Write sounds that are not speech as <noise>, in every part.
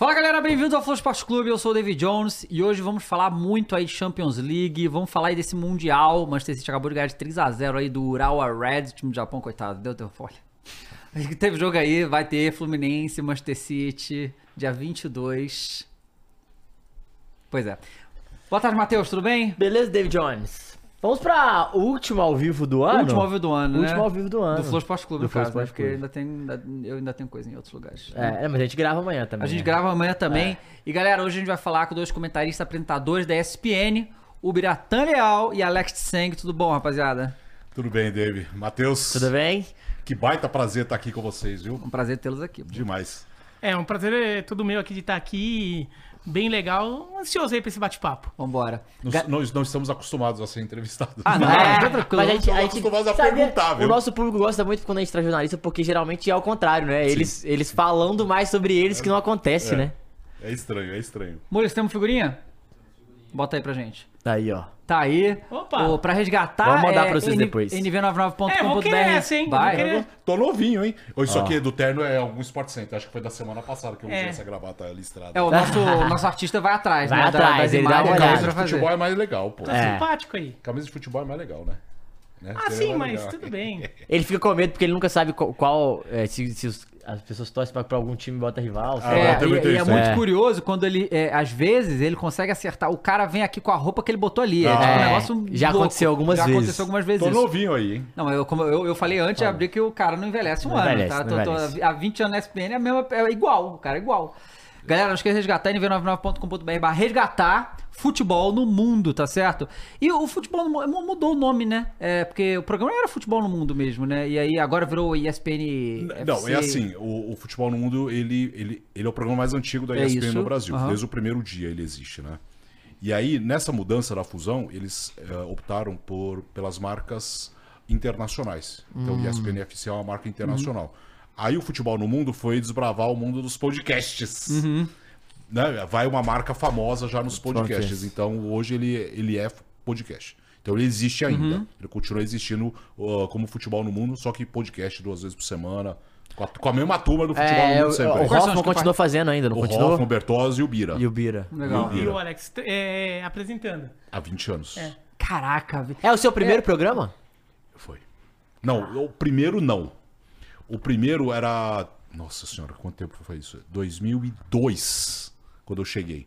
Fala galera, bem-vindos ao Flow Esporte Clube, eu sou o David Jones e hoje vamos falar muito aí de Champions League, vamos falar aí desse Mundial, Manchester City acabou de ganhar de 3x0 aí do Urawa Reds, time do Japão, coitado, deu teu folha. <laughs> Teve jogo aí, vai ter Fluminense, Manchester City, dia 22. Pois é. Boa tarde, Matheus, tudo bem? Beleza, David Jones? Vamos pra último ao vivo do ano? Último ao vivo do ano, né? Último ao vivo do ano. Do Flow Esporte Clube, Do no caso, né? Porque ainda tem, ainda- eu ainda tenho coisa em outros lugares. É, mas a gente grava amanhã também. A gente né? grava amanhã também. E galera, hoje a gente vai falar com dois comentaristas apresentadores da ESPN, o Biratan Leal e Alex Tseng. Tudo bom, rapaziada? Tudo bem, Dave. Matheus, Tudo bem? que baita prazer estar aqui com vocês, viu? Um prazer tê-los aqui. Demais. É, um prazer é todo meu aqui de estar aqui. Bem legal. Ansioso aí pra esse bate-papo. Vambora. Nós, Ga- nós não estamos acostumados a ser entrevistados. Ah, não, <laughs> É, tranquilo. mas a gente, a gente acostumados a sabia- perguntar, viu? O nosso público gosta muito quando a gente traz jornalista, porque geralmente é ao contrário, né? Eles, eles falando mais sobre eles que não acontece, É. né? É estranho, é estranho. Mules, temos figurinha? Bota aí pra gente. Aí, ó. Tá aí. Opa. Ô, pra resgatar. Vamos mandar é pra vocês N- depois. nv99.com.br. É, vou querer essa, hein? Vai. Vou querer. Tô novinho, hein? Ou Isso Ó. aqui do terno é algum Sport Center. Acho que foi da semana passada que eu usei É. essa gravata listrada. É, o <laughs> nosso, o nosso artista vai atrás, Vai né? atrás, das ele dá uma olhada. Camisa de fazer. futebol é mais legal, pô. Tá É. simpático aí. Camisa de futebol é mais legal, né? Né? Ah, Seria sim, mais mas legal. tudo bem. Ele fica com medo porque ele nunca sabe qual. qual, é, se se os- as pessoas torcem pra, pra algum time e bota rival. Ah, É, e, e é muito é. curioso quando ele, é, às vezes, ele consegue acertar. O cara vem aqui com a roupa que ele botou ali. É, Ah. tipo um É, negócio já louco. aconteceu algumas já vezes. aconteceu algumas vezes. Tô isso. novinho aí, hein? Não, eu, como eu, eu falei antes, abri que o cara não envelhece um Não ano, envelhece, tá? não Tô- tô- há 20 anos na SPN é, a mesma, é igual, o cara é igual. Galera, não esqueça de resgatar nv99.com.br barra resgatar futebol no mundo, tá certo? E o futebol no mundo mudou o nome, né? É, porque o programa era futebol no mundo mesmo, né? E aí agora virou ESPN Não, FC. é assim, o, o Futebol no Mundo, ele, ele, ele é o programa mais antigo da É ESPN isso, no Brasil. aham. Desde o primeiro dia ele existe, né? E aí, nessa mudança da fusão, eles eh, optaram por, pelas marcas internacionais. Então, Hum. o ESPN FC é uma marca internacional. Uhum. Aí o Futebol no Mundo foi desbravar o mundo dos podcasts. Uhum. Né? Vai uma marca famosa já nos podcasts. podcasts. Então, hoje ele, ele é podcast. Então ele existe ainda. Uhum. Ele continua existindo uh, como futebol no mundo, só que podcast duas vezes por semana. Com a, com a mesma turma do futebol no É, mundo o, sempre. o os Hoffman continua fazendo ainda, não o continua? Hoffman, o Bertozzi e o Bira. E o Bira. Legal. E o Alex é, apresentando. Há 20 anos. É. Caraca. É o seu primeiro programa? Foi. Não, o primeiro não. O primeiro era. Nossa senhora, quanto tempo foi isso? 2002, quando eu cheguei.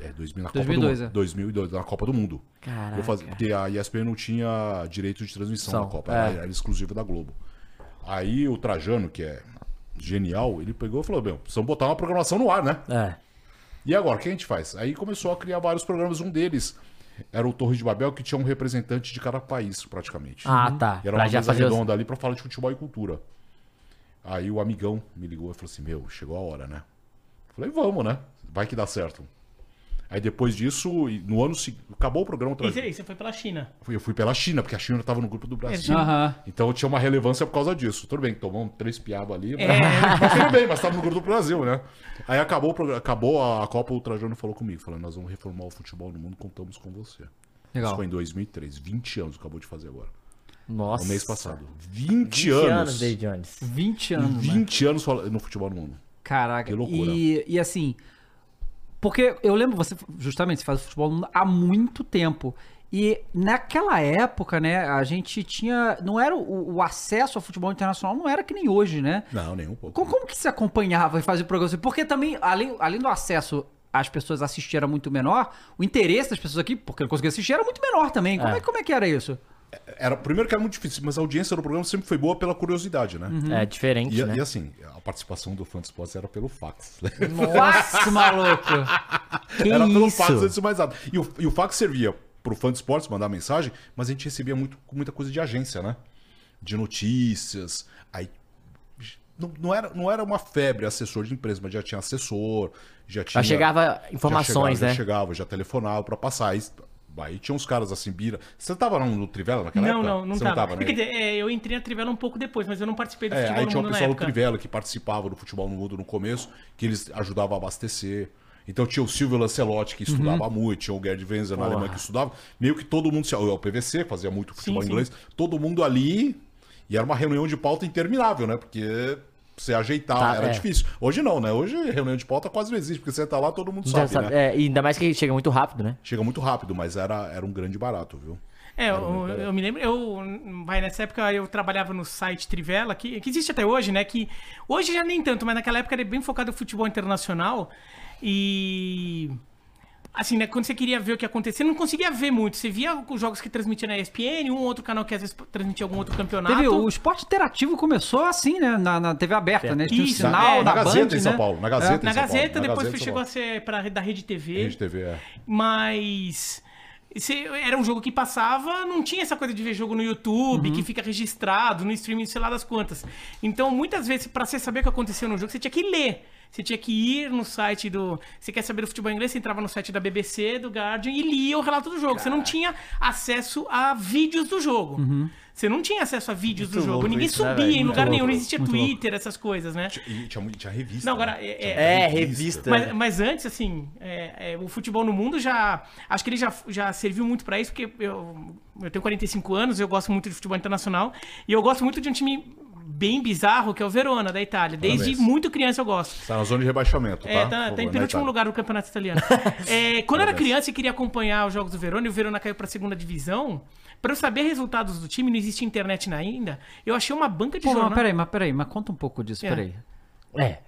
É, 2000, na 2002, Copa do é. Mundo. 2002, na Copa do Mundo. Caraca. Eu fazia, porque a ESPN não tinha direito de transmissão São, da Copa, é. era, era exclusiva da Globo. Aí o Trajano, que é genial, ele pegou e falou: Meu, precisamos botar uma programação no ar, né? É. E agora, o que a gente faz? Aí começou a criar vários programas. Um deles era o Torre de Babel, que tinha um representante de cada país, praticamente. Ah, tá. E era Pra uma mesa fazer os- redonda ali pra falar de futebol e cultura. Aí o amigão me ligou e falou assim: Meu, chegou a hora, né? Falei: Vamos, né? Vai que dá certo. Aí depois disso, e no ano seguinte, acabou o programa. E outra você, vez. você foi pela China. Eu fui pela China, porque a China tava no grupo do Brasil. Aham. Então tinha uma relevância por causa disso. Tudo bem, tomamos três piabas ali, mas, É. <laughs> mas tudo bem, mas tava no grupo do Brasil, né? Aí acabou, o programa- acabou a Copa, o Trajano falou comigo, falando, nós vamos reformar o futebol no mundo, contamos com você. Legal. Isso foi em 2003, 20 anos acabou de fazer agora. Nossa. No mês passado. 20, 20 anos. anos, David Jones. 20 anos, né? 20 anos no futebol no mundo. Caraca, Que loucura. E, e assim, porque eu lembro, você justamente você faz futebol há muito tempo. E naquela época, né, a gente tinha. Não era o, o acesso ao futebol internacional, não era que nem hoje, né? Não, nem um pouco. Como, como que se acompanhava e fazia o programa? Porque também, além, além do acesso às pessoas assistir era muito menor, o interesse das pessoas aqui, porque não conseguia assistir, era muito menor também. Como é, como é que era isso? Era, primeiro que era muito difícil, mas a audiência do programa sempre foi boa pela curiosidade, né? Uhum. É diferente, E, né? e assim, a participação do Fã Esportes era pelo fax. Nossa, <laughs> maluco! Que Era pelo isso? fax antes de mais nada. E o, e o fax servia pro fã de esportes mandar mensagem, mas a gente recebia muito, muita coisa de agência, né? De notícias. Aí não, não era, não era uma febre assessor de empresa, mas já tinha assessor, já tinha. Já chegava já informações, chegava, né? Já chegava, já telefonava pra passar. Aí, aí tinha uns caras assim, Bira. Você tava no, no Trivela naquela Não, época? não, não Você tava. né? Quer dizer, é, eu entrei na Trivela um pouco depois, mas eu não participei do É, futebol aí tinha na pessoal do. Trivela que participava do futebol no mundo no começo, que eles ajudavam a abastecer. Então tinha o Silvio Lancelotti, que estudava Uhum. muito, tinha o Gerd Wenzel na Alemanha que estudava. Meio que todo mundo, o PVC fazia muito futebol sim. inglês, todo mundo ali. E era uma reunião de pauta interminável, né? Porque você ajeitar Tá, era é. difícil. Hoje não, né? Hoje reunião de pauta quase não existe, porque você tá lá, todo mundo sabe, sabe- né? é, e ainda mais que chega muito rápido, né? Chega muito rápido, mas era, era um grande barato, viu? É, eu, eu me lembro, eu, vai, nessa época eu trabalhava no site Trivela, que, que existe até hoje, né? Que hoje já nem tanto, mas naquela época era bem focado no futebol internacional. E. Assim, né? Quando você queria ver o que acontecia, não conseguia ver muito. Você via os jogos que transmitia na ESPN, um outro canal que às vezes transmitia algum outro campeonato. Teve, o esporte interativo começou assim, né? Na, na TV aberta, né? Tinha Isso, sinal é. da na Gazeta Band, em São né? Paulo. Na Gazeta Na em São Paulo. Gazeta, na depois Gazeta São chegou a ser pra, da Rede TV. Rede TV, é. Mas. Era um jogo que passava, não tinha essa coisa de ver jogo no YouTube, que fica registrado, no streaming, sei lá das quantas. Então, muitas vezes, pra você saber o que aconteceu no jogo, você tinha que ler. Você tinha que ir no site do. Você quer saber do futebol inglês? Você entrava no site da BBC, do Guardian e lia o relato do jogo. Você não tinha acesso a vídeos do jogo. Você não tinha acesso a vídeos do Muito jogo. louco Ninguém isso, né, subia velho? em lugar nenhum, louco. não existia Muito louco. Twitter, essas coisas, né? Tinha, mu- tinha revista. Não, agora, né? é- Tinha é- É, revista. Mas, mas antes, assim, é, é, o futebol no mundo já. Acho que ele já, já serviu muito pra isso, porque eu, eu tenho 45 anos, eu gosto muito de futebol internacional. E eu gosto muito de um time bem bizarro, que é o Verona, da Itália. Desde Parabéns. muito criança eu gosto. Tá na zona de rebaixamento, tá? É, tá, favor, tá em penúltimo lugar no campeonato italiano. <laughs> É, quando eu era criança e queria acompanhar os jogos do Verona, e o Verona caiu pra segunda divisão, pra eu saber resultados do time, não existia internet ainda, eu achei uma banca de Pô, jornal. mas peraí, mas peraí, mas conta um pouco disso, É. peraí. É.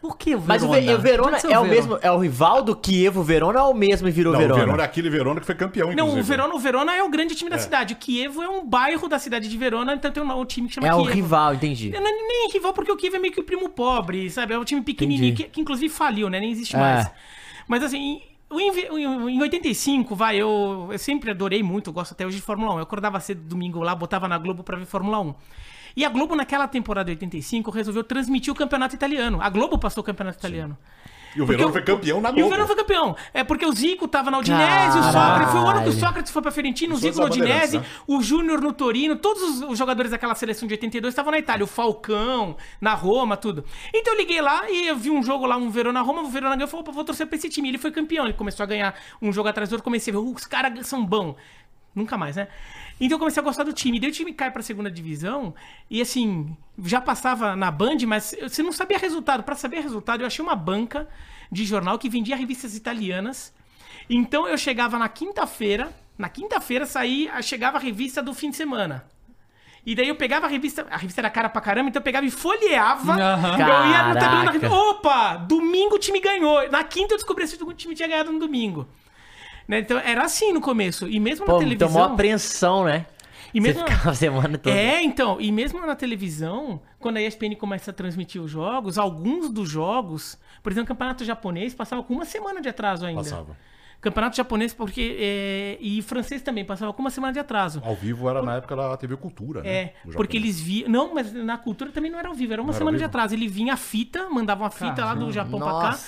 Por que o Verona? Mas o, Ve- o Verona é o Verona. mesmo, é o rival do Kievo Verona ou é o mesmo e virou Não, Verona? o Verona é aquele Verona que foi campeão, Não, inclusive. o Verona, o Verona é o grande time da cidade. O Kievo é um bairro da cidade de Verona, então tem um, um time que chama É o Kievo. rival, entendi. Não é nem rival, porque o Kiev é meio que o primo pobre, sabe? É um time pequenininho, que, que inclusive faliu, né? Nem existe É. mais. Mas assim, o o- em 85, vai, eu, eu sempre adorei muito, gosto até hoje de Fórmula 1. Eu acordava cedo domingo lá, botava na Globo pra ver Fórmula 1. E a Globo, naquela temporada de 85, resolveu transmitir o campeonato italiano. A Globo passou o campeonato italiano. E o Verona foi campeão na E o Globo. Verona foi campeão. É porque o Zico tava na Udinese, o Sócrates. Foi o ano que o Sócrates foi pra Fiorentina, o Zico na Udinese, né? o Júnior no Torino. Todos os- jogadores daquela seleção de 82 estavam na Itália. O Falcão, na Roma, tudo. Então eu liguei lá e eu vi um jogo lá, um Verona Roma. O Verona ganhou. Eu falei, opa, vou torcer pra esse time. Ele foi campeão. Ele começou a ganhar um jogo atrás do outro. Comecei a ver, "Uh, os caras são bons. Nunca mais, né? Então eu comecei a gostar do time. Daí o time cai pra segunda divisão e assim, já passava na Band, mas você não sabia resultado. Pra saber resultado, eu achei uma banca de jornal que vendia revistas italianas. Então eu chegava na quinta-feira, na quinta-feira saía, chegava a revista do fim de semana. E daí eu pegava a revista, a revista era cara pra caramba, então eu pegava e folheava. Aham. Eu ia no tabelão da revista. Opa, domingo o time ganhou. Na quinta eu descobri se o time tinha ganhado no domingo. Né, Então era assim no começo. E mesmo na Pô, televisão. tomou apreensão, né? E mesmo- Você ficava a semana toda. É, então, e mesmo na televisão, quando a ESPN começa a transmitir os jogos, alguns dos jogos, por exemplo, o campeonato japonês passava com uma semana de atraso ainda. Passava. Campeonato japonês, porque. é, e francês também, passava com uma semana de atraso. Ao vivo era na época da TV Cultura, né? É, porque eles viam. Não, mas na cultura também não era ao vivo, era uma era semana ao de atraso. Ele vinha a fita, mandava uma fita lá do Japão pra cá.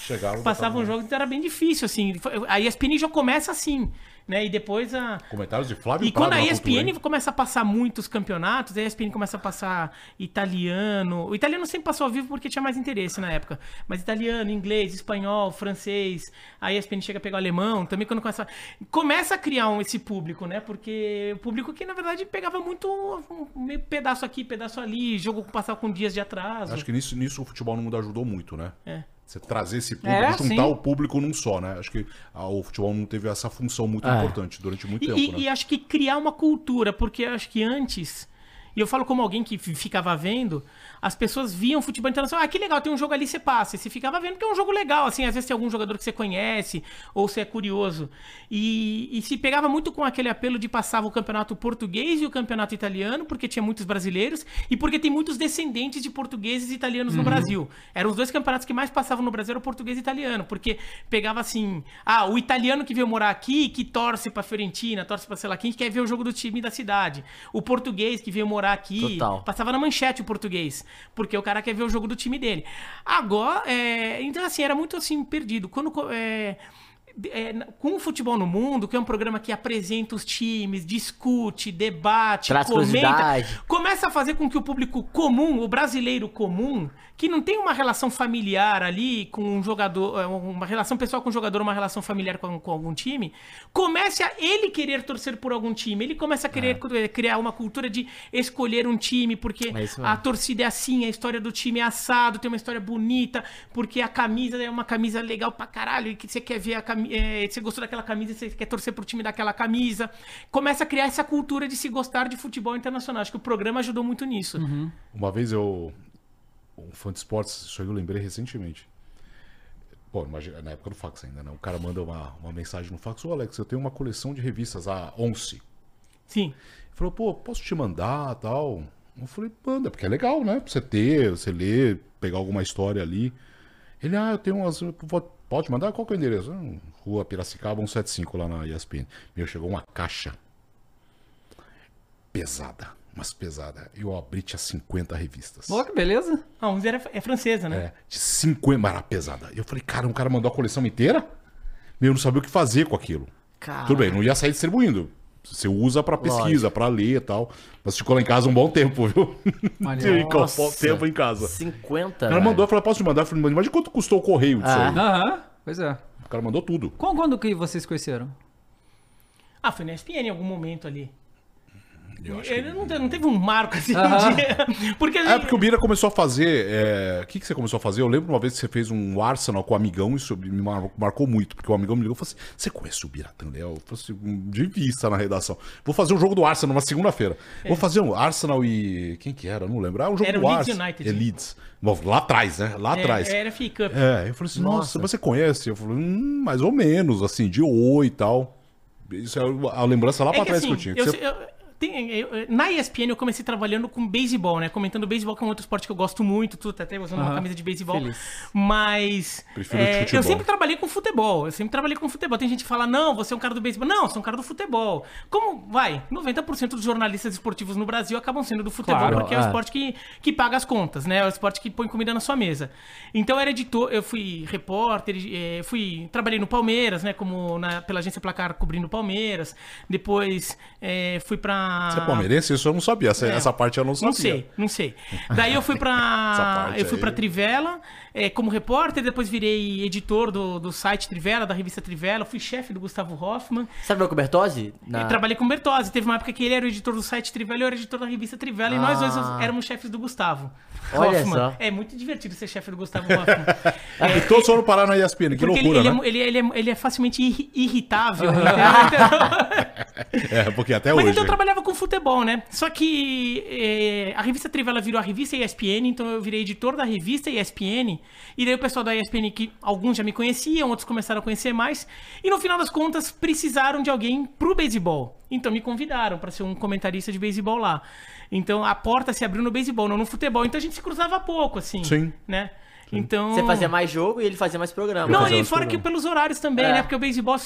Passavam botava- jogos, então era bem difícil, assim. A ESPN já começa assim, né? E depois a. Comentários de Flávio E quando Prado a na ESPN Cultura, começa a passar muitos campeonatos, a ESPN começa a passar italiano. O italiano sempre passou ao vivo porque tinha mais interesse na época. Mas italiano, inglês, espanhol, francês. A ESPN chega a pegar o alemão. Também quando começa. Começa a criar um, esse público, né? Porque o público que, na verdade, pegava muito um meio pedaço aqui, pedaço ali. Jogo passava com dias de atraso. Acho que nisso, nisso o futebol no mundo ajudou muito, né? É. Você trazer esse público, É, juntar sim. o público num só, né? Acho que ah, o futebol não teve essa função muito É. importante durante muito E, tempo, e- né? e acho que criar uma cultura, porque acho que antes, e eu falo como alguém que fi- ficava vendo, as pessoas viam futebol internacional. Ah, que legal, tem um jogo ali, você passa. E você ficava vendo que é um jogo legal, assim, às vezes tem algum jogador que você conhece, ou você é curioso. E, e se pegava muito com aquele apelo de passava o campeonato português e o campeonato italiano, porque tinha muitos brasileiros, e porque tem muitos descendentes de portugueses e italianos no Brasil. Eram os dois campeonatos que mais passavam no Brasil, era o português e italiano, porque pegava assim, ah, o italiano que veio morar aqui, que torce pra Fiorentina, torce pra sei lá quem, que quer ver o jogo do time da cidade. O português que veio morar morar aqui. Total. Passava na manchete o português. Porque o cara quer ver o jogo do time dele. Agora, é, então assim, era muito assim, perdido. Quando. é, é, com o futebol no mundo, que é um programa que apresenta os times, discute, debate, Traz comenta, começa a fazer com que o público comum, o brasileiro comum, que não tem uma relação familiar ali com um jogador, é, uma relação pessoal com o jogador, uma relação familiar com, com algum time, comece a ele querer torcer por algum time, ele começa a querer eh, criar uma cultura de escolher um time, porque É a torcida é assim, a história do time é assado, tem uma história bonita, porque a camisa é uma camisa legal pra caralho, e que você quer ver a camisa, você gostou daquela camisa, você quer torcer pro time daquela camisa. Começa a criar essa cultura de se gostar de futebol internacional. Acho que o programa ajudou muito nisso. Uma vez eu. Um fã de esportes, isso aí eu lembrei recentemente. Pô, imagina, na época do fax ainda, né? O cara manda uma, uma mensagem no fax: Ô Alex, eu tenho uma coleção de revistas, a Once. Sim. Ele falou, pô, posso te mandar tal? Eu falei, manda, porque é legal, né? Pra você ter, você ler, pegar alguma história ali. Ele, ah, eu tenho umas. Pode mandar? Qual que é o endereço? "Ah, Rua Piracicaba 175 lá na ESPN. Meu, chegou uma caixa pesada, mas pesada. Eu abri, tinha 50 revistas. Que beleza. A 11 era, é francesa, né? É, de 50, mas era pesada. Eu falei, cara, um cara mandou a coleção inteira? Meu, eu não sabia o que fazer com aquilo. Cara. Tudo bem, não ia sair distribuindo. Você usa pra pesquisa, pra ler e tal. Mas ficou lá em casa um bom tempo, viu? <laughs> Ficou um bom tempo em casa. 50. Ela velho. mandou, eu falei, posso te mandar? Eu falei, mas imagina quanto custou o correio disso Ah. aí. Aham, pois é. O cara mandou tudo. Quando, quando que vocês conheceram? Ah, foi na ESPN em algum momento ali. Eu Ele que- não, te- não teve um marco assim Aham. de... <laughs> Porque, É porque o Bira começou a fazer. é, O que, que você começou a fazer? Eu lembro uma vez que você fez um Arsenal com o amigão, isso me mar- marcou muito, porque o amigão me ligou e falou assim: Você conhece o Bira Tandel? Eu falei assim, "Hum, de vista na redação. Vou fazer um jogo do Arsenal numa segunda-feira. Vou fazer um Arsenal e. Quem que era? Não lembro. Ah, um jogo Era do o Leeds Arsenal. United. É Leeds. Bom, lá atrás, né? Lá é, atrás. era FA Cup. É, eu falei assim, nossa, mas você conhece? Eu falei, hum, mais ou menos, assim, de oi e tal. Isso é a lembrança lá É pra que trás assim, que eu tinha. eu- Você- eu- tem- eu- na ESPN eu comecei trabalhando com beisebol, né? Comentando beisebol, que é um outro esporte que eu gosto muito, tu tá até usando uma Aham. camisa de beisebol. Feliz. Mas é, futebol. eu sempre trabalhei com futebol. Eu sempre trabalhei com futebol. Tem gente que fala, não, você é um cara do beisebol. Não, eu sou um cara do futebol. Como, vai, 90% dos jornalistas esportivos no Brasil acabam sendo do futebol, Claro, porque é o é. esporte que, que paga as contas, né? É o esporte que põe comida na sua mesa. Então eu era editor, eu fui repórter, eh, fui, trabalhei no Palmeiras, né? Como na- pela agência Placar cobrindo o Palmeiras. Depois eh, fui pra. Você é palmeirense? Isso eu não sabia. Essa, É. essa parte eu não sabia. Não sei, não sei. Daí eu fui pra. <laughs> eu fui aí. pra Trivela é, como repórter, depois virei editor do, do site Trivela, da revista Trivela, fui chefe do Gustavo Hoffman. Sabe o Bertozzi? Na... E trabalhei com o Bertozzi. Teve uma época que ele era o editor do site Trivela e eu era editor da revista Trivela, e nós dois Ah. éramos chefes do Gustavo. Olha Hoffman. só. É muito divertido ser chefe do Gustavo Hoffman. <laughs> E todos foram parar na ESPN, que loucura, ele, né? ele, é, ele, é, ele é facilmente irri- irritável. <laughs> entendeu? É, porque até Mas hoje. então eu trabalhava com futebol, né? Só que eh, a revista Trivela virou a revista ESPN, então eu virei editor da revista ESPN. E daí o pessoal da ESPN, que alguns já me conheciam, outros começaram a conhecer mais. E no final das contas, precisaram de alguém pro beisebol. Então me convidaram para ser um comentarista de beisebol lá. Então a porta se abriu no beisebol, não no futebol. Então a gente se cruzava pouco, assim. Sim. Né? Então... Você fazia mais jogo e ele fazia mais programa. Não, e fora que programa. pelos horários também, É. né? Porque o beisebol,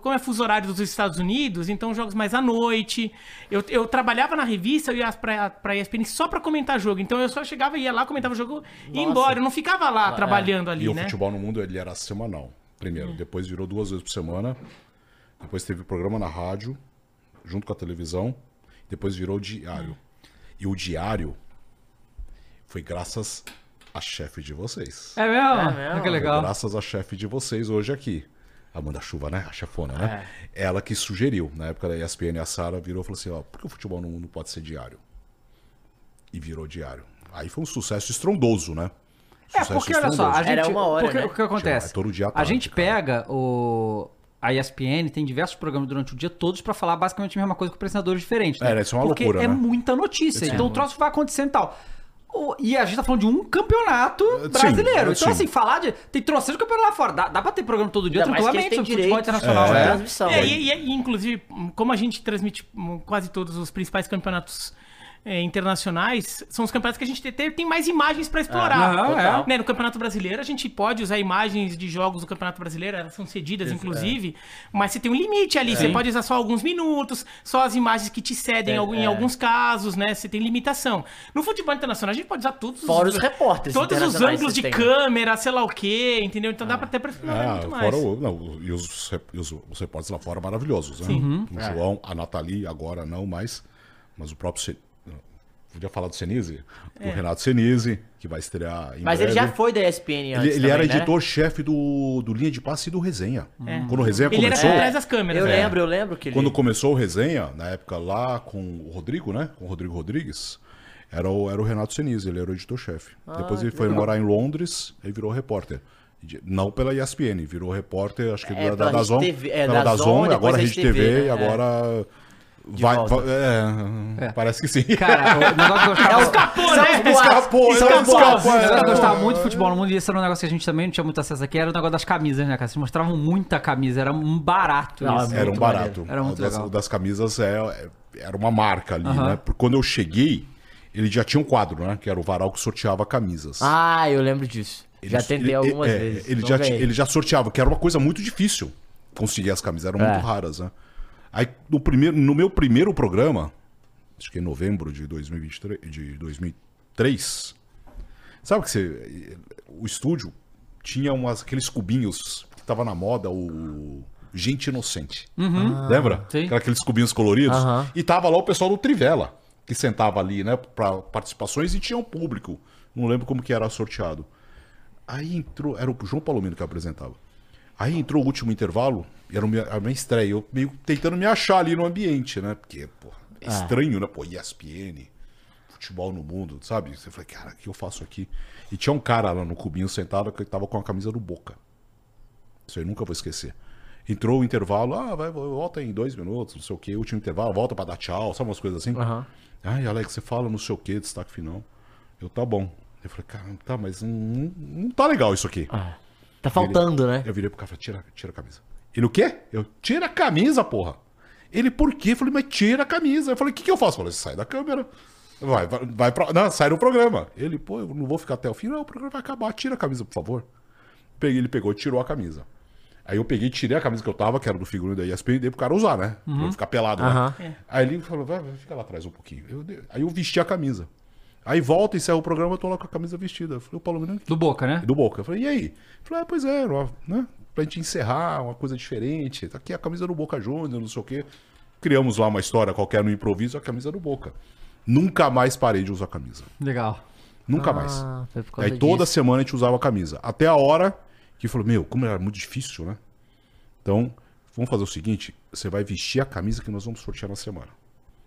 como é fuso horário dos Estados Unidos, então jogos mais à noite. Eu, eu trabalhava na revista, eu ia pra, pra ESPN só pra comentar jogo. Então eu só chegava, ia lá, comentava o jogo e ia embora. Eu não ficava lá é. trabalhando ali, E o né? futebol no mundo ele era semanal. Primeiro, depois virou duas vezes por semana. Depois teve programa na rádio, junto com a televisão. Depois virou diário. E o diário foi graças a chefe de vocês. É mesmo? É mesmo? Ah, que Foi legal. Graças a chefe de vocês hoje aqui. Amanda Chuva, né? A chefona, né? É. Ela que sugeriu. Na época da ESPN, a Sara virou e falou assim: ó, por que o futebol no mundo pode ser diário? E virou diário. Aí foi um sucesso estrondoso, né? É, Sucesso porque olha só, a gente, Era uma hora, porque, né? o que acontece? É todo dia à a tarde, gente cara. pega o a ESPN tem diversos programas durante o dia todos pra falar basicamente a mesma coisa com apresentadores diferentes. Né? É, isso é uma porque loucura, é né? muita notícia. Então o troço vai acontecendo e tal. E a gente tá falando de um campeonato brasileiro. sim. então, assim, falar de. Tem trocentos campeonatos lá fora. Dá, dá pra ter programa todo dia Ainda tranquilamente sobre têm futebol direito internacional. de É. transmissão. É, e, e- e, inclusive, como a gente transmite hum, quase todos os principais campeonatos é, internacionais são os campeonatos que a gente tem, tem mais imagens pra explorar. É. Né, no Campeonato Brasileiro, a gente pode usar imagens de jogos do Campeonato Brasileiro, elas são cedidas, inclusive, mas você tem um limite ali. Você pode usar só alguns minutos, só as imagens que te cedem É, em é. alguns casos, né? Você tem limitação. No futebol internacional, a gente pode usar todos Fora os repórteres Todos os ângulos de tem, né? câmera, sei lá o quê, entendeu? Então dá pra até pra explorar Ah, muito mais. fora o, não, e os, e os, os repórteres lá fora maravilhosos, né? Uhum. O É. João, a Nathalie, agora não mais, mas o próprio. Podia falar do Senise? É. O Renato Senise, que vai estrear em Mas ele breve. já foi da ESPN Ele, antes ele também, era né? editor-chefe do, do Linha de Passe e do Resenha. Quando o Resenha Ele era começou. por trás das câmeras, Eu né? lembro, eu lembro que ele... Quando começou o Resenha, na época lá com o Rodrigo, né? Com o Rodrigo Rodrigues, era o, era o Renato Senise, ele era o editor-chefe. Ah, Depois ele foi morar em Londres, ele virou repórter. Não pela ESPN, virou repórter, acho que É, da, da Dazon. Rede TV, é, pela Dazon, Dazon, depois agora a Rede TV, TV, e né? agora. Vai, volta. vai- é, parece que sim. Cara, o negócio que eu gostava... Escapou, São né? Escapou, são né? os boatos. Escapou, O negócio que eu é. gostava muito de futebol no mundo, e esse era um negócio que a gente também não tinha muito acesso aqui, era o negócio das camisas, né, cara? Vocês mostravam muita camisa, era um barato Não, isso. é Era um barato. maneiro. Era muito das, legal. das camisas é, é- era uma marca ali, né? Porque quando eu cheguei, ele já tinha um quadro, né? Que era o varal que sorteava camisas. Ah, eu lembro disso. já Ele- tentei ele- algumas é, vezes. Ele não já, ele já sorteava, que era uma coisa muito difícil conseguir as camisas, eram É. muito raras, né? Aí no, primeiro, no meu primeiro programa, acho que em novembro de 2023, de 2003, sabe que você. O estúdio tinha umas, aqueles cubinhos que tava na moda, o. Gente Inocente. Lembra? Sim. Aqueles cubinhos coloridos. Aham. E tava lá o pessoal do Trivela, que sentava ali, né, pra participações e tinha um público. Não lembro como que era sorteado. Aí entrou, era o João Palomino que apresentava. Aí entrou o último intervalo, e era a minha estreia. Eu meio tentando me achar ali no ambiente, né? Porque, pô, é estranho, né? Pô, ESPN, futebol no mundo, sabe? Você fala, cara, o que eu faço aqui? E tinha um cara lá no cubinho sentado que tava com a camisa do Boca. Isso aí nunca vou esquecer. Entrou o intervalo, ah, vai, volta em dois minutos, não sei o quê, último intervalo, volta pra dar tchau, sabe umas coisas assim? Aham. Ai, Alex, você fala não sei o quê, destaque final. Eu, tá bom. Eu falei, cara, tá, mas não, não tá legal isso aqui. Tá faltando, né? Eu virei pro cara e falei, tira, tira a camisa. Ele, o quê? Eu, tira a camisa, porra. Ele, por quê? Eu falei, mas tira a camisa. Eu falei, o que, que eu faço? Eu falei, sai da câmera. Vai, vai, vai pra... Não, sai do programa. Ele, pô, eu não vou ficar até o fim. Não, o programa vai acabar. Tira a camisa, por favor. Peguei, ele pegou e tirou a camisa. Aí eu peguei, tirei a camisa que eu tava, que era do figurino da ESPN, e dei pro cara usar, né? Pra eu ficar pelado, né? Aí ele falou, vai, vai, fica lá atrás um pouquinho. Eu aí eu vesti a camisa. Aí volta, encerra o programa, eu tô lá com a camisa vestida. Eu falei, o Paulo Miranda, Do Boca, né? do Boca. Eu falei, e aí? Ele falou, ah, pois é, né? Pra gente encerrar uma coisa diferente. Tá aqui a camisa do Boca Juniors, não sei o quê. Criamos lá uma história qualquer no improviso, a camisa do Boca. Nunca mais parei de usar a camisa. Legal. Nunca mais. Ah, causa Aí toda disso. semana a gente usava a camisa. Até a hora que falou, meu, como era muito difícil, né? Então, vamos fazer o seguinte: você vai vestir a camisa que nós vamos sortear na semana.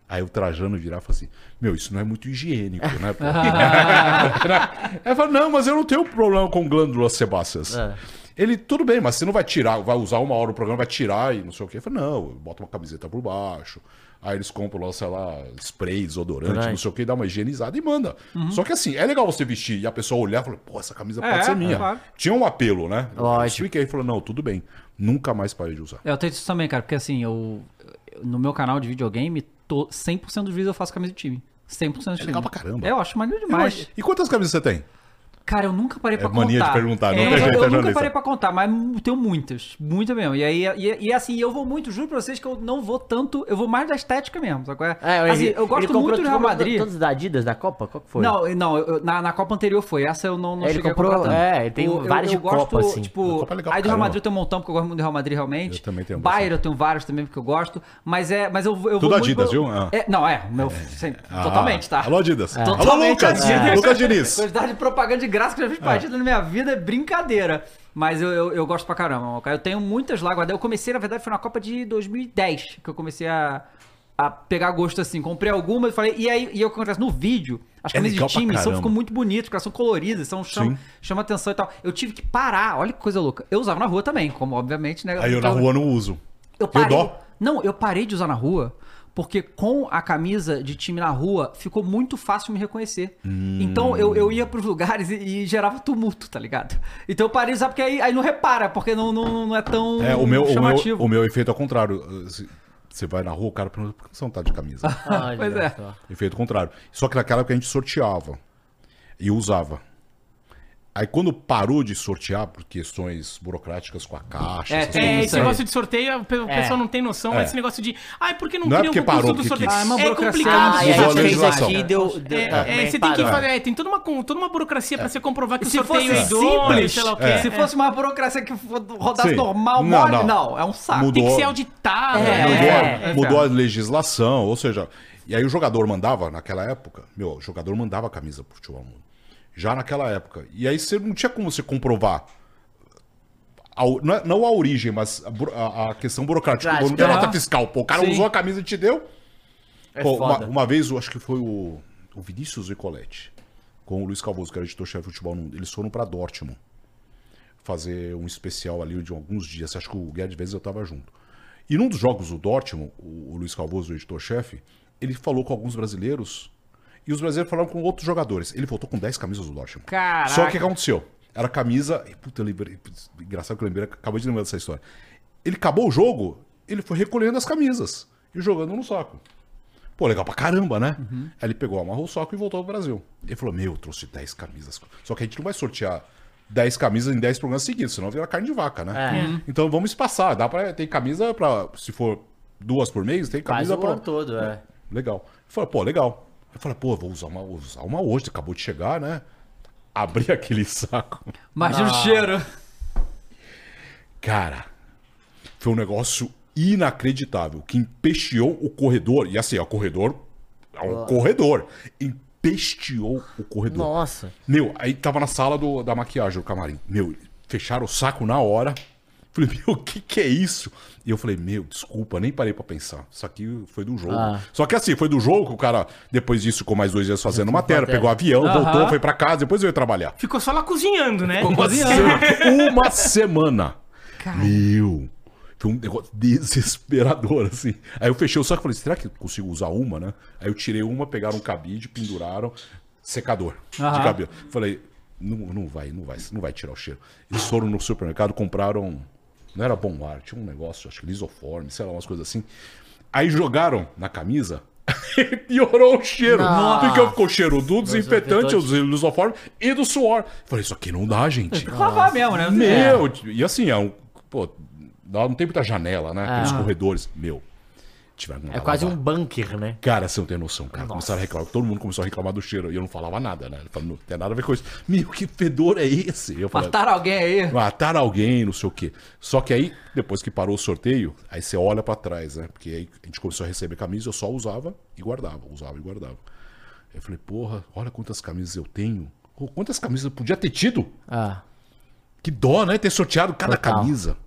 Aí o Trajano virar e falar assim: Meu, isso não é muito higiênico, né? pô?" <laughs> Aí fala, não, mas eu não tenho problema com glândulas sebáceas. É. Ele, tudo bem, mas você não vai tirar, vai usar uma hora o programa, vai tirar e não sei o quê. Eu falei, não, bota uma camiseta por baixo. Aí eles compram lá, sei lá, spray, desodorante, Desodorante. não sei o que, dá uma higienizada e manda. Só que assim, é legal você vestir e a pessoa olhar e falar, pô, essa camisa É, pode ser minha. claro. Tinha um apelo, né? Eu Lógico. expliquei e falou, não, tudo bem. Nunca mais parei de usar. É, Eu tenho isso também, cara, porque assim, eu. No meu canal de videogame, tô, 100% dos vídeos eu faço camisa de time. 100% do time. legal pra caramba. É, eu acho maneiro demais. E quantas camisas você tem? Cara, eu nunca parei É pra mania de contar. perguntar, não É, tem eu, jeito, é eu nunca jornalista. parei pra contar, mas tenho muitas. Muita mesmo. E aí, e, e assim, eu vou muito, juro pra vocês que eu não vou tanto, eu vou mais da estética mesmo, sabe qual é? É, assim, ele- eu gosto muito do Real comprou Madrid. Todos da Adidas da Copa? Qual que foi? Não, não, eu- na, na Copa anterior foi. Essa eu não, não Ele cheguei comprou- a comprar tanto. é, ele tem O- vários de gosto, Copa, assim. A Tipo, Copa é legal aí do Real. Madrid eu tenho um montão, porque eu gosto muito do Real Madrid, realmente. Eu também tenho Bayern eu tenho vários também, porque eu gosto. Mas é, mas eu, eu Tudo vou Adidas, muito... viu? Ah. É, não, é, meu... Ah, totalmente, tá? Alô, Adidas. Alô, Totalmente Lucas. Adidas. Lucas Diniz. Quantidade de propaganda de graça que eu já fiz partida na minha vida é brincadeira. Mas eu, eu, eu gosto pra caramba. cara. Eu tenho muitas lá guardadas. Eu comecei, na verdade, foi na Copa de 2010 que eu comecei a, a pegar gosto assim. Comprei algumas e falei. E aí, e o que acontece? No vídeo, as É camisas legal de time são, ficam muito bonitas, porque elas são coloridas, são, chama, Sim. chama atenção e tal. Eu tive que parar. Olha que coisa louca. Eu usava na rua também, como obviamente, né? Aí eu na rua não uso. eu parei. dó. Não, eu parei de usar na rua porque com a camisa de time na rua ficou muito fácil me reconhecer. Então eu, eu ia pros lugares e, e gerava tumulto, tá ligado? Então eu parei de usar porque aí, aí não repara, porque não, não, não é tão É, o meu, o, meu, chamativo. o meu efeito é ao contrário. Se- Você vai na rua, o cara pergunta, por que você não tá de camisa? <laughs> Olha Pois é. Efeito contrário. Só que naquela época a gente sorteava e usava. Aí quando parou de sortear por questões burocráticas com a caixa, É, tem É, esse aí. negócio de sorteio, o o pessoal não tem noção, É. esse negócio de. Ai, por que não, Não é cria porque um concurso parou do sorteio? Ah, é uma é burocracia complicado. Ah, e a legislação. aqui, deu... deu É, é, também você tem que fazer, é, tem toda uma, toda uma burocracia pra você comprovar que o se sorteio fosse é simples, sei lá o quê. é. Se É. fosse uma burocracia que rodasse Sim. normal, Não, mole, não. não. É um saco. Mudou. Tem que ser auditado. É, né? mudou, é, a, legislação, ou seja, e aí o jogador mandava, naquela época, meu, o jogador mandava a camisa pro futebol mundo. Já naquela época. E aí você não tinha como você comprovar. a o- não, é- não a origem, mas a, a- questão burocrática. Prática, Não tem nota fiscal. Pô, o cara Sim. usou a camisa e te deu. É Pô, uma, uma vez, eu acho que foi o, o Vinícius Nicoletti com o Luiz Calvoso, que era editor-chefe de futebol no mundo. Eles foram pra Dortmund fazer um especial ali de alguns dias. Acho que o Guedes vezes eu tava junto. E num dos jogos do Dortmund, o, o Luiz Calvoso, o editor-chefe, ele falou com alguns brasileiros e os brasileiros falaram com outros jogadores. Ele voltou com 10 camisas do Dortmund. Caraca. Só que o que aconteceu? Era camisa. e, Puta, eu lembrei. putz, Engraçado que eu lembrei, acabei de lembrar dessa história. Ele acabou o jogo, ele foi recolhendo as camisas e jogando no saco. Pô, legal pra caramba, né? Aí ele pegou, amarrou o saco e voltou pro Brasil. Ele falou: Meu, eu trouxe 10 camisas. Só que a gente não vai sortear 10 camisas em 10 programas seguidos, senão vira carne de vaca, né? Então vamos espaçar. Dá pra. Tem camisa pra. Se for duas por mês, tem Quase camisa o pra. ano todo, é. Legal. Eu falei, pô, legal. Eu falei, pô, vou usar uma, vou usar uma hoje, acabou de chegar, né? Abri <laughs> aquele saco. Imagina o cheiro. Cara, foi um negócio inacreditável que empesteou o corredor. E assim, é o corredor. É um corredor. Empesteou o corredor. Nossa. Meu, aí tava na sala do, da maquiagem, o camarim. Meu, fecharam o saco na hora. Falei, meu, <laughs> o que que é isso? E eu falei, meu, desculpa, nem parei pra pensar. Isso aqui foi do jogo. Ah. Só que assim, foi do jogo que o cara, depois disso, ficou mais dois dias fazendo matéria, matéria. pegou avião, Aham. voltou, foi pra casa, depois veio trabalhar. Ficou só lá cozinhando, né? Uma semana. Uma semana. Meu. Foi um negócio desesperador, assim. Aí eu fechei o saco e falei, será que eu consigo usar uma, né? Aí eu tirei uma, pegaram um cabide, penduraram, secador de cabelo. Falei, não, não vai, não vai, não vai tirar o cheiro. Eles foram no supermercado, compraram, não era bom ar, tinha um negócio, acho que lisoforme, sei lá, umas coisas assim. Aí jogaram na camisa, <laughs> piorou o cheiro. Nossa. Porque ficou o cheiro do desinfetante, desinfetante. o lisoforme e do suor. Falei, isso aqui não dá, gente. Tem que lavar mesmo, né? Meu, e assim, é um. Pô, não tem muita janela, né? Aqueles Ah. corredores. Meu. Tiveram É quase um lavar. bunker, né? Cara, você não tem noção, cara. Começaram a reclamar. Todo mundo começou a reclamar do cheiro. E eu não falava nada, né? Ele falou, não tem nada a ver com isso. Meu, que fedor é esse? Eu falei, Mataram alguém aí. mataram alguém, não sei o quê. Só que aí, depois que parou o sorteio, aí você olha pra trás, né? Porque aí a gente começou a receber camisa, eu só usava e guardava, usava e guardava. Aí eu falei, porra, olha quantas camisas eu tenho. Pô, Quantas camisas eu podia ter tido? Ah. Que dó, né? Ter sorteado cada Total. camisa.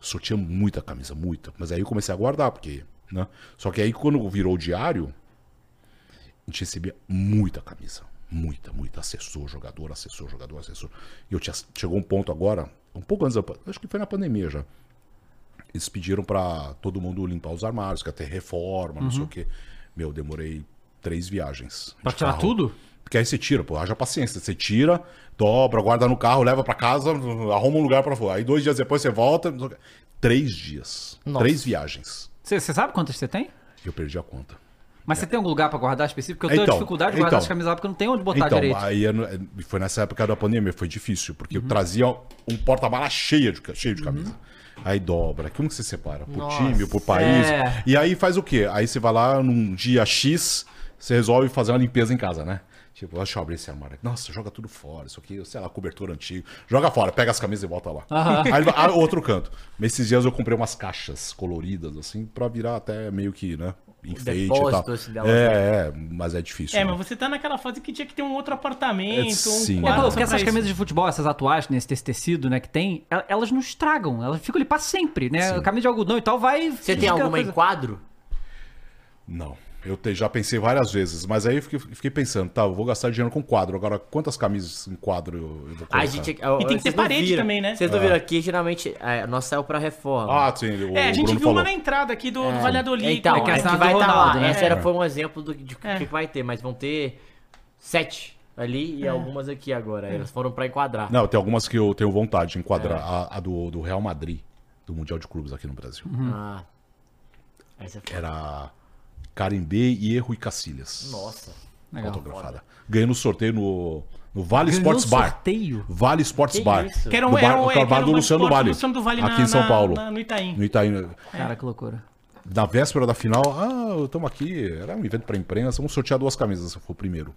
Sorteia muita camisa, muita. Mas aí eu comecei a guardar, porque. Né? Só que aí quando virou o diário, a gente recebia muita camisa. Muita, muita. Assessor, jogador, assessor, jogador, assessor. E eu tinha, chegou um ponto agora, um pouco antes da. Acho que foi na pandemia já. Eles pediram pra todo mundo limpar os armários, que ter reforma, não sei o quê. Meu, demorei três viagens. Pra tirar carro. tudo? Porque aí você tira, pô, haja paciência. Você tira, dobra, guarda no carro, leva pra casa, arruma um lugar pra fora. Aí dois dias depois você volta. Três dias. Nossa. Três viagens. Você sabe quantas você tem? Eu perdi a conta. Mas você tem algum lugar pra guardar específico? Porque eu tenho Então, dificuldade de guardar então. as camisas lá porque eu não tenho onde botar então, direito. aí é é- foi nessa época da pandemia, foi difícil, porque Uhum. eu trazia um porta-mala cheio de, cheio de camisa. Aí dobra. Como que você separa? Por Nossa. time, por país? É. E aí faz o quê? Aí você vai lá num dia X, você resolve fazer uma limpeza em casa, né? Tipo, deixa eu abrir esse armário. aqui. Nossa, joga tudo fora. Isso aqui, sei lá, cobertura antigo. Joga fora, pega as camisas e volta lá. <laughs> Aí vai- ah, outro canto. Nesses dias eu comprei umas caixas coloridas, assim, pra virar até meio que, né? Enfeite e tal. depósito, esse delas, É, é, mas é difícil. É, né? mas você tá naquela fase que tinha que ter um outro apartamento, É, um sim. É, quarto porque só pra essas isso. camisas de futebol, essas atuais, nesse esse tecido, né, que tem, el- elas não estragam, elas ficam ali pra sempre, né? Sim. Camisa de algodão e tal vai. Você tem alguma coisa- em quadro? Não. Eu te- já pensei várias vezes, mas aí eu fiquei, fiquei pensando, tá, eu vou gastar dinheiro com quadro. Agora, quantas camisas em quadro eu, eu vou colocar? A gente, E tem que ter parede também, né? Vocês não viram aqui, geralmente, é, nós saiu pra reforma. Ah, sim, o, É, a gente Bruno viu uma falou. na entrada aqui do, do Valladolid. Então, É que é a que vai estar Ronaldo, lá. né? Essa era, É. foi um exemplo do, de o É. que vai ter, mas vão ter sete ali e algumas aqui agora. Elas foram pra enquadrar. Não, tem algumas que eu tenho vontade de enquadrar. A, a do, do Real Madrid, do Mundial de Clubes aqui no Brasil. Ah, Essa é foda. Era Carimbê e Erro e Cacilhas. Nossa. Legal. Autografada. Ganhei no sorteio no, no Vale Ganhou Sports Bar. sorteio? Vale Sports Que Bar. isso? Que era um, Do era bar, um, do que bar era do Luciano esporte Vale. do Luciano do Vale aqui na- em São Paulo. na- no Itaim. No Itaim. Cara, que loucura. Na véspera da final, ah, estamos aqui. Era um evento pra imprensa. Vamos sortear duas camisas. Esse foi o primeiro.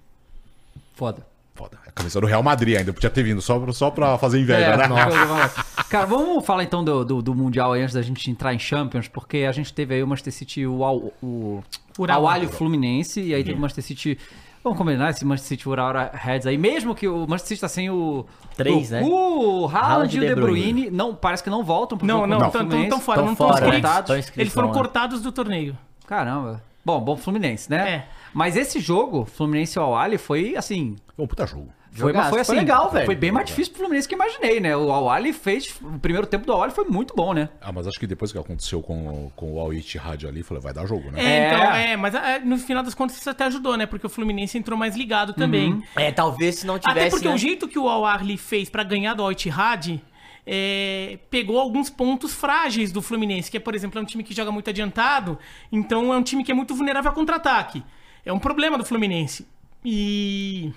Foda. Foda. A camisa do Real Madrid ainda. Podia ter vindo só, pra- só pra fazer inveja, É, né? nossa. <laughs> Cara, vamos falar então do, do, do Mundial aí antes da gente entrar em Champions, porque a gente teve aí o Manchester City, o, o, o Fluminense, e aí teve o Manchester City... Vamos combinar esse Manchester City Urawa Reds aí, mesmo que o Manchester City tá sem o... Três, o, né? O Haaland e o De Bruyne, não, parece que não voltam pro Não, não, estão fora, não Tão estão fora, inscritos. Eles foram né? cortados do torneio. Caramba. Bom, bom Fluminense, né? É. Mas esse jogo, Fluminense e Al Ahly, foi assim... Foi um puta jogo. Foi, mas foi assim, Foi legal, velho. Foi bem mais difícil pro Fluminense que eu imaginei, né? O Al Ahly fez... O primeiro tempo do Al Ahly foi muito bom, né? Ah, mas acho que depois que aconteceu com, com o Al Ittihad ali, falei, vai dar jogo, né? É, É. então, é, mas é, no final das contas isso até ajudou, né? Porque o Fluminense entrou mais ligado também. É, talvez se não tivesse. Até porque né? o jeito que o Al Ahly fez pra ganhar do Al Ittihad é, pegou alguns pontos frágeis do Fluminense, que é, por exemplo, é um time que joga muito adiantado, então é um time que é muito vulnerável a contra-ataque. É um problema do Fluminense. E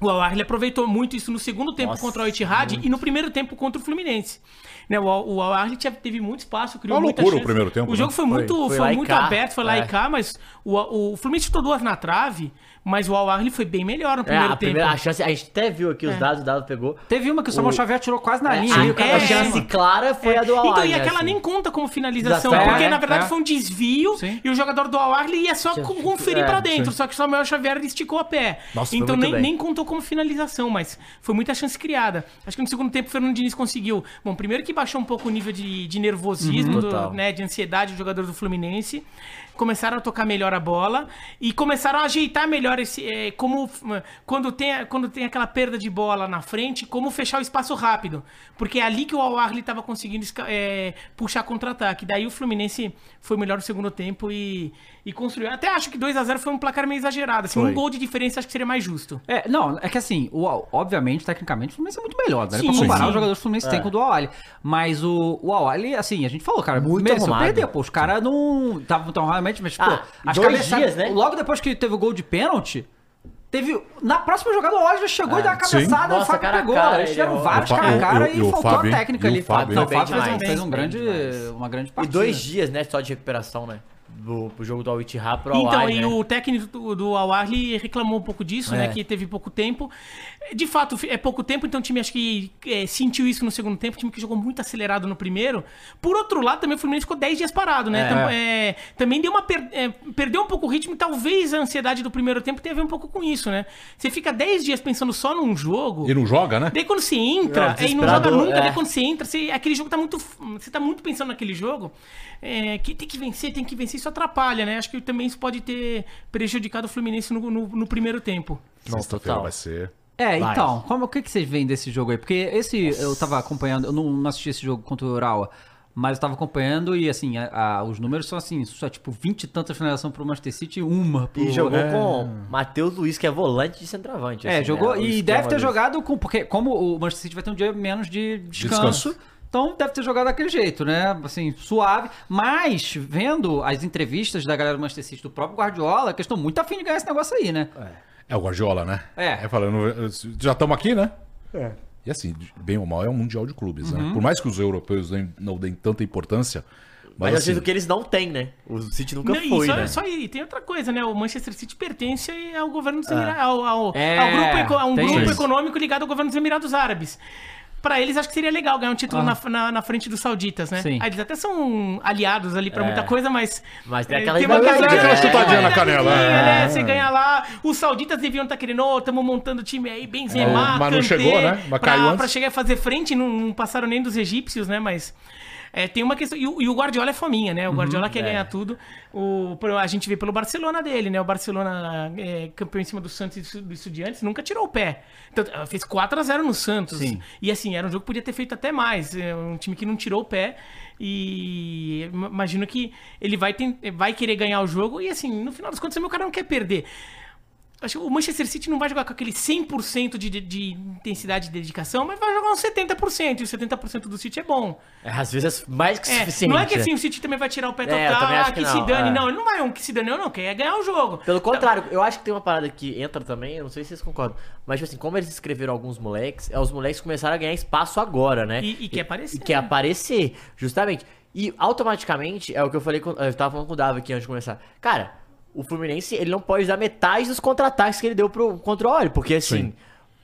o Al Ahly aproveitou muito isso no segundo tempo Nossa, contra o Al Ittihad e no primeiro tempo contra o Fluminense. Né, o, o Al Ahly teve muito espaço, criou Uma muita loucura o chance. primeiro tempo, O jogo né? foi muito, Foi- foi, foi lá muito cá. aberto, foi lá É. e cá, mas o, o Fluminense chutou duas na trave, mas o Al Ahly foi bem melhor no É, primeiro a tempo. primeira a chance, a gente até viu aqui os dados, o dado pegou. Teve uma que o Samuel O- Xavier tirou quase na linha. a, cara a é, chance clara foi a do Al Então, Ahly, e aquela assim. nem conta como finalização, porque É, na verdade é. foi um desvio Sim. e o jogador do Al Ahly ia só conferir é, pra dentro, só que o Samuel Xavier esticou a pé. Nossa, foi então muito nem, bem. nem contou como finalização, mas foi muita chance criada. Acho que no segundo tempo o Fernando Diniz conseguiu. Bom, primeiro que baixou um pouco o nível de, de nervosismo, Uhum, do- né, de ansiedade do jogador do Fluminense. Começaram a tocar melhor a bola e começaram a ajeitar melhor esse. eh, como eh, quando tem, quando tem aquela perda de bola na frente, como fechar o espaço rápido. Porque é ali que o Al Ahly estava conseguindo eh, puxar contra-ataque. Daí o Fluminense foi melhor no segundo tempo e, e construiu. Até acho que 2 a 0 foi um placar meio exagerado. Assim, um gol de diferença acho que seria mais justo. É, não, é que assim, o, obviamente, tecnicamente, o Fluminense é muito melhor. Né? Sim, pra comparar sim. os jogadores do Fluminense tem com o do Al. Mas o, o Al assim, a gente falou, cara, Muito mereceu arrumado. perder. Pô, os caras não estavam tão realmente, mas, pô, Ah, as dois cabeçadas... dias, né? Logo depois que teve o gol de pênalti, teve... Na próxima jogada, o já chegou e deu uma cabeçada e o Nossa, Fábio cara pegou. cara, Eles ele tiveram vários cara a cara e, e faltou Fábio, a técnica E o ali. Fábio, Não, hein? o Fábio fez, um, fez um grande, uma grande E partida. dois dias, né, só de recuperação, né? Do, pro jogo do Al pro Al Então, e né? o técnico do, do Al Ahly reclamou um pouco disso, É. né? Que teve pouco tempo. De fato, é pouco tempo, então o time acho que é, sentiu isso no segundo tempo. O time que jogou muito acelerado no primeiro. Por outro lado, também o Fluminense ficou 10 dias parado, né? É. Então, é, também deu uma per- é, perdeu um pouco o ritmo e talvez a ansiedade do primeiro tempo tenha a ver um pouco com isso, né? Você fica 10 dias pensando só num jogo. E não joga, né? Daí quando você entra, Não, aí não joga nunca, é. daí quando você entra, você, aquele jogo tá muito. Você tá muito pensando naquele jogo. é, que tem que vencer, tem que vencer, isso atrapalha, né? Acho que também isso pode ter prejudicado o Fluminense no, no- no primeiro tempo. Não, Sexta-feira total. vai ser. É, Vai. então, como, o que, que vocês veem desse jogo aí? Porque esse, eu tava acompanhando, eu não, não assisti esse jogo contra o Urawa, mas eu tava acompanhando e, assim, a- a- os números são assim, só tipo 20 e tantas finalizações pro Manchester City e uma pro... E jogou é. com Matheus Luiz, que é volante de centroavante. É, assim, jogou né? E deve ter jogado com... Porque como o Manchester City vai ter um dia menos de descanso... Descanso. Então deve ter jogado daquele jeito, né? Assim, suave. Mas, vendo as entrevistas da galera do Manchester City, do próprio Guardiola, que estão muito afim de ganhar esse negócio aí, né? É o Guardiola, né? É. É falando, já estamos aqui, né? É. E assim, bem ou mal, é um mundial de clubes, Uhum. né? Por mais que os europeus não deem tanta importância, Mas mas, assim, que eles não têm, né? O City nunca Não, e foi, só, né? só aí, tem outra coisa, né? O Manchester City pertence ao governo dos Emirados, ao, ao- É, ao grupo, a um grupo isso. econômico ligado ao governo dos Emirados Árabes. Pra eles, acho que seria legal ganhar um título na, na, na frente dos sauditas, né? Sim. Ah, eles até são aliados ali pra É. muita coisa, mas. Mas tem é, aquela questão de- né? Aquela chutadinha na uma canela, rivalidadinha, é. né? Você ganha lá. Os sauditas deviam estar querendo, ô, estamos montando time aí, Benzema, É, mas não chegou, né? Mas pra, pra chegar a fazer frente, não, não passaram nem dos egípcios, né? Mas. É, tem uma questão. E o, e o Guardiola é fominha, né? O Guardiola quer é. ganhar tudo. O, a gente vê pelo Barcelona dele, né? O Barcelona é, campeão em cima do Santos e do- Estudiantes, nunca tirou o pé. Então, ela fez 4x0 no Santos. Sim. E assim, era um jogo que podia ter feito até mais. É um time que não tirou o pé. E im- imagino que ele vai, ten- vai querer ganhar o jogo. E assim, no final das contas, o meu cara não quer perder. Acho que o Manchester City não vai jogar com aquele 100% de, de, de intensidade de dedicação, mas vai jogar uns 70%. E o 70% do City é bom. É, às vezes é mais que É, suficiente. não é que assim o City também vai tirar o pé É, total, acho ah, que que, se dane. é. Não, ele não vai um que se dane, não, quer ganhar o jogo. Pelo contrário, eu acho que tem uma parada que entra também, eu não sei se vocês concordam, mas tipo assim, como eles escreveram alguns moleques, é, os moleques começaram a ganhar espaço agora, né? E- e quer aparecer, E quer né? aparecer, justamente. E automaticamente, é o que eu falei, eu tava falando com o Davi aqui antes de começar. Cara, o Fluminense, ele não pode dar metade dos contra-ataques que ele deu pro, contra o Oli, porque assim, Sim.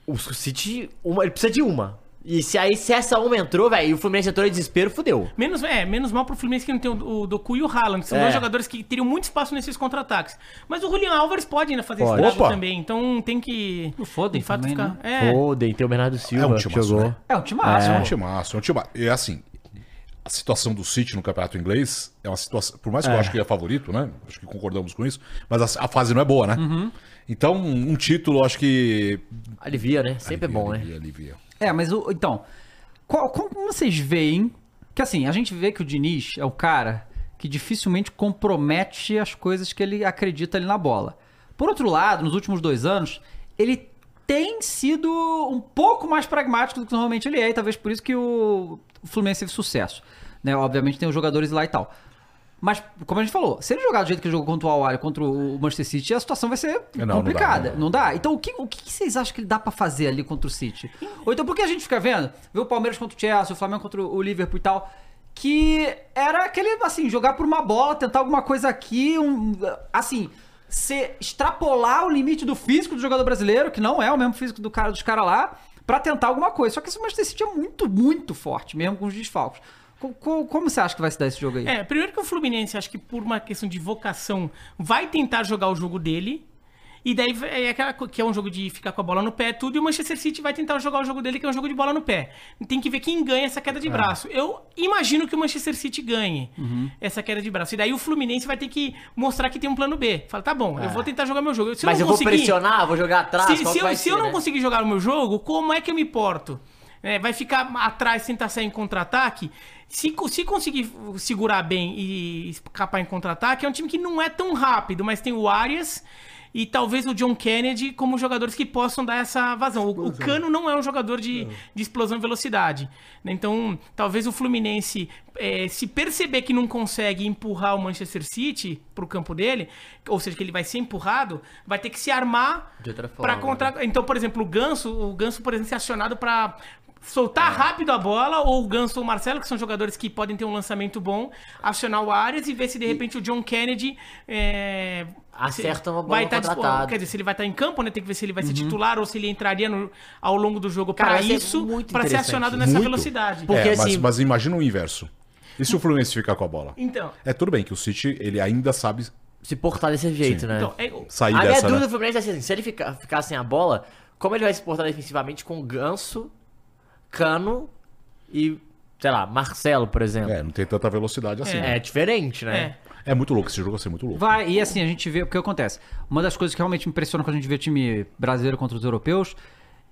o City, uma, ele precisa de uma. E se aí, se essa uma entrou, velho, e o Fluminense entrou em desespero, fudeu. Menos, é, menos mal pro Fluminense que não tem o, o Doku e o Haaland, que são É. dois jogadores que teriam muito espaço nesses contra-ataques. Mas o Julian Álvares pode ainda fazer Pode. Opa! também, então tem que. O Foden de fato, também, ficar. né? É. Foden, tem o Bernardo Silva, É um que timaço, jogou. né? É um time massa, É é. um timaço, é um timaço. E assim, a situação do City no campeonato inglês é uma situação. Por mais que eu acho que ele é favorito, né? Acho que concordamos com isso, mas a, a fase não é boa, né? Então, um título, acho que. Alivia, né? Sempre alivia, é bom, né? alivia, alivia. É, mas o, então, qual- como vocês veem que assim, a gente vê que o Diniz é o cara que dificilmente compromete as coisas que ele acredita ali na bola. Por outro lado, nos últimos dois anos, ele tem sido um pouco mais pragmático do que normalmente ele é, e talvez por isso que o Fluminense teve sucesso. Né? Obviamente tem os jogadores lá e tal. Mas, como a gente falou, se ele jogar do jeito que ele jogou contra o Al-Ahly, contra o Manchester City, a situação vai ser Não, não dá, complicada. não Não dá. Então, o que, o que vocês acham que ele dá pra fazer ali contra o City? Ou então, por que a gente fica vendo? Vê o Palmeiras contra o Chelsea, o Flamengo contra o Liverpool e tal. Que era aquele, assim, jogar por uma bola, tentar alguma coisa aqui, um, assim, se extrapolar o limite do físico do jogador brasileiro, que não é o mesmo físico do cara dos caras lá, pra tentar alguma coisa. Só que esse Manchester City é muito, muito forte, mesmo com os desfalques. Co- co- Como você acha que vai se dar esse jogo aí? É, primeiro que o Fluminense, acho que por uma questão de vocação, vai tentar jogar o jogo dele. E daí é aquela que é um jogo de ficar com a bola no pé, tudo, e o Manchester City vai tentar jogar o jogo dele, que é um jogo de bola no pé. Tem que ver quem ganha essa queda de braço. Eu imagino que o Manchester City ganhe essa queda de braço. E daí o Fluminense vai ter que mostrar que tem um plano B. Fala, tá bom, eu vou tentar jogar meu jogo. Se Mas não eu vou pressionar, vou jogar atrás, se, se eu, se ser, eu não né? conseguir jogar o meu jogo, como é que eu me porto? É, vai ficar atrás, tentar sair em contra-ataque? Se, se conseguir segurar bem e escapar em contra-ataque, é um time que não é tão rápido, mas tem o Arias e talvez o John Kennedy como jogadores que possam dar essa vazão. O, o Cano não é um jogador de, de explosão e velocidade. né? Então, talvez o Fluminense, é, se perceber que não consegue empurrar o Manchester City pro campo dele, ou seja, que ele vai ser empurrado, vai ter que se armar para contra. Então, por exemplo, o Ganso, o Ganso, por exemplo, ser acionado para soltar rápido a bola, ou o Ganso ou o Marcelo, que são jogadores que podem ter um lançamento bom, acionar o Arias e ver se de repente o John Kennedy é, Acerta uma bola vai estar disposto. contratada. Quer dizer, se ele vai estar em campo, né? Tem que ver se ele vai ser titular ou se ele entraria no- ao longo do jogo para isso, muito para ser acionado nessa Muito. velocidade. Porque, é, mas, assim- mas imagina o inverso. E se o Fluminense ficar com a bola? Então, É tudo bem que o City, ele ainda sabe Se portar desse jeito, né? então é, sair a minha dessa, dúvida né? do Fluminense é assim, se ele ficar, ficar sem a bola, como ele vai se portar defensivamente com Ganso, Cano e, sei lá, Marcelo, por exemplo? É, não tem tanta velocidade assim. É, né? diferente, né? é. É. muito louco, esse jogo vai ser muito louco. Vai, e assim, a gente vê, o que acontece? Uma das coisas que realmente me impressiona quando a gente vê time brasileiro contra os europeus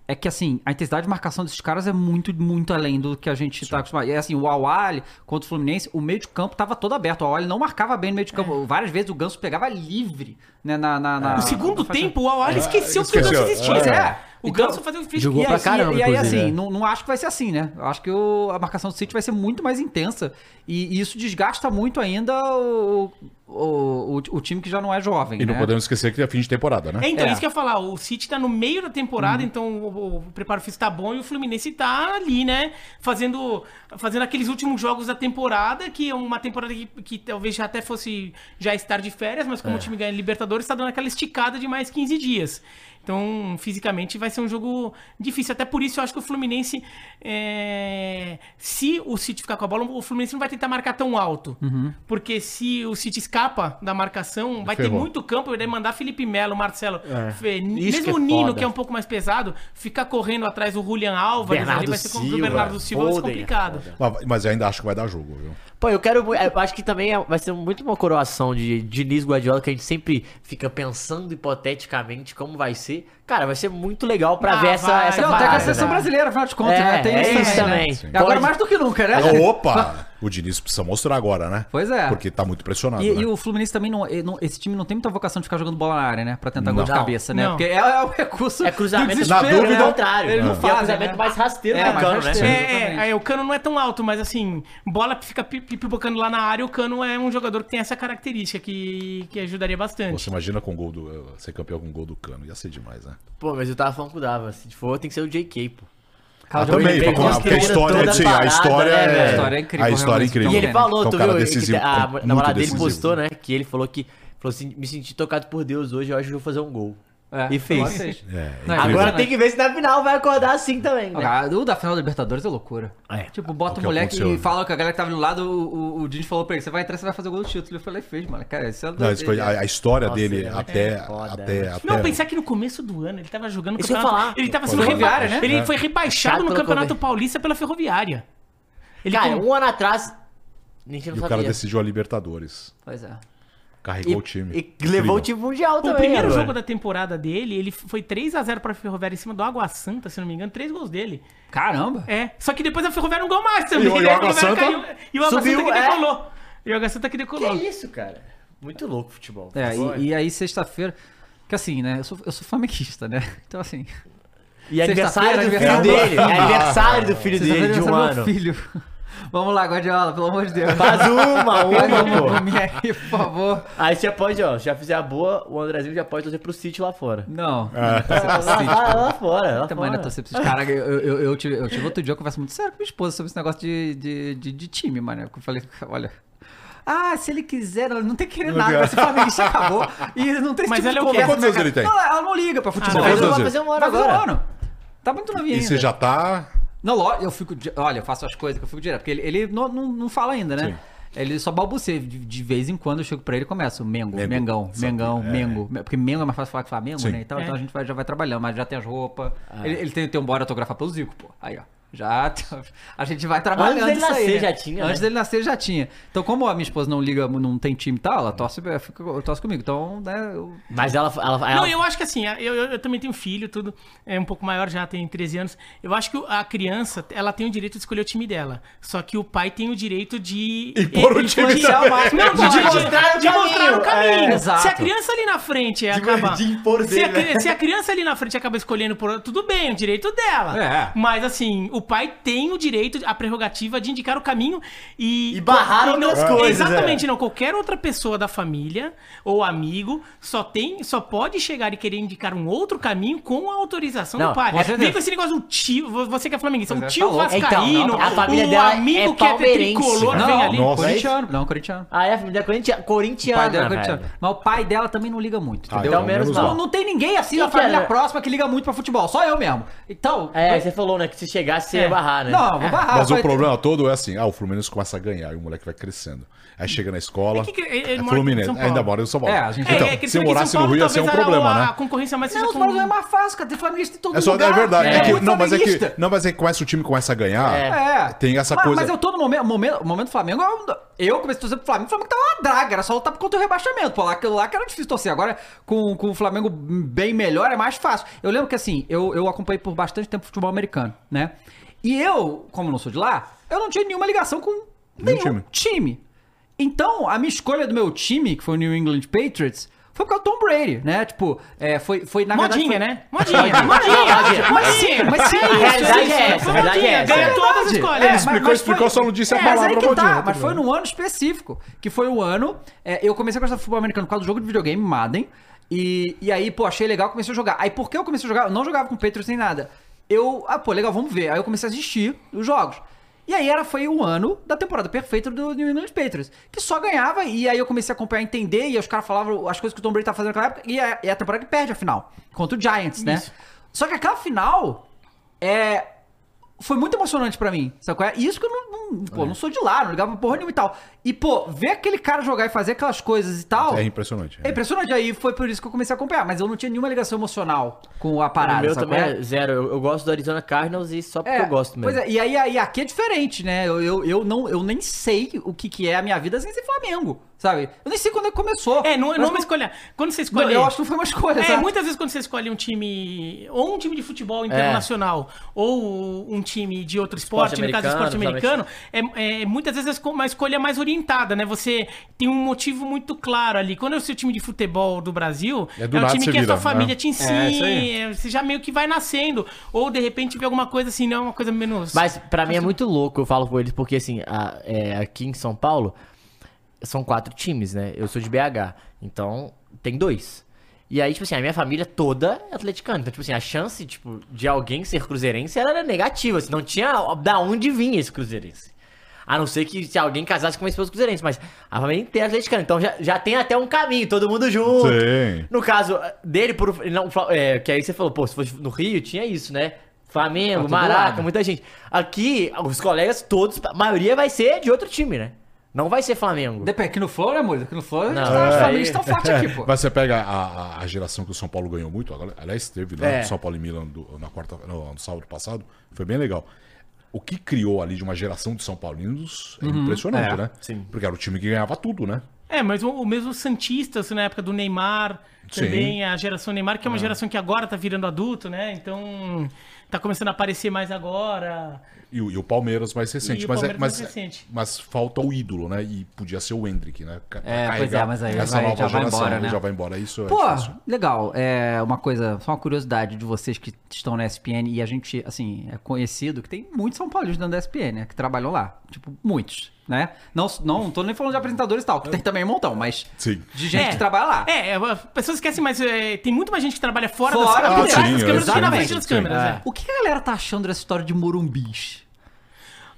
é que, assim, a intensidade de marcação desses caras é muito, muito além do que a gente tá acostumado. E, assim, o Awali contra o Fluminense, o meio de campo tava todo aberto. O Awali não marcava bem no meio de campo. Várias vezes o Ganso pegava livre, né, na... na, na No segundo na tempo, o Al esqueceu que o esqueceu. Ganso existia. É. O Então, Ganso fazia o free jogou E pra aí, caramba, e aí inclusive, assim, é. não, não acho que vai ser assim, né? Eu acho que o- a marcação do City vai ser muito mais intensa. E, e isso desgasta muito ainda o, o, o, o time que já não é jovem. E não né? podemos esquecer que é fim de temporada, né? É, então, É. isso que eu ia falar. O City tá no meio da temporada, então o, o preparo físico tá bom e o Fluminense tá ali, né? Fazendo, fazendo aqueles últimos jogos da temporada, que é uma temporada que, que talvez já até fosse já estar de férias, mas como o time ganha Libertadores, tá dando aquela esticada de mais 15 dias. Então, fisicamente, vai ser um jogo difícil. Até por isso, eu acho que o Fluminense, é, se o City ficar com a bola, o Fluminense não vai tentar marcar tão alto. Porque se o City escapa da marcação, vai ter Ferrou. muito campo. Ele vai mandar Felipe Melo, Marcelo, Fê, Isso mesmo é o Nino, foda. que é um pouco mais pesado, ficar correndo atrás do Julian Álvares, Bernardo ali vai ser Silva, Bernardo Silva vai ser é complicado. Mas, mas eu ainda acho que vai dar jogo, viu? Pô, eu quero. mu- Eu acho que também é- vai ser muito uma coroação de Diniz Guardiola, que a gente sempre fica pensando hipoteticamente como vai ser. Cara, vai ser muito legal pra Ah, ver essa, vai. essa Não, até com a parada, seleção né? brasileira, afinal de contas, É, né? Tem é isso, isso também. também. Né? Agora mais do que nunca, né? <laughs> Opa! O Diniz precisa mostrar agora, né? Pois é. Porque tá muito pressionado. E, né? e o Fluminense também não, ele não- Esse time não tem muita vocação de ficar jogando bola na área, né? Pra tentar gol de Não. cabeça, né? Não. Porque é, é o recurso. É cruzamento do na desespero, dúvida né? ao contrário. Ele não E é faz. cruzamento né? mais rasteiro É, mais cano, né? É, é, é, o Cano não é tão alto, mas assim, bola fica pi- pipocando lá na área, o Cano é um jogador que tem essa característica que, que ajudaria bastante. Você imagina com gol do. ser campeão com gol do cano. Ia ser demais, né? Pô, mas eu tava falando com o Dava. Se for, tem que ser o JK, pô. Ah, Jogo também, pra falar, porque a história, toda sim, parada, a história né, é. A história é incrível, A história é incrível. E ele Então, falou, é um tu viu? decisivo, a muito namorada dele decisivo. postou, né? Que ele falou que. Falou assim: me senti tocado por Deus hoje, eu acho que eu vou fazer um gol. É, E fez. agora fez. É, Não, é. Agora tem que ver se na final vai acordar assim também, né? Ah, O da final da Libertadores é loucura. É. Tipo, bota O o que moleque aconteceu, e fala que a galera que tava do lado, o, o, o falou pra ele, você vai entrar, você vai fazer o gol do título. Eu falei, fez, mano. Cara, isso é Não, isso foi- a, a história Nossa, dele ele é até, foda, até, né? até. Não, pensar que no começo do ano ele tava jogando no Isso falar. Ele tava sendo Ferroviária, reba... né? Ele É. foi rebaixado no Campeonato Paulista pela Ferroviária. Ele Cara, com- um ano atrás. Não E o sabia. cara decidiu a Libertadores. Pois é. Carregou E, o time. e levou Incrível. o time mundial O também. primeiro agora. jogo da temporada dele, ele foi 3x0 pra Ferroviária em cima do Água Santa, se não me engano, três gols dele. Caramba. É, só que depois a Ferroviária não ganhou mais também. E o- e o né? A Água Ferroviária Santa caiu, e o Água subiu, Santa que é. decolou. E o Água Santa que Que decolou. isso, cara? Muito louco o futebol. É, e, e aí sexta-feira. Que assim, né? Eu sou, eu sou flamenguista, né? <laughs> Então assim. E aniversário do filho dele. É aniversário do filho Sexta-feira dele de um aniversário do ano. filho. Vamos lá, Guardiola, pelo amor de Deus. Faz uma, uma, uma pô. aí, por favor. Aí você pode, ó, se já fizer a boa, o Andrezinho já pode torcer pro City lá fora. Não. É. Lá, lá, lá fora, lá Também não fora. torcer pra esses caras. Eu, eu, eu, tive, eu tive outro dia, eu converso muito sério com minha esposa sobre esse negócio de, de, de, de time, mano. Eu falei, olha. Ah, se ele quiser, ela não tem que querer nada, ser flamenguista, acabou. E não tem esse Mas tipo ela de é o quê? conversa. Quantos anos né, ele tem? Não, ela não liga pra futebol. Ah, Quantos vai fazer um ano Vai fazer um agora. ano. Tá muito novinho E ainda. você já tá. Não, lo- eu fico. Olha, eu faço as coisas que eu fico direto. Porque ele, ele não, não, não fala ainda, né? Sim. Ele só balbucia. De, de vez em quando eu chego pra ele e começo. Mengo, Mengo. Mengão, Sabe, Mengão, é. Mengo. Porque Mengo é mais fácil falar que Flamengo, Sim. né? Então, É. então a gente vai, já vai trabalhando, mas já tem as roupas. Ele, ele tem, tem um bora autografar pelo Zico, pô. Aí, ó. Já. A gente vai trabalhando dele isso aí, nascer né? já tinha, Antes né? dele nascer já tinha. Então, como a minha esposa não liga, não tem time e tal, ela torce, fica, torce comigo. Então, né, eu, Mas ela, ela, ela, Não, eu acho que assim, eu, eu, eu também tenho filho, tudo, é um pouco maior, já tem 13 anos. Eu acho que a criança, ela tem o direito de escolher o time dela. Só que o pai tem o direito de... Impor o time máximo. Não, De de, mostrar de mostrar o caminho, caminho. é, exato. Se a criança ali na frente é De- acaba... de impor se, a, né? se a criança ali na frente acaba escolhendo por... Tudo bem, o direito dela. É. Mas assim, o pai tem o direito, a prerrogativa de indicar o caminho e... E barrar e não- outras coisas, Exatamente, é. não. Qualquer outra pessoa da família ou amigo só tem, só pode chegar e querer indicar um outro caminho com a autorização Não, do pai. Vem com esse negócio do tio, você que é flamenguista, Pois um é, tio louco. vascaíno, Então, a família o dela amigo é que é tricolor Não, vem ali. Nossa. corintiano. Não, corintiano. Ah, é a família corintia- O corintiana, pai dela é corintiano. Mas o pai dela também não liga muito, Ah, entendeu? então menos. Não, não tem ninguém assim Quem na família era? próxima que liga muito pra futebol. Só eu mesmo. Então. É, você falou, né, que se chegasse você ia É. barrar, né? Não, vou barrar. Mas o ter- problema todo é assim: ah, o Fluminense começa a ganhar e o moleque vai crescendo. Aí chega na escola. É que ele- ele é mora Fluminense, em São Paulo. ainda mora em São Paulo. É, a gente- então, É, é se eu morasse no Rio ia ser um talvez a- problema, a, né? A concorrência mais seja Não, com... é mais fácil, cara. Tem flamenguista em todo É só, lugar. é verdade. É É. que- não, mas é que, não, mas é que começa, o time começa a ganhar. É. Tem essa mas, coisa. Mas eu tô no momento, momento, momento do Flamengo. Eu, eu comecei a torcer pro Flamengo. O Flamengo tava uma draga. Era só lutar contra o rebaixamento. Pô, lá, aquilo lá que era difícil torcer. Agora, com, com o Flamengo bem melhor, é mais fácil. Eu lembro que assim, eu, eu acompanhei por bastante tempo futebol americano, né? E eu, como não sou de lá, eu não tinha nenhuma ligação com nenhum time. time. Então, a minha escolha do meu time, que foi o New England Patriots, foi por causa do Tom Brady, né? Tipo, é, foi, foi na Modinha, verdade, né? Modinha, modinha, Mas sim, mas sim, A realidade isso, é essa, a verdade é essa. Ganha É todas as escolhas. É, Ele explicou, mas explicou, só não disse a é, mas palavra modinha, tá, mas foi num ano específico, que foi o ano... é, eu comecei a gostar de futebol americano por causa do jogo de videogame, Madden, e, e aí, pô, achei legal, comecei a jogar. Aí, por que eu comecei a jogar? Eu não jogava com Patriots nem nada. Eu, ah, pô, legal, vamos ver. Aí eu comecei a assistir os jogos. E aí era, foi o ano da temporada perfeita do New England Patriots, que só ganhava, e aí eu comecei a acompanhar, entender, e os caras falavam as coisas que o Tom Brady tá fazendo naquela época, e é, é a temporada que perde a final, contra o Giants, né? Isso. Só que aquela final, é, foi muito emocionante pra mim, sabe qual é? Isso que eu não, não- pô, não sou de lá, não ligava pra porra nenhuma e tal. E, pô, ver aquele cara jogar e fazer aquelas coisas e tal. É impressionante. É impressionante, aí foi por isso que eu comecei a acompanhar, mas eu não tinha nenhuma ligação emocional com a O parada. meu sabe também é? é zero. Eu, eu gosto do Arizona Cardinals e só porque eu gosto mesmo. Pois é, e aí, aí aqui é diferente, né? Eu, eu, eu, não, eu nem sei o que, que é a minha vida sem ser Flamengo, sabe? Eu nem sei quando é que começou. É, não, não é uma escolha. Quando você Não, escolhe. eu acho que não foi uma escolha, É, sabe? muitas vezes quando você escolhe um time, ou um time de É. futebol internacional, ou um time de outro esporte, Esporte no caso esporte americano, americano, é, é, muitas vezes é uma escolha mais orientada, né? Você tem um motivo muito claro ali. Quando é o seu time de futebol do Brasil, É é, do um nada time você que a sua família né? te É, ensina, aí. você já meio que vai nascendo. Ou de repente vê alguma coisa assim, não é uma coisa menos. Mas pra mim é muito louco, eu falo com eles, porque assim, a- é, aqui em São Paulo são quatro times, né? Eu sou de BH, então tem dois. E aí, tipo assim, a minha família toda é atleticana. Então, tipo assim, a chance, tipo, de alguém ser cruzeirense era negativa, assim, não tinha da onde vinha esse cruzeirense. A não ser que se alguém casasse com uma esposa cruzeirense, mas a família inteira é atleticana. Então já, já tem até um caminho, todo mundo junto. Sim. No caso dele, por, não, é, que aí você falou, pô, se fosse no Rio, tinha isso, né? Flamengo, todo Maraca, lado. muita gente. Aqui, os colegas todos, a maioria vai ser de outro time, né? Não vai ser Flamengo. Depende, aqui no Flow, né, amor? Aqui no Flow, a gente Não, tá, as é. famílias estão fortes aqui, <laughs> pô. Mas você pega a, a- a geração que o São Paulo ganhou muito, agora, aliás, teve, né? É. São Paulo e Milan do- na quarta, no, no sábado passado, foi bem legal. O que criou ali de uma geração de São Paulinos é impressionante, É, né? sim. Porque era o time que ganhava tudo, né? É, mas o, o mesmo Santistas, na época do Neymar, Sim. também a geração Neymar, que é uma geração que agora tá virando adulto, né? Então tá começando a aparecer mais agora. E, o- e o Palmeiras mais recente. E o mas, é- Palmeiras mas, mais recente. mas falta o ídolo, né? E podia ser o Hendrick, né? Ca- É, pois é, mas aí essa vai- nova já vai geração, embora, né? Já vai embora. Isso é Pô, difícil. legal. É uma coisa, só uma curiosidade de vocês que estão na SPN e a gente, assim, é conhecido que tem muitos São Paulinos dentro da SPN, né? Que trabalham lá. Tipo, muitos, né? Não, não tô nem falando de apresentadores e tal, que tem também um montão, mas Sim. de gente É. que trabalha lá. É, as pessoas esquecem, mas é, tem muito mais gente que trabalha fora, Fora, das ah, câmeras, por trás sim, das câmeras do que na frente das sim. câmeras. É. é. O que a galera tá achando dessa história de Morumbis?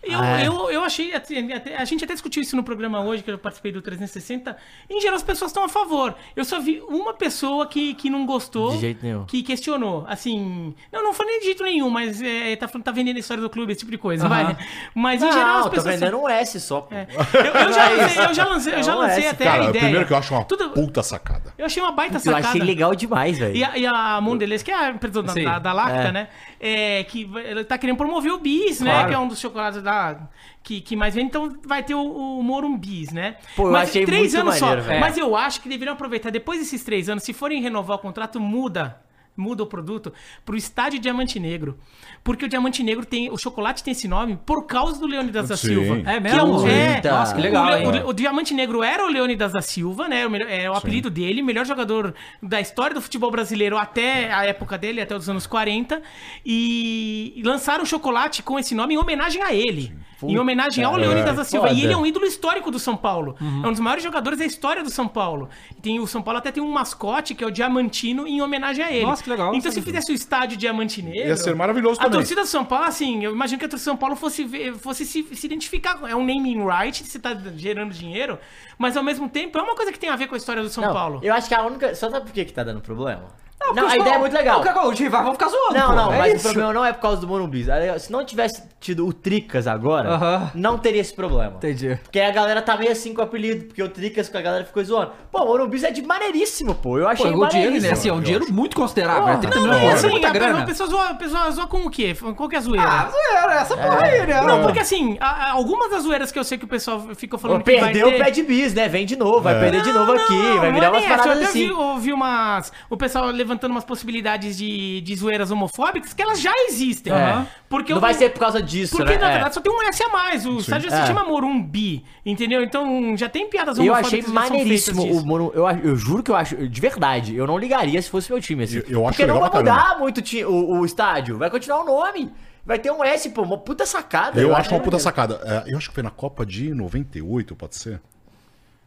Eu, Ah, é. eu, eu achei, assim, a gente até discutiu isso no programa hoje, que eu participei do 360. Em geral, as pessoas estão a favor. Eu só vi uma pessoa que, que não gostou. De jeito nenhum. Que questionou. Assim, não, não foi nem de jeito nenhum, mas é, tá, falando- tá vendendo a história do clube, esse tipo de coisa, vai. Mas em Não, geral, as tô pessoas. vendendo um S só. É. Eu, eu já <laughs> lancei, eu já lancei, eu já Não, lancei até Cara, a ideia. primeiro que eu acho uma Tudo- puta sacada. Eu achei uma baita Eu sacada. achei legal demais, velho. E a, e a Mondelez, que é a empresa da, da, da Lacta, É. né? É, que ela tá querendo promover o Bis, né? Claro. Que é um dos chocolates da, que, que mais vende. Então vai ter o, o Morumbis, né? Pô, achei três anos maneiro, só. velho. Mas eu acho que deveriam aproveitar, depois desses três anos, se forem renovar o contrato, muda. Muda o produto pro estádio Diamante Negro. Porque o Diamante Negro tem. O chocolate tem esse nome por causa do Leonidas da Sim. Silva. É Que é, mesmo? é, Eita. Nossa, que legal, o, Le- hein? o o Diamante Negro era o Leonidas da Silva, né? O, melhor- é o apelido dele, melhor jogador da história do futebol brasileiro até a época dele, até os anos 40. E, e lançaram o chocolate com esse nome em homenagem a ele. Em homenagem ao Leonidas da Silva. foda. E ele é um ídolo histórico do São Paulo. É um dos maiores jogadores da história do São Paulo. E Tem, o São Paulo até tem um mascote, que é o Diamantino, em homenagem a ele. Nossa, que legal, Então, se fizesse o estádio Diamante Negro. Ia ser maravilhoso A também. torcida do São Paulo, assim, eu imagino que a torcida do São Paulo fosse, ver- fosse se, se identificar. É um naming right, você tá gerando dinheiro, mas ao mesmo tempo é uma coisa que tem a ver com a história do São Não, Paulo. Eu acho que a única. Só sabe por que, que tá dando problema? Não, porque a ideia é muito legal. Não, Os rivais vão ficar zoando. Não, pô. não, é mas isso. o problema não é por causa do Morumbis. Se não tivesse tido o Tricas agora, Aham. não teria esse problema. Entendi. Porque a galera tá meio assim com o apelido, porque o Tricas com a galera ficou zoando. Pô, o Morumbis é de maneiríssimo, pô. Eu Pô, achei o dinheiro, né? maneiríssimo. Assim, é um dinheiro muito considerável. Porra. é 30 Não, milhões Não, é assim, muita a, grana. a pessoa zoa, a pessoa zoa com o quê? Qual que é a zoeira? Ah, zoeira, essa porra aí, né? não, porque assim, algumas das zoeiras que eu sei que o pessoal fica Pô, falando que vai perdeu ter... o pé de bis, né? Vem de novo, vai É. perder de novo aqui, Não, vai não virar é umas paradas Eu assim. vi, ouvi umas. O pessoal levantando umas possibilidades de, de zoeiras homofóbicas que elas já existem. Aham. Porque Não o- vai ser por causa disso, Porque, né? na É. verdade, só tem um S a mais. O estádio já se É. chama Morumbi, entendeu? Então, já tem piadas Eu homofóbicas achei já são maneiríssimo o. Eu, eu juro que eu acho. De verdade, eu não ligaria se fosse meu time. Assim, Eu- eu acho porque não vai mudar muito ti- o, o estádio. Vai continuar o nome. Vai ter um S, pô, uma puta sacada. Eu acho uma puta maneiro. sacada. É, eu acho que foi na Copa de 98, pode ser?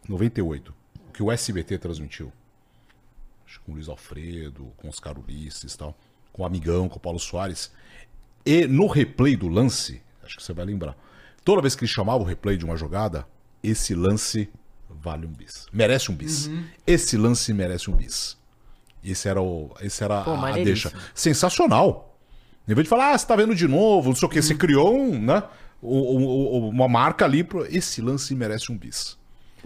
98. Que o SBT transmitiu. Com o Luiz Alfredo, com os Ulisses e tal. Com o Amigão, com o Paulo Soares. E no replay do lance, acho que você vai lembrar. Toda vez que ele chamava o replay de uma jogada, esse lance vale um bis. Merece um bis. Uhum. Esse lance merece um bis. Esse era, o, esse era Pô, a- a deixa. Sensacional. Em vez de falar, ah, você tá vendo de novo, não sei o que, você criou um, né? uma marca ali, pro, esse lance merece um bis.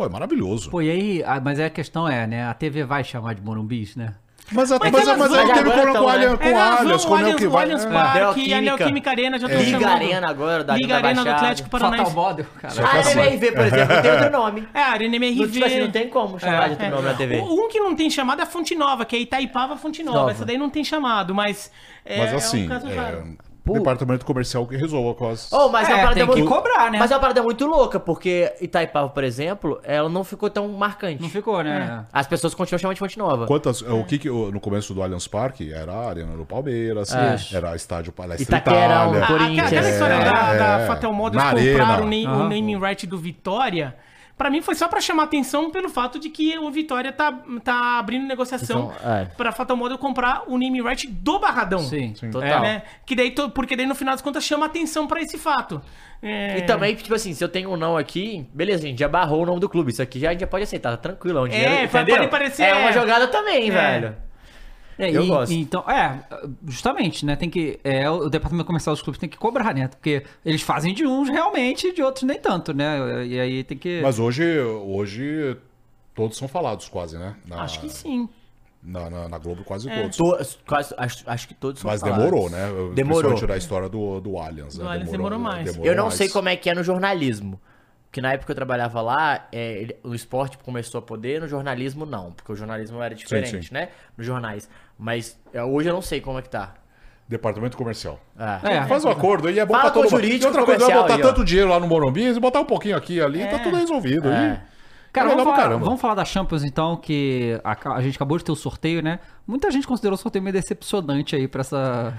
Pô, é maravilhoso. Pô, e aí, ah, mas aí a questão é, né? A TV vai chamar de Morumbis, né? Mas, a, Mas mas, mas aí teve problema com, tão, o Allianz- né? com É, Allianz, com o Neo que o vai. Allianz é. Parque e a Neoquímica. Arena já estão Liga chamando. Arena agora, da Liga Arena do. Atlético Paranaense. Fatal Model, cara. Só Ah, que assim- MRV, por exemplo, tem outro nome. É, a Arena MRV. Não, tipo assim, não tem como chamar de outro nome na TV. Um que não tem chamado é a Fonte Nova, que é Itaipava Fonte Nova. Essa daí não tem chamado, mas. É, Mas é assim, um é, raro. departamento comercial que resolva com as... Oh, mas é, É, uma parada tem que muito... cobrar, né? Mas é uma parada muito louca, porque Itaipava, por exemplo, ela não ficou tão marcante. Não ficou, né? As pessoas continuam chamando de Fonte Nova. Quantas, O que, que no começo do Allianz Parque era a Arena do Palmeiras, É. era estádio Palestra Itália. A- Corinthians. Aquela história É, da, da é. Fatal Models Na comprar arena. o, naming right do Vitória, pra mim foi só pra chamar atenção pelo fato de que o Vitória tá, tá abrindo negociação Então, é. pra Fatal Model comprar o naming right do Barradão. Sim. Total. É, né? Que daí, porque daí no final das contas chama atenção pra esse fato. É, E também, tipo assim, se eu tenho um não aqui, beleza, a gente já barrou o nome do clube. Isso aqui já, a gente já pode aceitar, tá tranquilo. É, um dinheiro, É, entendeu? pode parecer- É uma jogada também, É. velho. É, Eu e- gosto. Então, é, justamente, né? Tem que. É, o departamento comercial dos clubes tem que cobrar, né? Porque eles fazem de uns realmente e de outros nem tanto, né? E aí tem que. Mas hoje, hoje todos são falados quase, né? Na, Acho que sim. Na, na- na Globo quase É. todos. To- quase, acho, acho que todos são Mas falados. demorou, né? Demorou. Principalmente da história do, do Allianz. Do né? Allianz demorou mais. Eu não mais. sei como é que é no jornalismo. Porque na época que eu trabalhava lá, é, ele- o esporte começou a poder, no jornalismo não. Porque o jornalismo era diferente, sim. né? Nos jornais. Mas é, hoje eu não sei como é que tá. Departamento comercial. É. É. Faz um acordo aí, é bom Fala pra todo mundo. E outra coisa, vai comercial botar aí, tanto dinheiro lá no Morumbi e botar um pouquinho aqui e ali, tá É. tudo resolvido. É. aí. Cara, É vamos falar, caramba. vamos falar da Champions então, que a, a gente acabou de ter o sorteio, né? Muita gente considerou o sorteio meio decepcionante aí pra essa.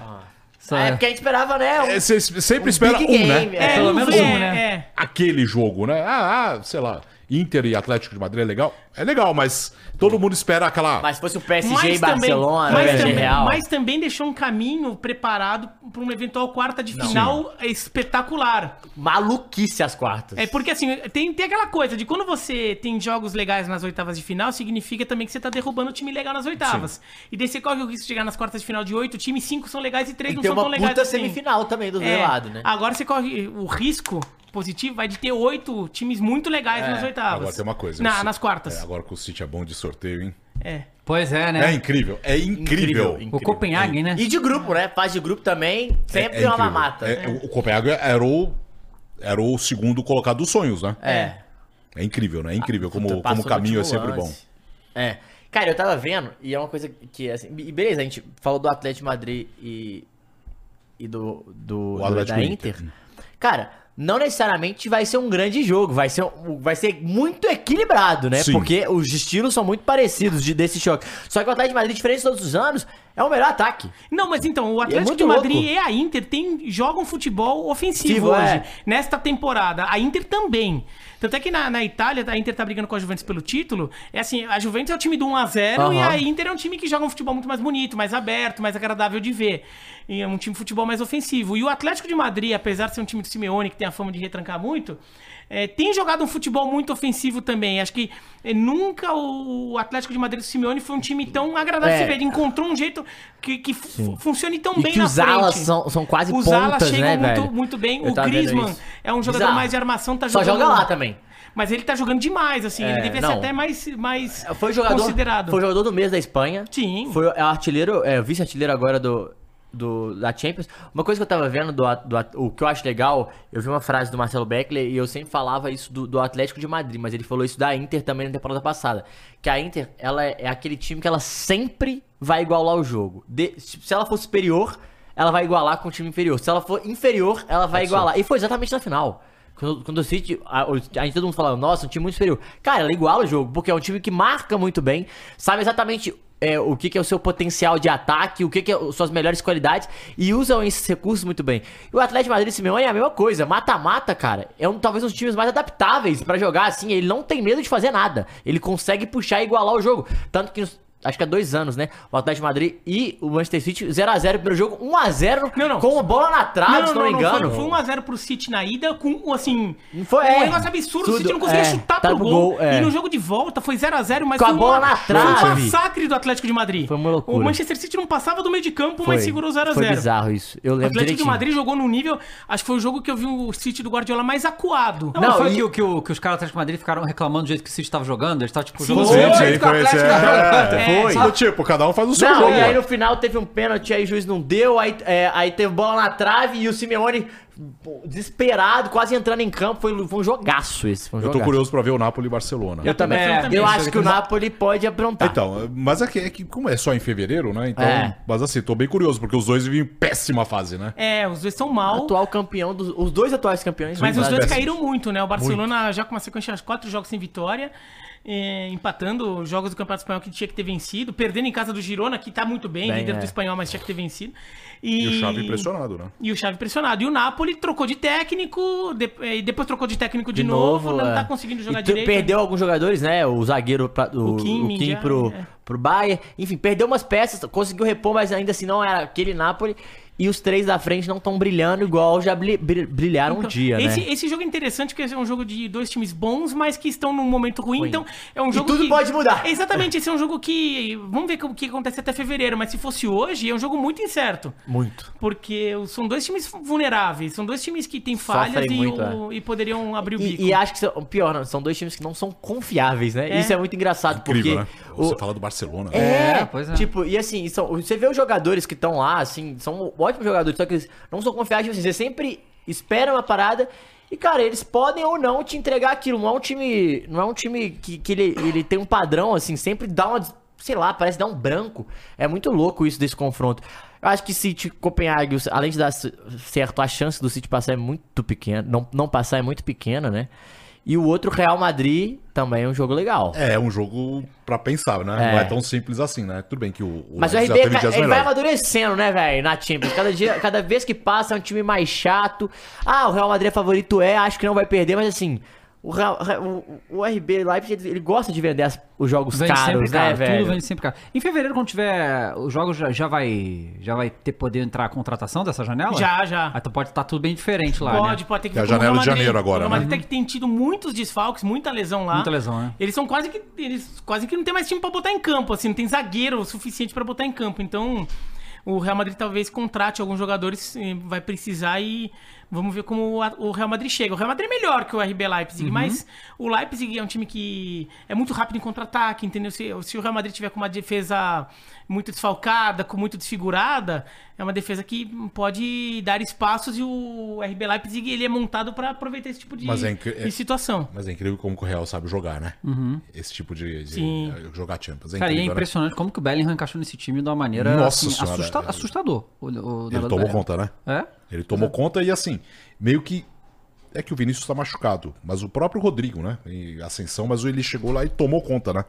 Essa- É porque a gente esperava, né? um- É, Você sempre um espera big um, game, né? é. pelo menos um, né? É. Aquele jogo, né? Ah, ah, sei lá, Inter e Atlético de Madrid é legal? É legal, mas todo mundo espera aquela... Mas se fosse o PSG Mas e Barcelona, mas, PSG também, Real. mas também deixou um caminho preparado para um eventual quarta de final espetacular. Maluquice as quartas. É porque assim, tem, tem aquela coisa de quando você tem jogos legais nas oitavas de final, significa também que você tá derrubando o time legal nas oitavas. E daí você corre o risco de chegar nas quartas de final de oito times, cinco são legais e três Tem não são tão uma legais puta assim. semifinal também do É, lado, né? Agora você corre o risco positivo vai de ter oito times muito legais nas oitavas. Agora tem uma coisa. Na- nas quartas. É, agora que o City é bom de sorteio, hein? É. Pois é, É, né? incrível, é incrível. o Copenhagen, né? E de grupo, né? Fase de grupo também, sempre tem uma incrível. mamata. É, o- O Copenhague era o, era o segundo colocado dos sonhos, né? É. É incrível, né? É incrível como, Puta, como passou o caminho é sempre bom. É. Cara, eu tava vendo, e é uma coisa que, assim... E beleza, a gente falou do Atlético de Madrid e... E do... do, O do da Inter. Inter. Cara, não necessariamente vai ser um grande jogo. Vai ser, vai ser muito equilibrado, né? Sim. Porque os estilos são muito parecidos de, desse choque. Só que o Atlético de Madrid, diferente de todos os anos, é o melhor ataque. Não, mas então, o Atlético muito de Madrid louco. e a Inter tem, jogam futebol ofensivo Ofensivo, hoje, é. nesta temporada. A Inter também. Tanto é que na, na Itália, a Inter tá brigando com a Juventus pelo título. É assim, a Juventus é o time do 1x0 e Aham. a Inter é um time que joga um futebol muito mais bonito, mais aberto, mais agradável de ver. E é um time de futebol mais ofensivo. E o Atlético de Madrid, apesar de ser um time do Simeone, que tem a fama de retrancar muito, é, tem jogado um futebol muito ofensivo também. Acho que é, nunca o Atlético de Madrid do Simeone foi um time tão agradável de se É. ver. Ele encontrou um jeito que, que fu- funcione tão E bem que na os alas frente. são, são quase Os pontas, alas chegam né, muito, velho? muito bem. Eu o Griezmann é um jogador Bizarro. mais de armação, tá Só jogando... joga lá também. Mas ele tá jogando demais, assim. ele É, devia ser não. até mais, mais Foi jogador, considerado. foi jogador do mês da Espanha. Sim. Foi é, artilheiro, é, vice-artilheiro agora do, do, da Champions. Uma coisa que eu tava vendo, do, do o que eu acho legal, eu vi uma frase do Marcelo Beckler e eu sempre falava isso do, do Atlético de Madrid, mas ele falou isso da Inter também na temporada passada. Que a Inter, ela é, é aquele time que ela sempre vai igualar o jogo. De- se ela for superior, ela vai igualar com o time inferior. Se ela for inferior, ela vai igualar. E foi exatamente na final. Quando, quando o City, a, a gente todo mundo fala, nossa, um time muito superior. Cara, ela iguala o jogo, porque é um time que marca muito bem, sabe exatamente é, o que, que é o seu potencial de ataque, o que, que é as suas melhores qualidades, e usam esses recursos muito bem. E o Atlético Madrid e Simeone é a mesma coisa. Mata-mata, cara, é um, talvez um dos times mais adaptáveis pra jogar assim. Ele não tem medo de fazer nada. Ele consegue puxar e igualar o jogo. Tanto que nos- acho que há dois anos, né? O Atlético de Madrid e o Manchester City 0x0 primeiro jogo, 1x0 Não, não. com a bola na trave, se não, me engano. Foi, foi 1x0 pro City na ida, com, assim, Foi, um é. negócio absurdo. O City Tudo, não conseguia é, chutar tá pro gol. gol, é. E no jogo de volta foi 0x0, mas Com a foi bola uma- na foi um trave. massacre do Atlético de Madrid. Foi uma loucura. O Manchester City não passava do meio de campo, Foi, mas segurou 0x0. foi bizarro isso. Eu O lembro Atlético de direitinho. Madrid jogou num nível. Acho que foi o jogo que eu vi o City do Guardiola mais acuado. Não, Não, não foi e- que, o- que, o- que os caras do Atlético de Madrid ficaram reclamando do jeito que o City tava jogando? Eles estavam, tipo, Sim, jogando o foi <laughs> é. Foi. Do tipo, cada um faz o seu Não, jogo. e aí né? no final teve um pênalti, aí o juiz não deu, aí, é, aí teve bola na trave e o Simeone desesperado, quase entrando em campo. Foi, foi um jogaço esse. Foi um Eu tô jogaço. curioso pra ver o Napoli e Barcelona. Eu também. É, eu também. acho que o Napoli pode aprontar. Então, mas é que, é que como é só em fevereiro, né? Então, É. mas assim, tô bem curioso, porque os dois vivem em péssima fase, né? É, os dois são mal. Atual campeão, dos, os dois atuais campeões. Mas né? os dois Péssimo. caíram muito, né? O Barcelona já com uma sequência de quatro jogos sem vitória, eh, empatando os jogos do Campeonato Espanhol que tinha que ter vencido, perdendo em casa do Girona, que tá muito bem, Bem, líder é. do Espanhol, mas tinha que ter vencido. E o Xavi impressionado, né? E o Xavi impressionado. E o Napoli trocou de técnico, de- e depois trocou de técnico de, De novo, novo, não é. tá conseguindo jogar E direito. Perdeu alguns jogadores, né? O zagueiro, pra, o, O Kim, o Kim já, pro, é. pro Bayern. Enfim, perdeu umas peças, conseguiu repor, mas ainda assim não era aquele Napoli. E os três da frente não estão brilhando igual já bri- bri- brilharam um Então, dia, esse, né? esse jogo é interessante porque é um jogo de dois times bons, mas que estão num momento ruim. Ruim. Então, é um E jogo tudo que- pode mudar. <laughs> Exatamente, esse é um jogo que. Vamos ver o que acontece até fevereiro, mas se fosse hoje, é um jogo muito incerto. Muito. Porque são dois times vulneráveis, são dois times que têm Sofrem falhas e, muito, o- e poderiam abrir o bico. E, e acho que são, pior, não, são dois times que não são confiáveis, né? É. Isso é muito engraçado, Incrível, porque. né? o- Você fala do Barcelona. né? É, É, pois é. tipo, e assim, são, você vê os jogadores que estão lá, assim, são ótimos jogadores, só que eles não são confiáveis, tipo assim, você sempre espera uma parada e, cara, eles podem ou não te entregar aquilo. Não é um time, não é um time que, que ele, ele tem um padrão, assim, sempre dá uma, sei lá, parece dar um branco. É muito louco isso desse confronto. Eu acho que City, Copenhague, além de dar certo, a chance do City passar é muito pequena, não, não passar é muito pequena, né? E o outro, Real Madrid, também é um jogo legal. É, um jogo pra pensar, né? É. Não é tão simples assim, né? Tudo bem que o, o Mas o RB dias ele vai amadurecendo, né, velho, na Champions. Cada, dia, cada vez que passa é um time mais chato. Ah, o Real Madrid é favorito, é, acho que não vai perder, mas assim, o, o, o RB Leipzig, ele, ele gosta de vender as- os jogos Vende sempre caros, né, caro, velho? tudo vende sempre caro. Em fevereiro, quando tiver os jogos, já, já vai já vai ter poder entrar a contratação dessa janela? Já, já. Ah, então pode estar tudo bem diferente lá, Pode, né? pode ter que É a janela Real de janeiro agora, O Real né? Madrid tem que tem tido muitos desfalques, muita lesão lá. Muita lesão, né? Eles são quase que. Eles quase que não tem mais time pra botar em campo, assim, não tem zagueiro o suficiente pra botar em campo. Então, o Real Madrid talvez contrate alguns jogadores, eh, vai precisar e vamos ver como o Real Madrid chega. O Real Madrid é melhor que o RB Leipzig, mas o Leipzig é um time que é muito rápido em contra-ataque, entendeu? Se, se o Real Madrid tiver com uma defesa muito desfalcada, com muito desfigurada, é uma defesa que pode dar espaços e o RB Leipzig ele é montado pra aproveitar esse tipo de, Mas é incri- de situação. Mas é incrível como o Real sabe jogar, né? Esse tipo de, de- Sim. jogar Champions. É Cara, e é incrível, né? impressionante como que o Bellingham encaixou nesse time de uma maneira Nossa assim, Senhora, assusta- é- assustador. O, o Ele tomou conta, né? É? Ele tomou conta e assim, meio que. É que o Vinícius tá machucado, mas o próprio Rodrigo, né? Em ascensão, mas ele chegou lá e tomou conta, né?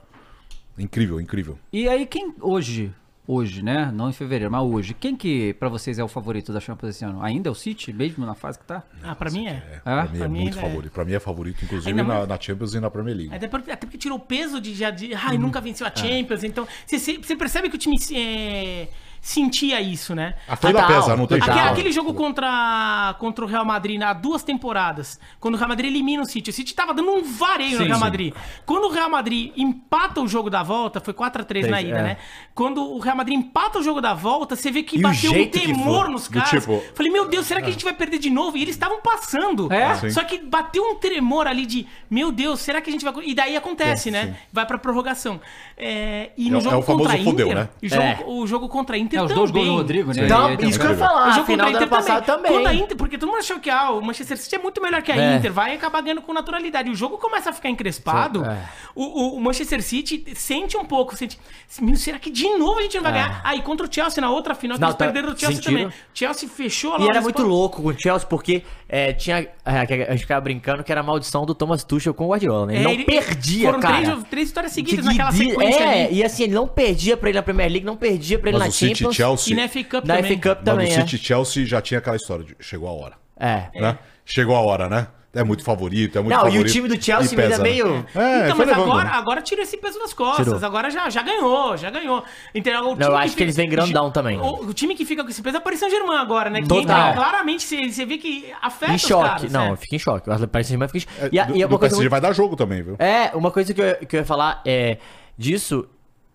Incrível, incrível. E aí, quem hoje, hoje, né? Não em fevereiro, mas hoje, quem que pra vocês é o favorito da Champions esse ano? Ainda é o City, mesmo na fase que tá? Ah, pra mim é. É, pra mim é Pra mim muito é. favorito. Pra mim é favorito, inclusive Ainda na, mais- na Champions e na Premier League. Até porque, até porque tirou o peso de já de. Ai, nunca venceu a Champions. Então, você percebe que o time é, sentia isso, né? A Pesa, não tem. Aquele, aquele jogo contra, contra o Real Madrid há duas temporadas, quando o Real Madrid elimina o City. O City tava dando um vareio no Sim, Real sim. Madrid. Quando o Real Madrid empata o jogo da volta, foi 4x3 na Três, ida, é. né? Quando o Real Madrid empata o jogo da volta, você vê que E bateu um temor foi. nos caras. tipo- Falei, meu Deus, será que a gente vai perder de novo? E eles estavam passando. É? Sim. Só que bateu um tremor ali de, meu Deus, será que a gente vai. E daí acontece, É, né? sim. Vai pra prorrogação. É, e É no o- jogo é o famoso contra a fudeu, Inter, né? o, jogo, É. o jogo contra a Inter É, os também. dois gols do Rodrigo, né? Então, tem- isso que eu ia falar, O a jogo final contra a Inter passado também. Quando a Inter, porque todo mundo achou que ah, o Manchester City é muito melhor que a É. Inter, vai acabar ganhando com naturalidade. O jogo começa a ficar encrespado, É. o, o- Manchester City sente um pouco, sente, "Meu, será que de novo a gente não vai É. ganhar? Aí contra o Chelsea, na outra final, que Não, eles tá- perderam o Chelsea sentiram. também. Chelsea fechou lá E era muito louco com o Chelsea, porque é, tinha. é, que a gente ficava brincando que era a maldição do Thomas Tuchel com o Guardiola, né? Ele É, não ele- perdia, Foram cara. três, três vitórias seguidas Segui- naquela sequência É, ali. e assim, ele não perdia pra ele na Premier League, não perdia pra ele Mas na City Champions. E Chelsea. na FA Cup Na também. FA Cup Mas também, o é. City Chelsea já tinha aquela história de chegou a hora. É. Né? Chegou a hora, né? É muito favorito, é muito Não, e favorito. o time do Chelsea e pesa, ainda né? meio. É, então, mas levando, agora, agora tira esse peso das costas. Tirou. Agora já, já ganhou, já ganhou. Então, o time eu acho que eles vêm fica- grandão também. O, o time que fica com esse peso é o Paris Saint-Germain agora, né? Que Total. entra, claramente você, você vê que afeta Em os choque. caras, não, né? eu fico em choque. O Paris Saint-Germain fica em choque. É, E, do, e é do uma coisa PSG muito- vai dar jogo também, viu? É, uma coisa que eu, que eu ia falar é, disso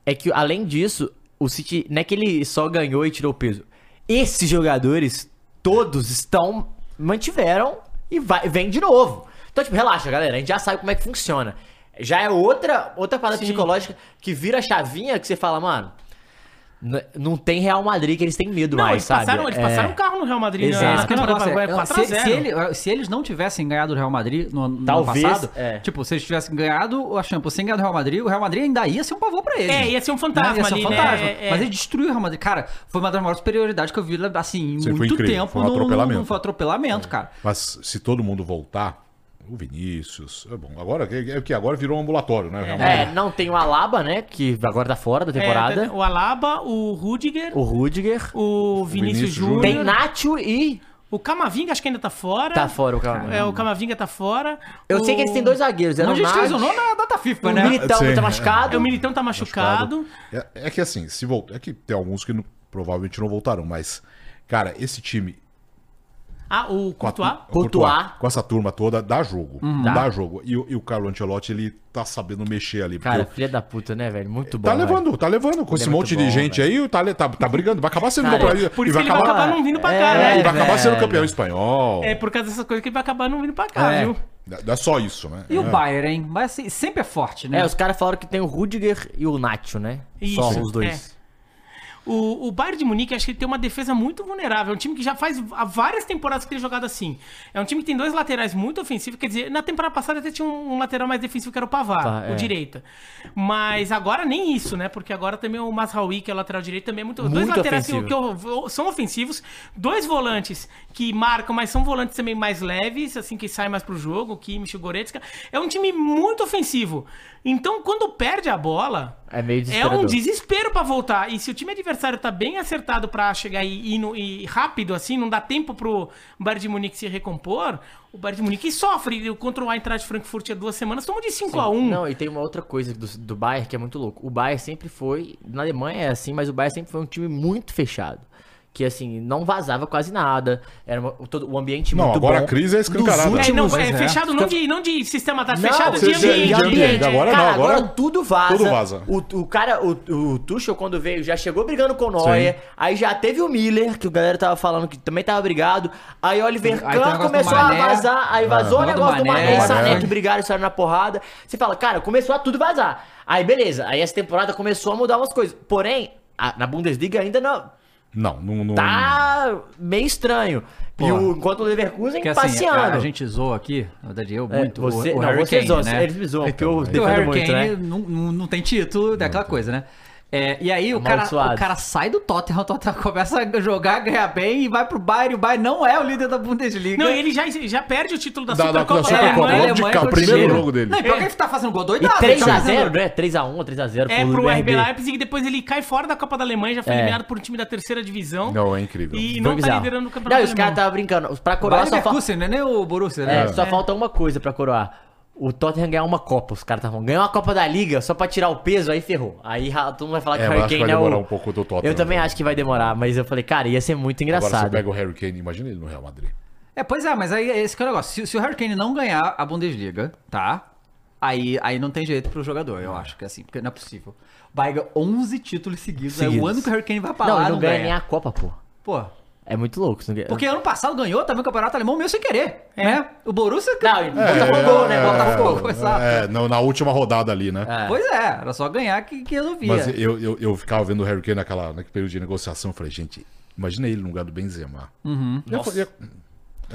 é que, além disso, o City não é que ele só ganhou e tirou peso. Esses jogadores, todos estão. mantiveram e vai, vem de novo. Então, tipo, relaxa, galera. A gente já sabe como é que funciona. Já é outra, outra parada Sim. psicológica que vira a chavinha que você fala, mano. Não tem Real Madrid que eles têm medo Não, mais, eles sabe? passaram, eles É. passaram um carro no Real Madrid Exato. Que temporada negócio é, vai 4 se, se 0 ele- se eles não tivessem ganhado o Real Madrid no, no Talvez, ano passado, é. tipo, se eles tivessem ganhado a Champions sem ganhar do Real Madrid, o Real Madrid ainda ia ser um pavor pra eles. É, ia ser um fantasma Ia ser um ali, né? fantasma. É, é. Mas ele destruiu o Real Madrid. Cara, foi uma das maiores superioridades que eu vi, assim, em muito tempo. Foi um no- atropelamento. no- Foi atropelamento, cara. Mas se todo mundo voltar, o Vinícius. É bom, agora é que agora virou um ambulatório, né? É, Madrid? não tem o Alaba, né? Que agora tá fora da temporada. É, o Alaba, o Rudiger, O Rudiger. o Vinícius Vinícius Júnior, Tem Nacho e. o Camavinga acho que ainda tá fora. Tá fora o Camavinga. É, o Camavinga tá fora. Eu o... sei que eles têm dois zagueiros. Era Não, o a gente lesionou na data FIFA, o né? Militão Sim, tá é. machucado. É, o Militão tá machucado. É, é que assim, se voltar. É que tem alguns que não- provavelmente não voltarão, mas. Cara, esse time. Ah, o Com, a Courtois. Courtois. com essa turma toda, dá jogo. Uhum. Dá jogo. E, o- e o Carlo Ancelotti, ele tá sabendo mexer ali. Cara, filha da puta, né, velho? Muito bom. Tá velho. levando, tá levando. Com Ele esse é monte muito de bom, gente aí, tá, tá, tá brigando. Vai acabar sendo Cara, campeão. Por e isso que ele vai acabar não vindo pra cá, É, né? e vai acabar sendo velho. campeão espanhol. É por causa dessas coisas que ele vai acabar não vindo pra cá, É. viu? É só isso, né? E o É. Bayern, hein? Mas assim, sempre é forte, né? É, os caras falaram que tem o Rudiger e o Nacho, né? Só Isso, os dois. O, o Bayern de Munique, acho que ele tem uma defesa muito vulnerável. É um time que já faz há várias temporadas que tem jogado assim. É um time que tem dois laterais muito ofensivos. Quer dizer, na temporada passada até tinha um, um lateral mais defensivo que era o Pavar, Tá, o é. direita. Mas agora nem isso, né? Porque agora também o Masraoui, que é o lateral direito, também é muito... dois Muito laterais que, que são ofensivos. Dois volantes que marcam, mas são volantes também mais leves, assim, que saem mais pro jogo. O Kimmich, o Goretzka. É um time muito ofensivo. Então, quando perde a bola... É meio É um desespero pra voltar. E se o time adversário tá bem acertado pra chegar e, e, no- e rápido, assim, não dá tempo pro Bayern de Munique se recompor, o Bayern de Munique sofre. Contra o Eintracht Frankfurt há duas semanas, tomou de 5x1. Não, e tem uma outra coisa do, do Bayern que é muito louco. O Bayern sempre foi, na Alemanha é assim, mas o Bayern sempre foi um time muito fechado. Que assim, não vazava quase nada. Era uma- todo, o ambiente Não, muito agora bom. a crise é escancarada. Dos É, não, últimos- é, é. fechado não de, não de sistema, tá Não, fechado de ambiente. de ambiente, agora Cara, não, agora tudo vaza. tudo vaza. O, o cara, o, o Tuchel, quando veio, já chegou brigando com o Neuer. Sim. Aí já teve o Miller, que o galera tava falando que também tava brigado. Aí o Oliver Aí Kahn começou a vazar. Aí vazou o negócio do Mané, e Sané, que brigaram e saíram na porrada. Você fala, cara, começou a tudo vazar. Aí beleza, aí essa temporada começou a mudar umas coisas. Porém, a- na Bundesliga ainda não. Não, não. não Tá meio estranho. E Porra. o, enquanto o Leverkusen Porque assim, passeando. a, a gente zoa aqui, na verdade eu É, muito, você, o, o não, Harry você Kane, zoam, né? eles me zoam, porque eu Porque o defendo Harry muito, Kane né? não, não, não tem título, daquela coisa, né? É, e aí o cara, o cara sai do Tottenham, o Tottenham começa a jogar, ganhar bem e vai pro Bayern, e o Bayern não é o líder da Bundesliga. Não, ele já, já perde o título da, Da- da- Supercopa da da Supercopa, Alemanha. logo de Alemanha cara, com primeiro cheiro. jogo dele. Não, e pior que ele tá fazendo gol doidado. ele 3 tá a fazendo- 0 né? 3x1 ou 3x0 É pro RB RB. Leipzig e depois ele cai fora da Copa da Alemanha, já foi É. eliminado por um time da terceira divisão. Não, é incrível. E Foi não tá bizarro. liderando o Não, campeonato e os caras estavam brincando. Pra O coroar só, fa Leverkusen, não é nem o Borussia, é, né? só falta uma coisa pra coroar. O Tottenham ganhar uma Copa, os caras estavam ganhar uma Copa da Liga só pra tirar o peso, aí ferrou. Aí todo mundo vai falar É, que o Harry Kane vai é o... demorar um pouco do Tottenham. Eu também acho que vai demorar, mas eu falei, cara, ia ser muito Agora você engraçado. pega o Harry Kane, imagina ele no Real Madrid. É, pois é, mas aí esse que é o negócio. Se, se o Harry Kane não ganhar a Bundesliga, tá? Aí, aí não tem jeito pro jogador, eu acho que é assim, porque não é possível. Ganhar 11 títulos seguidos. É o Seguidos. ano que o Harry Kane vai pra Não, ele não, não ganha ganha. nem a Copa, pô. Pô, É muito louco. porque ano passado ganhou também o Campeonato Alemão meio sem querer, né? O Borussia... Não, e Botafogo, né? Botafogo. exato. É, no- na última rodada ali, né? Pois é, era só ganhar que, que resolvia. Mas eu, eu, eu ficava vendo o Harry Kane naquela, naquele período de negociação. Eu falei, gente, imagina ele no lugar do Benzema. Uhum.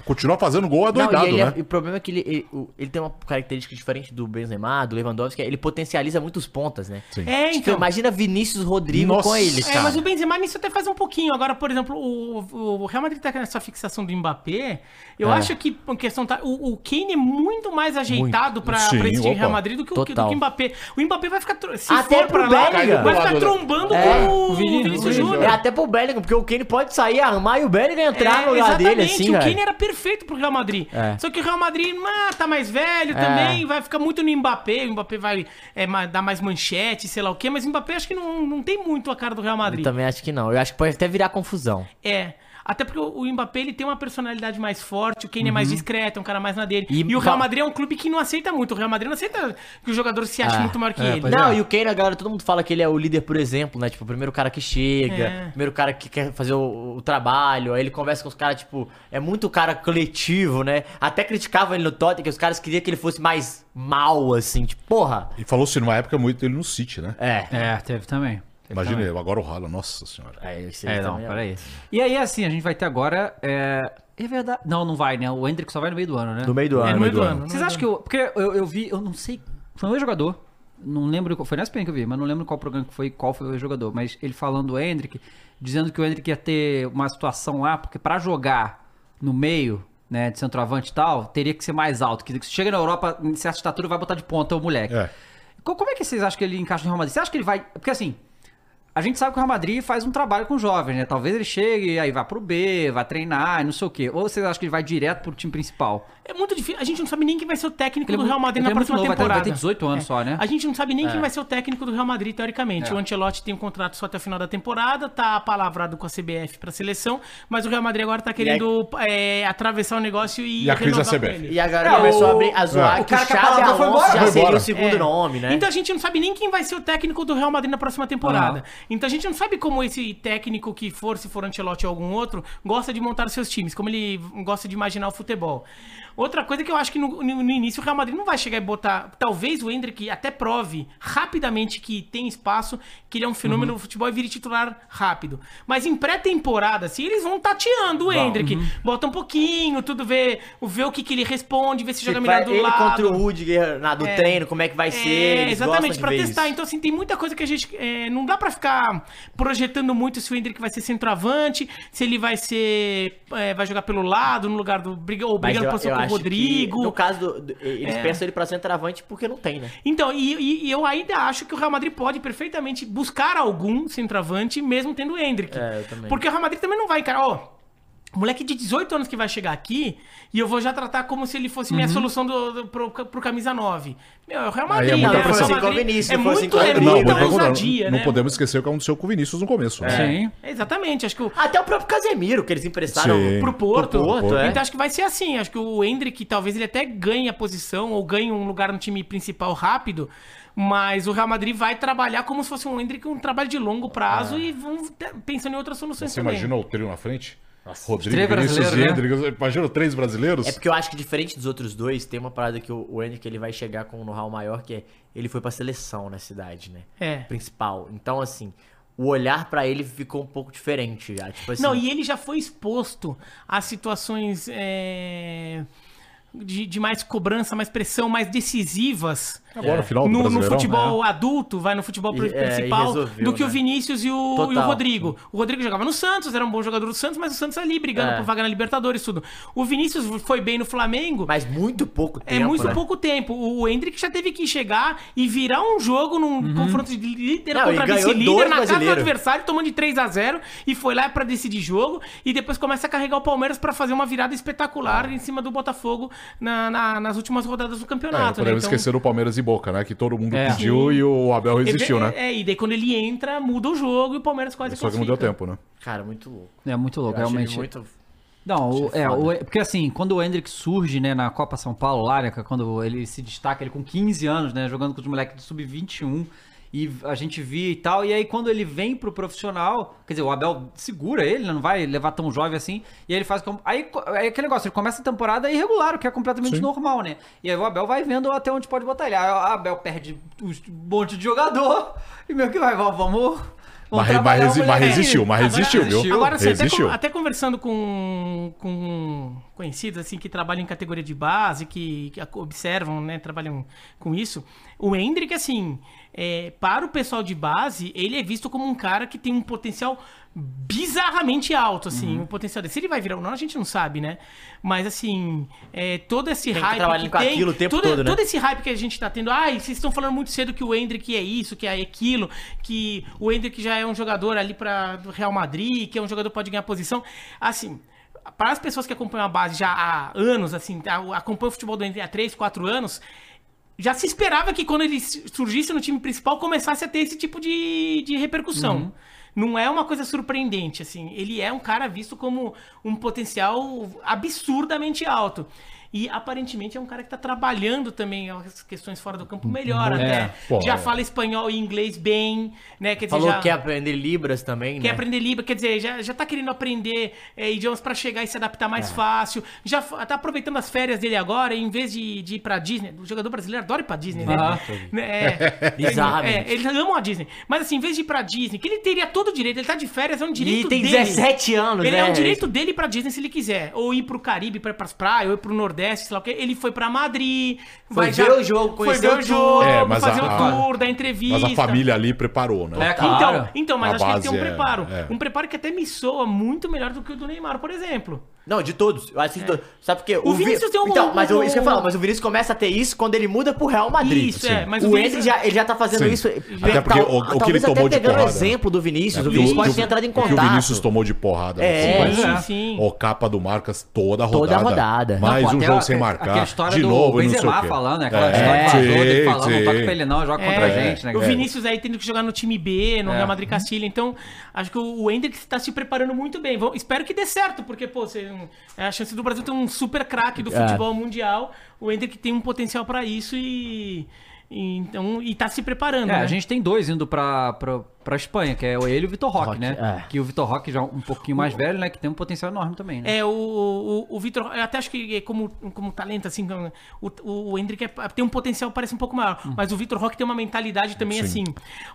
Continuar fazendo gol e, ele é- né? e o problema é que ele, ele, ele tem uma característica diferente do Benzema, do Lewandowski, que é ele potencializa muitos pontas, né? Sim. É, Tipo, então. imagina Vinícius Rodrigo Nossa. com eles, É, cara. mas o Benzema nisso até faz um pouquinho. Agora, por exemplo, o, o Real Madrid tá com essa fixação do Mbappé. Eu É. acho que a questão tá. O, o Kane é muito mais ajeitado pra, Sim, pra esse. Real Madrid do que, o, do que o Mbappé. O Mbappé vai ficar. Se Até for pro pra lá, Bellingham. vai ficar trombando É, com o Vinícius Júnior. É até pro Bellingham, porque o Kane pode sair, armar e o Bellingham entrar no lugar dele, assim, O. Kane era perfeito pro Real Madrid. É. Só que o Real Madrid ah, tá mais velho É. também, vai ficar muito no Mbappé. O Mbappé vai é, dar mais manchete, sei lá o quê. Mas o Mbappé acho que não, não tem muito a cara do Real Eu Madrid. também acho que não. Eu acho que pode até virar confusão. É. Até porque o Mbappé ele tem uma personalidade mais forte, o Kane é mais discreto, é um cara mais na dele. E- E, o Real Madrid é um clube que não aceita muito. O Real Madrid não aceita que o jogador se ache É. muito maior que É, ele. não, é. e o Kane, a galera, todo mundo fala que ele é o líder por exemplo, né? Tipo, o primeiro cara que chega, É. o primeiro cara que quer fazer o, o trabalho, aí ele conversa com os caras, tipo, é muito cara coletivo, né? Até criticavam ele no Tottenham, que os caras queriam que ele fosse mais mal, assim, tipo, porra. E falou-se numa época muito dele no City, né? É. É, teve também. Imagina, também. agora o Haaland, nossa senhora. É, esse É, não, é- peraí. E aí, assim, a gente vai ter agora. É, é verdade. Não, não vai, né? O Hendrick só vai no meio do ano, né? No meio do É, ano. no meio do do ano. Vocês acham que eu. Porque eu, eu vi, eu não sei. Foi um jogador. Não lembro. Foi na SPN que eu vi, mas não lembro qual programa que foi, qual foi o jogador. Mas ele falando do Hendrick, dizendo que o Hendrick ia ter uma situação lá, porque pra jogar no meio, né, de centroavante e tal, teria que ser mais alto. Que se chega na Europa, em certa estatura, vai botar de ponta o moleque. É. Co- Como é que vocês acham que ele encaixa no Real Madrid? Você acha que ele vai. Porque assim. A gente sabe que o Real Madrid faz um trabalho com jovens, né? Talvez ele chegue aí vá pro B, vai treinar não sei o quê. Ou vocês acham que ele vai direto pro time principal? É muito difícil. A gente não sabe nem quem vai ser o técnico Ele é do Real Madrid na é muito próxima novo, temporada. vai ter 18 anos só, né? A gente não sabe nem É. quem vai ser o técnico do Real Madrid, teoricamente. É. O Ancelotti tem um contrato só até o final da temporada, tá palavrado com a CBF pra seleção, mas o Real Madrid agora tá querendo é, atravessar o negócio e. E a crise da renovar com CBF. ele. E a galera É, começou o- a, abrir, a zoar É. que O cara que a Xabi palavra foi embora. já Foi seria embora. o segundo É. nome, né? Então a gente não sabe nem quem vai ser o técnico do Real Madrid na próxima temporada. Aham. Então a gente não sabe como esse técnico que for, se for Ancelotti ou algum outro, gosta de montar os seus times, como ele gosta de imaginar o futebol. Outra coisa que eu acho que no, no- início o Real Madrid não vai chegar e botar. Talvez o Hendrick até prove rapidamente que tem espaço, que ele é um fenômeno Uhum. no futebol e vire titular rápido. Mas em pré-temporada, assim, eles vão tateando o Hendrick. Uhum. Bota um pouquinho, tudo vê, vê o que, que ele responde, vê se joga Tipo, melhor do ele lado. contra o Rudiger na, do É. treino, como é que vai ser. É, eles exatamente, ver testar. isso. Então, assim, tem muita coisa que a gente. é, não dá pra ficar projetando muito se o Hendrick vai ser centroavante, se ele vai ser. é, vai jogar pelo lado, no lugar do. Ou brigando eu- posição eu acho que, Rodrigo. no caso, do, eles É. pensam ele pra centroavante porque não tem, né? Então, e, e- e eu ainda acho que o Real Madrid pode perfeitamente buscar algum centroavante, mesmo tendo o Hendrick. É, eu também. Porque o Real Madrid também não vai, cara, ó. Moleque de 18 anos que vai chegar aqui e eu vou já tratar como se ele fosse minha solução do, do- pro, pro camisa 9. Meu, é o Real Madrid, é muita né? For assim Madrid com o Vinícius, é assim muito, com o é. Não, muita vamos lá, ousadia, não né? podemos esquecer o que aconteceu com o Vinícius no começo. né? Sim. Exatamente, acho que o, Até o próprio Casemiro, que eles emprestaram Sim. pro Porto. pro Porto, é. Então acho que vai ser assim. Acho que o Hendrick talvez ele até ganhe a posição ou ganhe um lugar no time principal rápido. Mas o Real Madrid vai trabalhar como se fosse um Hendrick, um trabalho de longo prazo e vão pensando em outras soluções Você também. imagina o trio na frente? Rodrigo, três Vinícius e brasileiros, né? Hendrick. Imagina três brasileiros? É porque eu acho que diferente dos outros dois, tem uma parada que o, Henrique ele vai chegar com um know-how maior, que é ele foi pra seleção na cidade, né? É. Principal. Então, assim, o olhar pra ele ficou um pouco diferente já. Tipo assim, Não, e ele já foi exposto a situações é, de, de mais cobrança, mais pressão, mais decisivas. Agora, no final do no, no futebol adulto, vai no futebol E- é, principal, resolveu, do que o né? Vinícius e o, Total. e o Rodrigo. O Rodrigo jogava no Santos, era um bom jogador do Santos, mas o Santos ali brigando É. por vaga na Libertadores tudo. O Vinícius foi bem no Flamengo. Mas muito pouco É tempo, muito né? pouco tempo. O Hendrick já teve que chegar e virar um jogo num confronto de líder Não, contra vice-líder na casa do adversário, tomando de 3 a 0 e foi lá pra decidir jogo. E depois começa a carregar o Palmeiras pra fazer uma virada espetacular em cima do Botafogo na- na- nas últimas rodadas do É, campeonato. não né? podemos Então, esquecer do Palmeiras e Boca, né? Que todo mundo É. pediu e o Abel resistiu, é, né? É, e daí quando ele entra, muda o jogo e o Palmeiras quase Só que não deu tempo, né? Cara, muito louco. É muito louco, Eu achei realmente. muito... Não, o- Achei é, o- porque assim, quando o Hendrick surge, né, na Copa São Paulo lá, né, é quando ele se destaca, ele com 15 anos, né, jogando com os moleques do Sub-21, e a gente via e tal, e aí quando ele vem pro profissional, quer dizer, o Abel segura ele, né, não vai levar tão jovem assim, e aí ele faz como... Aí é aquele negócio, ele começa a temporada irregular, o que é completamente Sim. normal, né, e aí o Abel vai vendo até onde pode botar ele. Aí o Abel perde um monte de jogador, e meio que vai, vamos... Mas, mas resi- mas resistiu, mas Agora resistiu, viu? resistiu. Agora, assim, até, resistiu. con- até conversando com, com conhecidos assim que trabalham em categoria de base, que, que observam, né, trabalham com isso, o Hendrick, assim, é, para o pessoal de base, ele é visto como um cara que tem um potencial bizarramente alto, assim, Uhum. o potencial dele. Se ele vai virar ou não, a gente não sabe, né? Mas, assim, é, todo esse Tem que hype trabalhar com aquilo o tempo todo, né? todo esse hype que a gente tá tendo, ai, vocês estão falando muito cedo que o Hendrick é isso, que é aquilo, que o Hendrick já é um jogador ali para Real Madrid, que é um jogador que pode ganhar posição. Assim, para as pessoas que acompanham a base já há anos, assim, a- acompanham o futebol do Hendrick há 3, 4 anos, já se esperava que quando ele surgisse no time principal começasse a ter esse tipo de, de repercussão. Não é uma coisa surpreendente, assim. Ele é um cara visto como um potencial absurdamente alto. E aparentemente é um cara que tá trabalhando também as questões fora do campo melhor até. Pô, já é. fala espanhol e inglês bem, né? Quer dizer, Falou já... que quer aprender Libras também, Quer né? aprender Libra, quer dizer, já, já tá querendo aprender é, idiomas pra chegar e se adaptar mais fácil. Já fa- tá aproveitando as férias dele agora, em vez de, de ir pra Disney. O jogador brasileiro adora ir pra Disney, né? Aham. Né, É, <laughs> é, eles amam a Disney. Mas assim, em vez de ir pra Disney, que ele teria todo o direito, ele tá de férias, é um direito E tem dele. 17 anos, Ele né? é um direito dele ir pra Disney se ele quiser. Ou ir pro Caribe, pra, pras praias, ou ir pro Nordeste, sei lá o quê. Ele foi pra Madrid. Foi ver o jogo, foi conhecer ver o jogo, É, mas fazer a- o tour, da entrevista. Mas a família ali preparou, né? É, claro. Então, então, mas A acho que ele tem um é- preparo. é. Um preparo que até me soa muito melhor do que o do Neymar, por exemplo. Não, de todos. Eu acho que de todos. Sabe por quê? O Vi- Vinícius tem um- Então, mas o- isso que eu um- falo, mas o Vinícius começa a ter isso quando ele muda pro Real Madrid. Isso, é, mas o o Vinícius- já, ele já tá fazendo Sim. isso. Até porque o- o que ele tomou de pegando o porrada. exemplo do Vinícius. É, o Vinícius o- pode o- ter entrado em O que o contato. Vinícius tomou de porrada. É. no começo. Sim, sim. O capa do Marcas toda a rodada. Toda a rodada. Mais Não, um jogo a- sem Aquela marcar. história De do novo não sei o Benzema quê. falando, né? Aquela É, história que sim, falando, não toca pra ele não, joga contra a gente, né? O? Vinícius aí tendo que jogar no time B, no É. Real Madrid Castilha. Então, acho que o Hendrick está se preparando muito bem. Espero que dê certo, porque, pô, você, é a chance do Brasil ter um super craque do É. futebol mundial. O Hendrick tem um potencial pra isso e. e então, e tá se preparando. É, né? a gente tem dois indo pra, pra, Espanha, que é ele e o Vitor Roque, Roque, né? é. Que o Vitor Roque já é um pouquinho mais velho, né? Que tem um potencial enorme também, né? É, o, o, o Vitor, eu até acho que é como, como talento, assim, o, o Hendrick é- tem um potencial parece um pouco maior, Hum. mas o Vitor Roque tem uma mentalidade também, assim,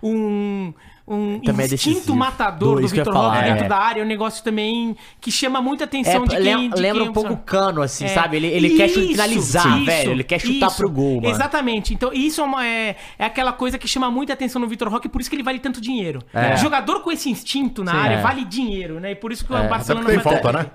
um, um Também é instinto decisivo. matador Do- do Vitor Roque dentro é. da área, é um negócio também que chama muita É, atenção de quem... de lembra quem um pouco o cano, assim, É. sabe? Ele, ele quer Isso, finalizar, isso, velho. Ele quer chutar isso. pro gol, mano. Exatamente. Então, isso é, uma- é- é aquela coisa que chama muita atenção no Vitor Roque, por isso que ele vale tanto dinheiro. É. Jogador com esse instinto na Sim, área é. vale dinheiro, né? E por isso que o É. Barcelona Até porque tem vai- falta, né?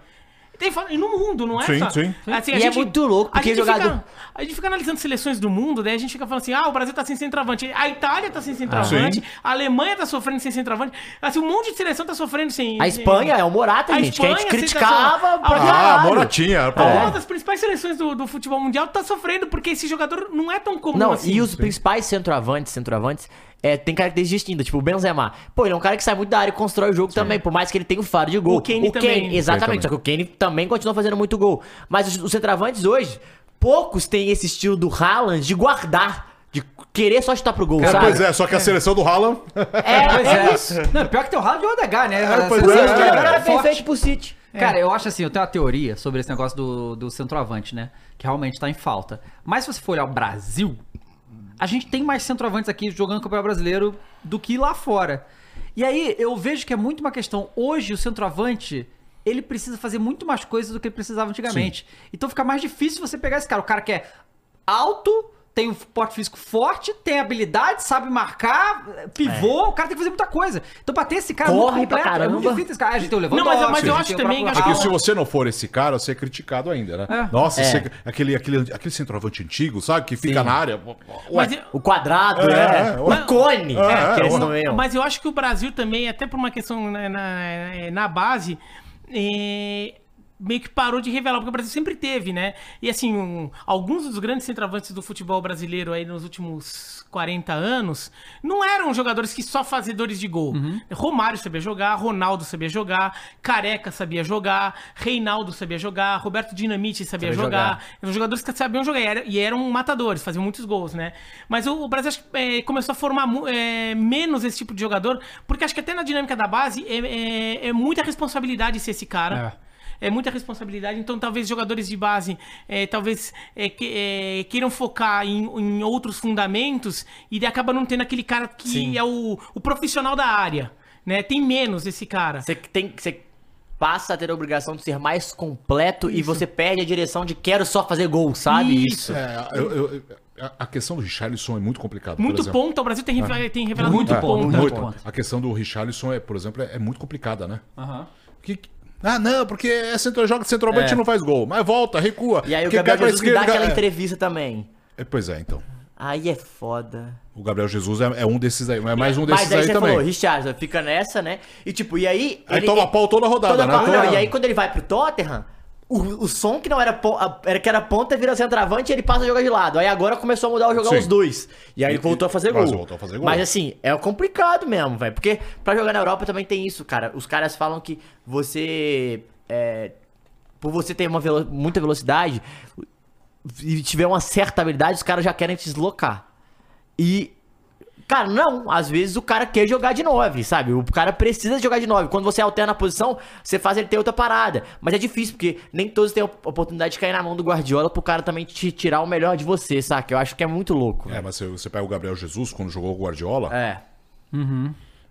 Tem falta. E no mundo, não é? Sim, só- sim. Assim, a E é muito louco, a porque gente jogador- Fica, a gente fica analisando seleções do mundo, daí a gente fica falando assim: ah, o Brasil tá sem centroavante. A Itália tá sem centroavante. Sim. a Alemanha tá sofrendo sem centroavante. Assim, um monte de seleção tá sofrendo sem. A Espanha é o Morata, A gente, que a gente Espanha, criticava Ah, Ah, caralho. Moratinha. Pô. Uma das principais seleções do, do futebol mundial tá sofrendo porque esse jogador não é tão comum Não, assim. e os principais centroavantes, centroavantes, é, tem características distintas. Tipo, o Benzema. Pô, ele é um cara que sai muito da área e constrói o jogo também, por mais que ele tenha o faro de gol. O Kane também. exatamente. Kane Só que o Kane também continua fazendo muito gol. Mas os, os centroavantes hoje, poucos têm esse estilo do Haaland de guardar. De querer só chutar pro gol, É, sabe? pois é, só que a seleção do Haaland. É, <laughs> Pois é é. isso. Não, pior que tem o Haaland e o Odegaard, né? É, pois é. Essa- era forte. perfeito pro City. Cara, eu acho assim, eu tenho uma teoria sobre esse negócio do, do centroavante, né? Que realmente tá em falta. Mas se você for olhar o Brasil, a gente tem mais centroavantes aqui jogando Campeonato Brasileiro do que lá fora. E aí eu vejo que é muito uma questão. Hoje o centroavante. Ele precisa fazer muito mais coisas do que ele precisava antigamente. Então fica mais difícil você pegar esse cara. O cara que é alto, tem um porte físico forte, tem habilidade, sabe marcar, pivô, o cara tem que fazer muita coisa. Então pra ter esse cara Corre muito pra completo, é muito caramba. difícil esse cara. A gente tem o Não, mas eu- mas eu acho também É acho que se você não for esse cara, você é criticado ainda, né? É. Nossa, É. você- aquele, aquele, aquele centroavante antigo, sabe? Que fica Sim. na área. Ué, Mas eu- O quadrado, É, é. é, o é. cone. É, é. Mas eu acho que o Brasil também, até por uma questão né, na, na base, é, meio que parou de revelar, porque o Brasil sempre teve, né? E assim, um- alguns dos grandes centroavantes do futebol brasileiro aí nos últimos 40 anos não eram jogadores que só fazedores de gol. Romário sabia jogar, Ronaldo sabia jogar, Careca sabia jogar, Reinaldo sabia jogar, Roberto Dinamite sabia, Sabia jogar. jogar. Eram jogadores que sabiam jogar e era- e eram matadores, faziam muitos gols, né? Mas o, o Brasil acho que, é, começou a formar é, menos esse tipo de jogador, porque acho que até na dinâmica da base é, é- é muita responsabilidade ser esse cara. É. muita responsabilidade, então talvez jogadores de base é, talvez é, que- é, queiram focar em, em outros fundamentos e acaba não tendo aquele cara que Sim. é o, o profissional da área, né? Tem menos esse cara. Você tem você passa a ter a obrigação de ser mais completo e você perde a direção de quero só fazer gol, sabe? Isso. É, eu- eu- a- a questão do Richarlison é muito complicada. Muito ponta, o Brasil tem, reve- tem revelado Muito ponta, ponta. muito. A questão do Richarlison, é, por exemplo, é, é muito complicada, né? Que- ah, não, porque é centro, joga de centroavante É. e não faz gol. Mas volta, recua. E aí o Gabriel Jesus me dá esquerda, aquela entrevista também. É, Pois é, então. Aí é foda. O Gabriel Jesus é, é um desses aí, é mais um desses Mas aí, aí, você também. falou, Richardson fica nessa, né? E tipo, e aí. Aí toma pau toda a rodada, toda né? pau- não, E aí quando ele vai pro Tottenham, o, o som que não era, era que era ponta vira centroavante e ele passa a jogar de lado. Aí agora começou a mudar o jogar Sim. os dois. E aí E- voltou a fazer gol. voltou a fazer gol. Mas assim, é complicado mesmo, velho. Porque pra jogar na Europa também tem isso, cara. Os caras falam que você. é, por você ter uma velo- muita velocidade e tiver uma certa habilidade, os caras já querem te deslocar. E. Cara, não. Às vezes o cara quer jogar de 9, sabe? O cara precisa jogar de 9. Quando você alterna a posição, você faz ele ter outra parada. Mas é difícil, porque nem todos têm a oportunidade de cair na mão do Guardiola pro cara também te tirar o melhor de você, saca? Eu acho que é muito louco. É, mas você, você pega o Gabriel Jesus quando jogou o Guardiola. É.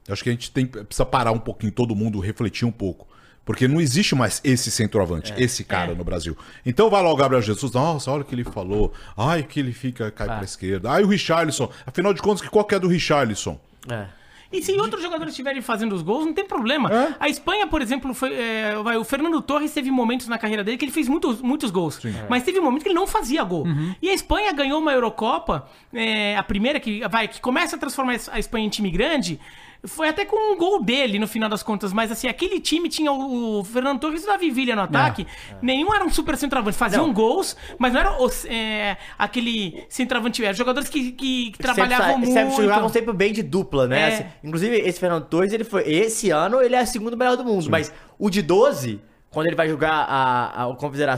Eu acho que a gente tem, precisa parar um pouquinho, todo mundo refletir um pouco. Porque não existe mais esse centroavante, esse cara no Brasil. Então vai lá o Gabriel Jesus, nossa, olha o que ele falou. Ai, que ele fica, cai pra esquerda. Ai, o Richarlison. Afinal de contas, que qual que é do Richarlison? É. E se outros jogadores estiverem fazendo os gols, não tem problema. É? A Espanha, por exemplo, foi. é, vai, o Fernando Torres teve momentos na carreira dele que ele fez muitos, muitos gols. Mas teve momentos que ele não fazia gol. E a Espanha ganhou uma Eurocopa, é, a primeira que vai, que começa a transformar a Espanha em time grande. Foi até com um gol dele no final das contas, mas assim, aquele time tinha o, Fernando Torres e o Davi Villa no ataque. Nenhum era um super centroavante. Faziam gols, mas não era os- é, aquele centroavante. Eram jogadores que, que, que trabalhavam sempre, muito. Sempre jogavam sempre bem de dupla, né? É. Assim, inclusive, esse Fernando Torres, ele foi. Esse ano ele é o segundo melhor do mundo. Mas o de 12, quando ele vai jogar a, a, a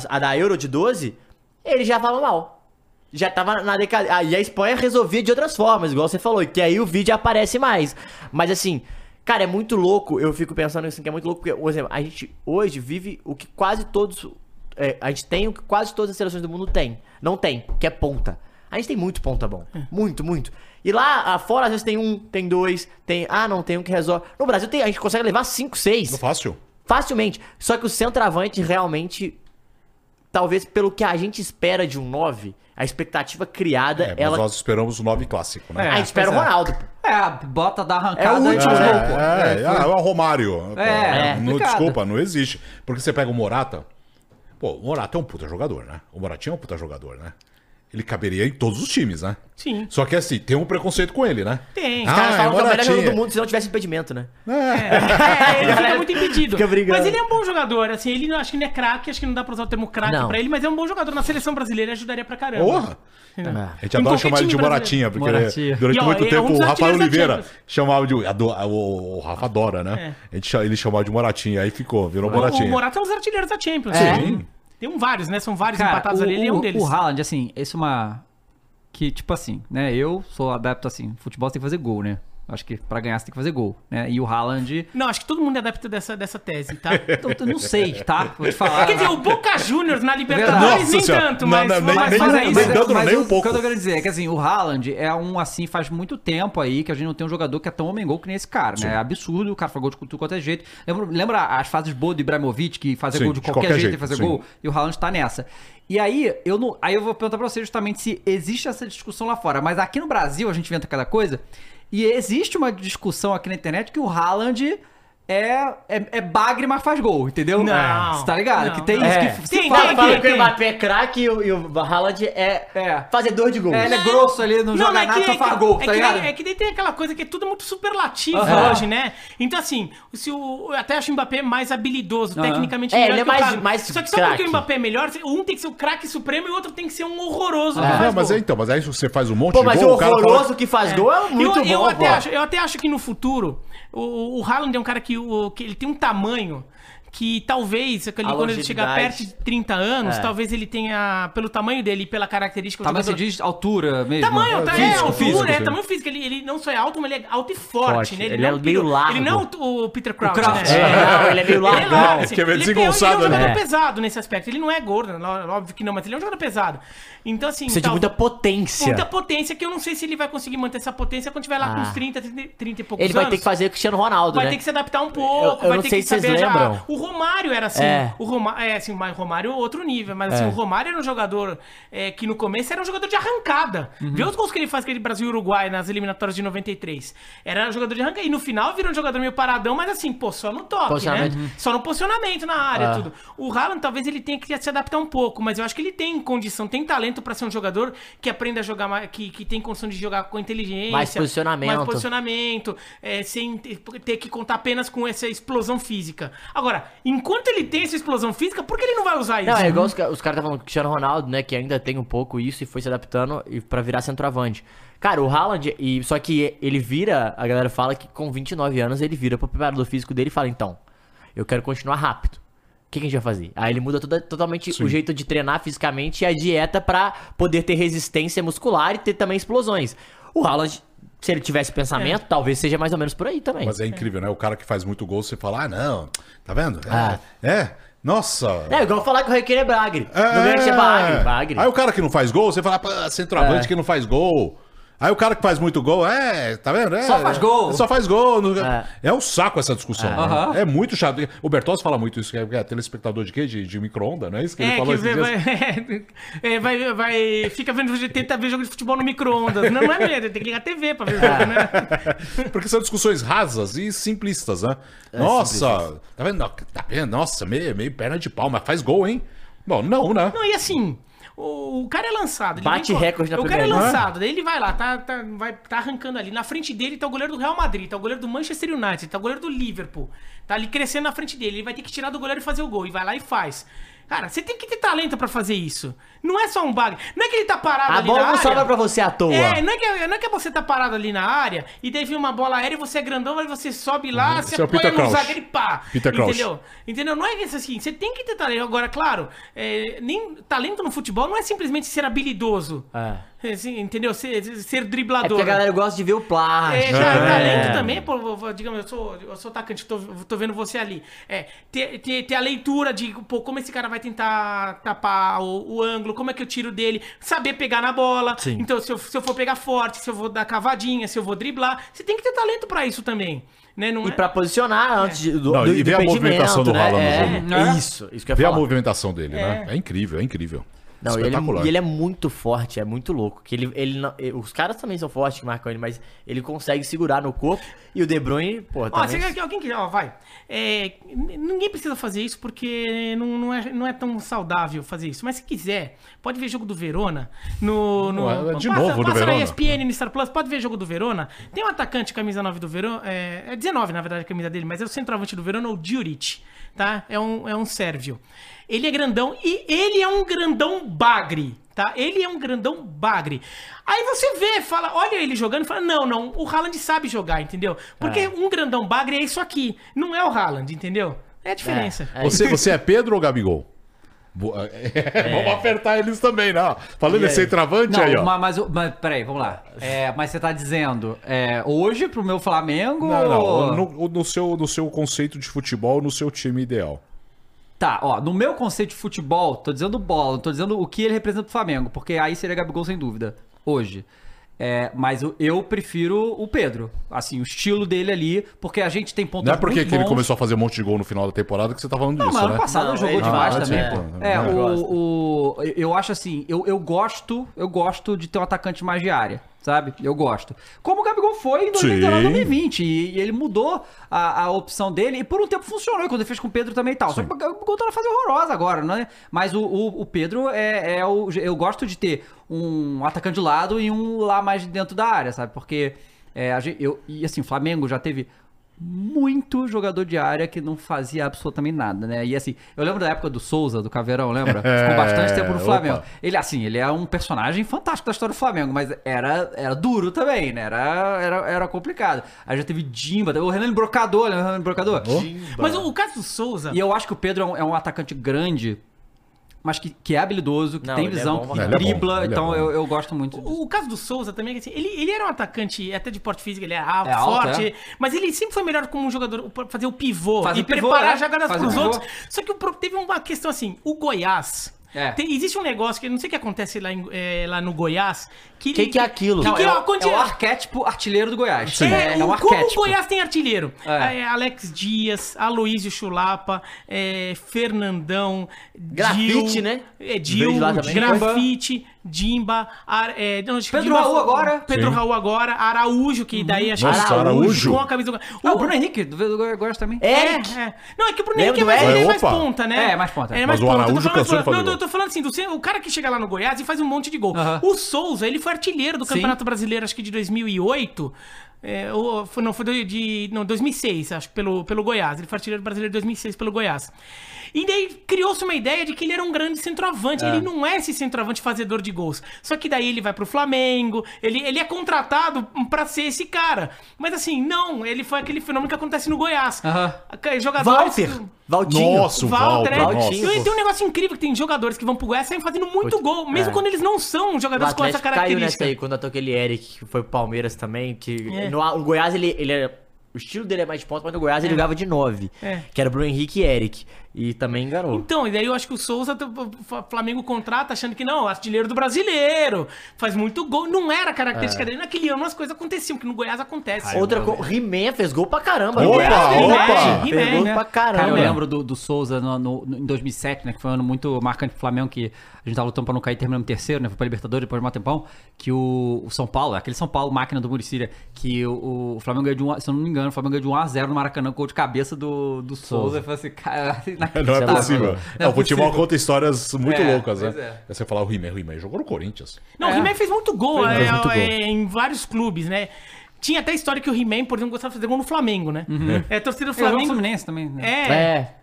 a da Euro de 12, ele já tava mal. Já tava na decadência. E a Espanha resolvia de outras formas, igual você falou, que aí o vídeo aparece mais. Mas assim. Cara, é muito louco. Eu fico pensando assim que é muito louco, porque, por exemplo, a gente hoje vive o que quase todos. é, a gente tem o que quase todas as seleções do mundo têm. Não tem, que é ponta. A gente tem muito ponta bom. Muito, muito. E lá fora, às vezes, tem um, tem dois, tem. Ah, não, tem um que resolve. No Brasil tem, a gente consegue levar cinco, seis. Fácil. Facilmente. Só que o centroavante realmente. Talvez pelo que a gente espera de um 9, a expectativa criada, É, mas ela. nós esperamos o 9 clássico, né? É, a gente espera o é. Ronaldo. pô. É, bota da arrancada. É o último, e- né? É, é, ah, é o Romário. Pô, É, não, desculpa, não existe. Porque você pega o Morata. Pô, o Morata é um puta jogador, né? O Moratinho é um puta jogador, né? Ele caberia em todos os times, né? Sim. Só que assim, tem um preconceito com ele, né? Tem. Os caras Ah, falam que é o melhor Moratinha. jogador do mundo se não tivesse impedimento, né? É, ele fica muito impedido. Fica. Mas ele é um bom jogador, assim, ele não, acho que ele é craque, acho que não dá pra usar o termo craque pra ele, mas é um bom jogador. Na seleção brasileira ajudaria pra caramba. Porra! Entendeu? A gente adora chamar ele de Moratinha, porque Moratinha. durante E, ó, muito é tempo um o Rafael Oliveira chamava de. ado- O, o Rafa adora, né? A gente, cha- ele chamava de Moratinha, aí ficou, virou O, o Moratinha. Morata é um dos artilheiros da Champions. É. Sim. Tem um vários, né? São vários Cara, empatados o, ali, ele é um deles. O Haaland, assim, esse é uma... Que, tipo assim, né? Eu sou adepto, assim, futebol tem que fazer gol, né? Acho que pra ganhar você tem que fazer gol, né? E o Haaland... Não, acho que todo mundo é adepto dessa, dessa tese, tá? <laughs> Eu, eu não sei, tá? Vou te falar. Quer dizer, o Boca Juniors na. Libertadores Nossa nem Senhora. tanto, Não, mas, não, nem- mas nem- fora nem- nem mas nem o, um pouco. O que eu tô querendo dizer é que assim, o Haaland é um assim, faz muito tempo aí que a gente não tem um jogador que é tão homem gol que nem esse cara, né? É absurdo, o cara faz gol de tudo quanto é jeito. Lembra, lembra as fases boas do Ibrahimovic, que fazia Sim, gol de de qualquer, qualquer jeito, jeito, e fazer sim. gol? E o Haaland tá nessa. E aí, eu não, aí eu vou perguntar pra você justamente se existe essa discussão lá fora. Mas aqui no Brasil a gente inventa cada coisa. E existe uma discussão aqui na internet que o Haaland é, é, é bagre, mas faz gol, entendeu? Não, Você tá ligado? não, que tem não. isso É. que se Tem, fala tem, que- Fala tem, que o. Mbappé é craque e o, o Haaland é, É. fazedor de gols. É, ele é grosso ali, não, joga mas nada, que- só é faz que- gol, é tá que ligado? É que daí tem aquela coisa que é tudo muito superlativo hoje, né? Então, assim, se o, eu até acho o Mbappé mais habilidoso, tecnicamente É, melhor ele é mais- mais Só que só porque craque. o Mbappé é melhor, um tem que ser o craque supremo e o outro tem que ser um horroroso. que Não, mas gol. é então, mas aí você faz um monte Pô, de mas gol, o o horroroso que faz gol é muito eu, eu bom, até acho, eu até acho que no futuro, o, o Haaland é um cara que, o, que ele tem um tamanho que talvez, ele- quando ele chegar perto de 30 anos, É. talvez ele tenha, pelo tamanho dele e pela característica do Tamanho você jogador- diz altura mesmo. Tamanho, tá, é, Físico, altura, físico, é, tamanho físico. Ele, ele não só é alto, mas ele é alto e forte, Forte. né? Ele não é o meio largo. Ele não é o, o Peter Crouch, Crouch, né? É, não, ele é meio Ele é largo, <laughs> assim. É Ele Ele é um né? jogador É. pesado nesse aspecto. Ele não é gordo, nó- óbvio que não, mas ele é um jogador pesado. Então, assim... Precisa de tal- muita potência. Muita potência, que eu não sei se ele vai conseguir manter essa potência quando tiver lá com Ah. uns 30, 30, 30 e poucos Ele vai anos. ter que fazer o Cristiano Ronaldo, Vai né? ter que se adaptar um pouco, Eu- eu vai não ter sei que saber já-. O Romário era assim. É. O Romário, é assim, mas o Romário é outro nível. Mas assim, É. o Romário era um jogador é, que no começo era um jogador de arrancada. Uhum. Vê os gols que ele faz aquele Brasil e Uruguai nas eliminatórias de 93. Era um jogador de arrancada. E no final virou um jogador meio paradão, mas assim, pô, só no toque, né? Uhum. Só no posicionamento na área, Ah. tudo. O Haaland talvez ele tenha que se adaptar um pouco, mas eu acho que ele tem condição, tem talento pra ser um jogador que aprenda a jogar que, que tem condição de jogar com inteligência. Mais posicionamento. Mais posicionamento, é, sem ter que contar apenas com essa explosão física. Agora, enquanto ele tem essa explosão física, por que ele não vai usar isso? Não, é igual os, os caras estavam falando com o Cristiano Ronaldo, né? Que ainda tem um pouco isso e foi se adaptando e pra virar centroavante. Cara, o Haaland, e, só que ele vira, a galera fala que com 29 anos ele vira pro preparador físico dele e fala: então, eu quero continuar rápido. O que, que a gente vai fazer? Aí ele muda toda- totalmente Sim. o jeito de treinar fisicamente e a dieta pra poder ter resistência muscular e ter também explosões. O Haaland, se ele tivesse pensamento, talvez seja mais ou menos por aí também. Mas é incrível, né? O cara que faz muito gol, você fala, ah, não, tá vendo? É, Ah. é. nossa. É igual falar que o Requeiro é Bagre. É. No é Bagre. Bagre. Aí o cara que não faz gol, você fala, centroavante É. que não faz gol. Aí o cara que faz muito gol, é, tá vendo? É, Só faz gol. Só faz gol. não- É. É, um saco essa discussão. né? Aham. É muito chato. O Bertozzi fala muito isso, que é, que é telespectador de quê? De, de micro-onda, não é isso que ele É, falou que vai, dias? <laughs> é, vai, vai- Fica vendo, tenta ver jogo de futebol no micro-ondas. Não, não é mesmo, tem que ligar a TV pra ver jogo, né? <laughs> Porque são discussões rasas e simplistas, né? Nossa, tá vendo? Tá vendo? Nossa, meio, meio perna de pau, mas faz gol, hein? Bom, não, né? Não, e assim, o, o cara é lançado. Bate vem recorde na O cara é lançado, daí ele vai lá, tá, tá, vai, tá arrancando ali. Na frente dele tá o goleiro do Real Madrid, tá o goleiro do Manchester United, tá o goleiro do Liverpool. Tá ali crescendo na frente dele. Ele vai ter que tirar do goleiro e fazer o gol. E vai lá e faz. Cara, você tem que ter talento pra fazer isso. Não é só um bug. Não é que ele tá parado A ali bola na não área. sobra pra você à toa. É, não é, que, não é que você tá parado ali na área e daí vem uma bola aérea e você é grandão, aí você sobe lá, você Esse é o apoia no zagueiro e pá. Peter. Entendeu? Entendeu? Não é isso assim, você tem que ter talento. Agora, claro, é, nem, talento no futebol não é simplesmente ser habilidoso. É. É, assim, entendeu? Ser, ser É driblador. porque a galera gosta de ver o plástico. É, já, É. talento também, pô, digamos, eu sou, eu sou atacante, tô, tô vendo você ali. É, ter, ter, ter a leitura de, pô, como esse cara vai tentar tapar o, o ângulo, como é que eu tiro dele, saber pegar na bola. Sim. Então, se eu, se eu for pegar forte, se eu vou dar cavadinha, se eu vou driblar, você tem que ter talento pra isso também. Né? Não E é- pra posicionar antes de- do, Não, do, e ver a movimentação do né? Haaland no É, jogo. é isso, isso que eu ia a falar. movimentação dele, né? É incrível, é incrível. Não, e ele, é, e ele é muito forte, é muito louco. Que ele, ele não- os caras também são fortes que marcam ele, mas ele consegue segurar no corpo. E o De Bruyne, pô, Ó, também... quer que alguém que. Ó, vai. É, ninguém precisa fazer isso porque não, não, é, não é tão saudável fazer isso. Mas se quiser, pode ver jogo do Verona. No, no, Ué, de passa, novo do passa Verona? na ESPN, no Star Plus, pode ver jogo do Verona. Tem um atacante, camisa 9 do Verona. É, é 19, na verdade, a camisa dele, mas é o centroavante do Verona, o Djuric. Tá? É um, é um sérvio. Ele é grandão e ele é um grandão bagre. Tá? Ele é um grandão bagre. Aí você vê, fala, olha ele jogando e fala: não, não, o Haaland sabe jogar, entendeu? Porque É. um grandão bagre é isso aqui. Não é o Haaland, entendeu? É a diferença. É, é Você, você é Pedro ou Gabigol? Boa- <laughs> Vamos apertar eles também, né? Falando E em aí? centroavante Não, aí, ó. mas, mas, mas peraí, vamos lá. É, mas você tá dizendo, é, hoje pro meu Flamengo Não, ou... não, no, no seu, no seu conceito de futebol, no seu time ideal. Tá, ó, no meu conceito de futebol, tô dizendo bola, não tô dizendo o que ele representa pro Flamengo, porque aí seria Gabigol sem dúvida, hoje. É, mas eu, eu prefiro o Pedro, assim, o estilo dele ali, porque a gente tem pontos Não é porque muito que ele começou a fazer um monte de gol no final da temporada que você tá falando Não, disso, mas ano né? passado Não, ele jogou ele- demais Ah, também, pô. É, Eu gosto. o, o, eu acho assim, eu, eu gosto, eu gosto de ter um atacante mais de área, sabe? Eu gosto. Como o Gabigol foi em 2019, Sim. 2020, e, e ele mudou a, a opção dele, e por um tempo funcionou, quando ele fez com o Pedro também e tal. Só que o Gabigol tá na fase horrorosa agora, né? Mas o, o, o Pedro é, é o... Eu gosto de ter um atacante de lado e um lá mais dentro da área, sabe? Porque... É, a gente, eu, e assim, o Flamengo já teve muito jogador de área que não fazia absolutamente nada, né? E assim, eu lembro da época do Souza, do Caveirão, lembra? <laughs> Ficou bastante tempo no opa. Flamengo. Ele, assim, ele é um personagem fantástico da história do Flamengo, mas era, era duro também, né? Era, era, era complicado. Aí já teve Dimba, o Renan Brocador, lembra o Renan Brocador? Mas o, o caso do Souza. E eu acho que o Pedro é um, é um atacante grande, mas que, que é habilidoso, que Não, tem é visão, bom, que é bom, dribla, ele é então eu, eu gosto muito disso. O, o caso do Souza também, é que, assim, ele, ele era um atacante até de porte físico, ele era alto, É alto, forte, é. mas ele sempre foi melhor como um jogador fazer o pivô Fazer e pivô, preparar é. jogadas pros pivô. outros. Só que o teve uma questão assim, o Goiás É. Tem- existe um negócio que eu não sei o que acontece lá, em- é, lá no Goiás. Que, Que que é aquilo? Que, Não, que é, o, é o arquétipo artilheiro do Goiás. É, É, é o- um como arquétipo. o Goiás tem artilheiro. É. É, Alex Dias, Aloysio Chulapa, Fernandão, Grafite, Dil, né? É, Dil. Grafite, Dimba, Ar- é, não, Pedro Dimba- Raul agora. Pedro Sim. Raul agora, Araújo, que daí acho Nossa, que Araújo. com a camisa do Ah, o Bruno Henrique, do, Goiás também. É, é. Não, é que o Bruno Henrique é mais, Eric? ele é mais Opa. ponta, né? É, mais ponta. É Mas mais o ponta. Araújo Eu tô falando- gol. eu tô falando assim, do, o cara que chega lá no Goiás e faz um monte de gol. Aham. O Souza, ele foi artilheiro do Sim. Campeonato Brasileiro, acho que de 2008. É, ou, foi, não, foi de, de- não, 2006, acho, pelo, pelo Goiás. Ele foi artilheiro brasileiro de 2006 pelo Goiás. E daí criou-se uma ideia de que ele era um grande centroavante. Ele não é esse centroavante fazedor de gols. Só que daí ele vai pro Flamengo, ele, ele é contratado pra ser esse cara. Mas assim, não, ele foi aquele fenômeno que acontece no Goiás. Aham. Jogadores. Walter. Valtinho. Nossa, o Walter, Walter. é. Nossa. E tem um negócio incrível que tem jogadores que vão pro Goiás e saem fazendo muito gol, mesmo é. quando eles não são jogadores com essa Atlético caiu característica. nessa aí, quando atou aquele Eric, que foi pro Palmeiras também, que É. no, o Goiás, ele, ele é- o estilo dele é mais de ponta, mas no Goiás ele jogava de 9, É. que era Bruno Henrique e Eric, e também enganou. Então, e daí eu acho que o Souza, o Flamengo contrata achando que não, artilheiro do brasileiro, faz muito gol. Não era a característica dele. Naquele ano as coisas aconteciam, que no Goiás acontece. Outra coisa, He-Man fez gol pra caramba. Opa, Goiás. opa! Fez gol né? pra Cara, caramba. eu lembro do, do Souza no, no- no- em 2007, né? Que foi um ano muito marcante pro Flamengo, que a gente tava lutando pra não cair, terminando em terceiro, né? Foi pra Libertadores depois de um tempão. Que o, o São Paulo, aquele São Paulo, máquina do Muricíria, que o, o Flamengo ganhou de 1 a- se eu não me engano, o Flamengo ganhou de 1x0 no Maracanã, com gol de cabeça do, do Souza. Eu falei assim, cara, <laughs> Não é possível. Não É, o futebol conta histórias muito É, loucas, né? pois é. Aí você falar o He-Man, o He-Man jogou no Corinthians. Não, É. o He-Man fez muito gol, Fez é, muito gol. é, em vários clubes, né? Tinha até a história que o He-Man, por exemplo, gostava de fazer gol no Flamengo, né? É, a torcida do Flamengo. Fluminense também, né? É, É,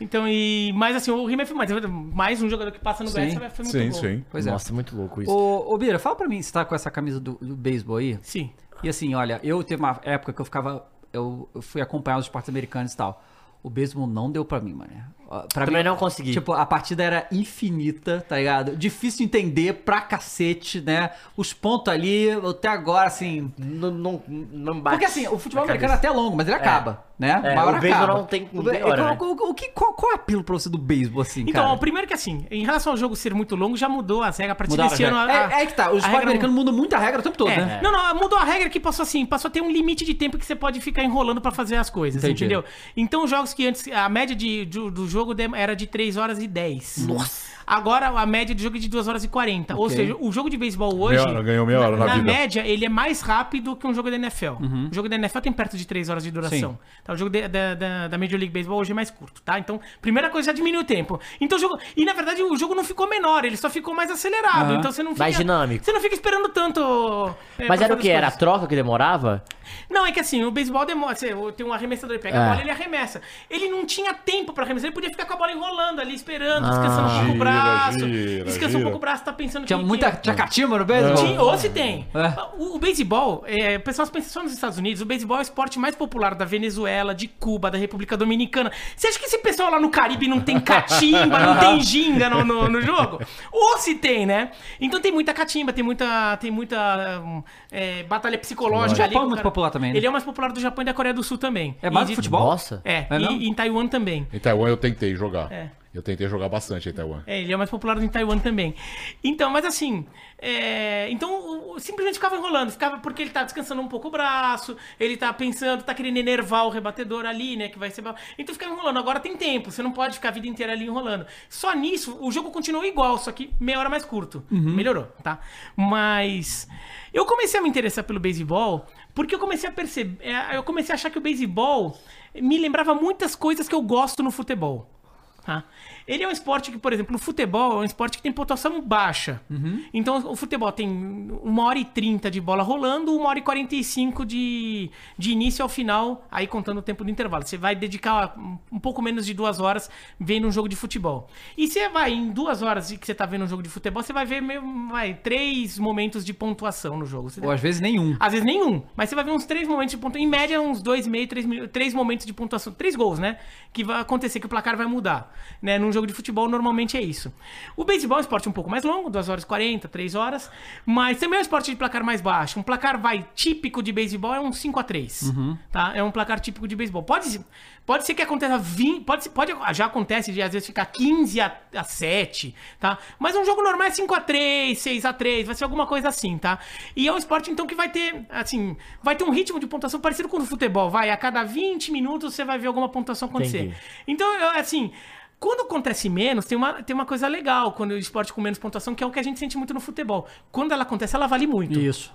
Então, e. Mas assim, o He-Man foi mais, mais um jogador que passa no Sim. Goiás, foi muito Sim, gol. sim. Pois é. nossa, muito louco isso. Ô, ô Bira, fala pra mim, você tá com essa camisa do, do beisebol aí? Sim. E assim, olha, eu teve uma época que eu ficava. Eu, eu fui acompanhar os esportes americanos e tal. O beisebol não deu pra mim, mano. Pra Também mim, não consegui. Tipo, a partida era infinita, tá ligado? Difícil de entender pra cacete, né? Os pontos ali, até agora, assim. Não, não, não bate. Porque assim, o futebol americano é até longo, mas ele acaba, né? É, Uma hora o beisebol acaba. não tem- não O- tem hora, qual, né? o que- qual, qual é o apelo pra você do beisebol, assim, Então, cara? ó, primeiro que assim, em relação ao jogo ser muito longo, já mudou as regras a partir Mudaram desse ano. a- é, é que tá, o regra americano muda muito a regra o tempo todo, É. né? Não, não, mudou a regra que passou assim, passou a ter um limite de tempo que você pode ficar enrolando pra fazer as coisas, Entendi. entendeu? Então, os jogos que antes, a média de, do, do jogo era de 3 horas e 10. Nossa. Agora, a média de jogo é de 2 horas e 40. Ou Ok. seja, o jogo de beisebol hoje, Meia hora, ganhou meia hora na vida. média, ele é mais rápido que um jogo da NFL. O jogo da NFL tem perto de 3 horas de duração. Sim. Tá, o jogo de- da, da, da Major League Baseball hoje é mais curto, tá? Então, primeira coisa, já diminui o tempo. Então, o jogo... E, na verdade, o jogo não ficou menor, ele só ficou mais acelerado. Aham. Então, você não fica... Mais dinâmico. Você não fica esperando tanto... é, Mas era o que? Era a troca que demorava? Não, é que assim, o beisebol demora. Você tem um arremessador, ele pega É. a bola e ele arremessa. Ele não tinha tempo pra arremessar, ele podia ficar com a bola enrolando ali, esperando, Ah. descansando um pouco o Gira, braço. gira, descansando um pouco o braço, tá pensando Tinha que. muita. Tinha catimba no beisebol? Tinha- ou se tem. É. O, o beisebol, é, o pessoal pensa só nos Estados Unidos, o beisebol é o esporte mais popular da Venezuela, de Cuba, da República Dominicana. Você acha que esse pessoal lá no Caribe não tem catimba, não tem <laughs> ginga no, no, no jogo? Ou se tem, né? Então tem muita catimba, tem muita, tem muita é, batalha psicológica O ali. Japão é o muito popular também, né? Ele é o mais popular do Japão e da Coreia do Sul também. É mais do de- futebol? Nossa. É, É e, e em Taiwan também. Em Taiwan eu tentei jogar. É. Eu tentei jogar bastante em Taiwan. É, ele é o mais popular em Taiwan também. Então, mas assim, é, então simplesmente ficava enrolando, ficava porque ele tá descansando um pouco o braço, ele tá pensando, tá querendo enervar o rebatedor ali, né, que vai ser... Então ficava enrolando. Agora tem tempo, você não pode ficar a vida inteira ali enrolando. Só nisso, o jogo continuou igual, só que meia hora mais curto. Melhorou, tá? Mas eu comecei a me interessar pelo beisebol porque eu comecei a perceber, é, eu comecei a achar que o beisebol me lembrava muitas coisas que eu gosto no futebol. Tá? Ele é um esporte que, por exemplo, o futebol é um esporte que tem pontuação baixa. Então, o futebol tem uma hora e trinta de bola rolando, uma hora e quarenta e cinco de, início ao final, aí contando o tempo do intervalo. Você vai dedicar um- pouco menos de duas horas vendo um jogo de futebol. E você vai, em duas horas que você tá vendo um jogo de futebol, você vai ver meio, vai, três momentos de pontuação no jogo. Você Ou às vezes nenhum. às vezes nenhum, mas você vai ver uns três momentos de pontuação. Em média, uns dois e meio, três, três momentos de pontuação. Três gols, né? Que vai acontecer, que o placar vai mudar. Né? Num jogo de futebol normalmente é isso. O beisebol é um esporte um pouco mais longo, 2 horas e 40, 3 horas, mas também é um esporte de placar mais baixo. Um placar, vai, típico de beisebol é um 5 a 3 tá? É um placar típico de beisebol. Pode, pode ser que aconteça 20, pode, pode, já acontece de às vezes ficar 15 a, a 7, tá? Mas um jogo normal é 5 a 3 6 a 3 vai ser alguma coisa assim, tá? E é um esporte, então, que vai ter, assim, vai ter um ritmo de pontuação parecido com o futebol, vai, a cada 20 minutos você vai ver alguma pontuação acontecer. Entendi. Então, eu, assim, quando acontece menos, tem uma, tem uma coisa legal quando o esporte com menos pontuação, que é o que a gente sente muito no futebol. Quando ela acontece, ela vale muito. Isso.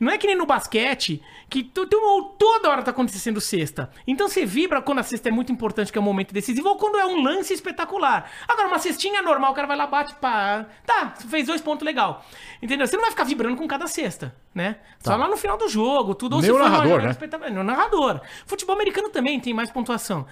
Não é que nem no basquete, que tu, tu- toda hora tá acontecendo cesta. Então você vibra quando a cesta é muito importante, que é um momento decisivo, ou quando é um lance espetacular. Agora, uma cestinha normal, o cara vai lá, bate, pá. Tá, fez dois pontos legal. Entendeu? Você não vai ficar vibrando com cada cesta, né? Só lá no final do jogo, tudo. ou Nem se narrador, né? espetacular. No narrador. Futebol americano também tem mais pontuação.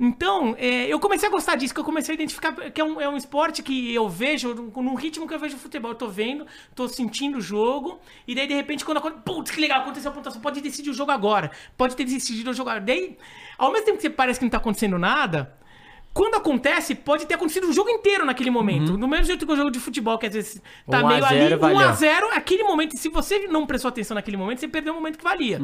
Então, é, eu comecei a gostar disso, que eu comecei a identificar que é um, é um esporte que eu vejo, num num ritmo que eu vejo futebol. Eu tô vendo, tô sentindo o jogo, e daí, de repente, quando acontece. Putz, que legal, aconteceu a pontuação. Pode decidir o jogo agora. Pode ter decidido o jogo agora. Daí, ao mesmo tempo que você parece que não tá acontecendo nada. Quando acontece, pode ter acontecido o jogo inteiro naquele momento. Do mesmo jeito que o jogo de futebol, que às vezes tá 1 a meio ali, 0 valeu. 1x0, aquele momento, se você não prestou atenção naquele momento, você perdeu o momento que valia.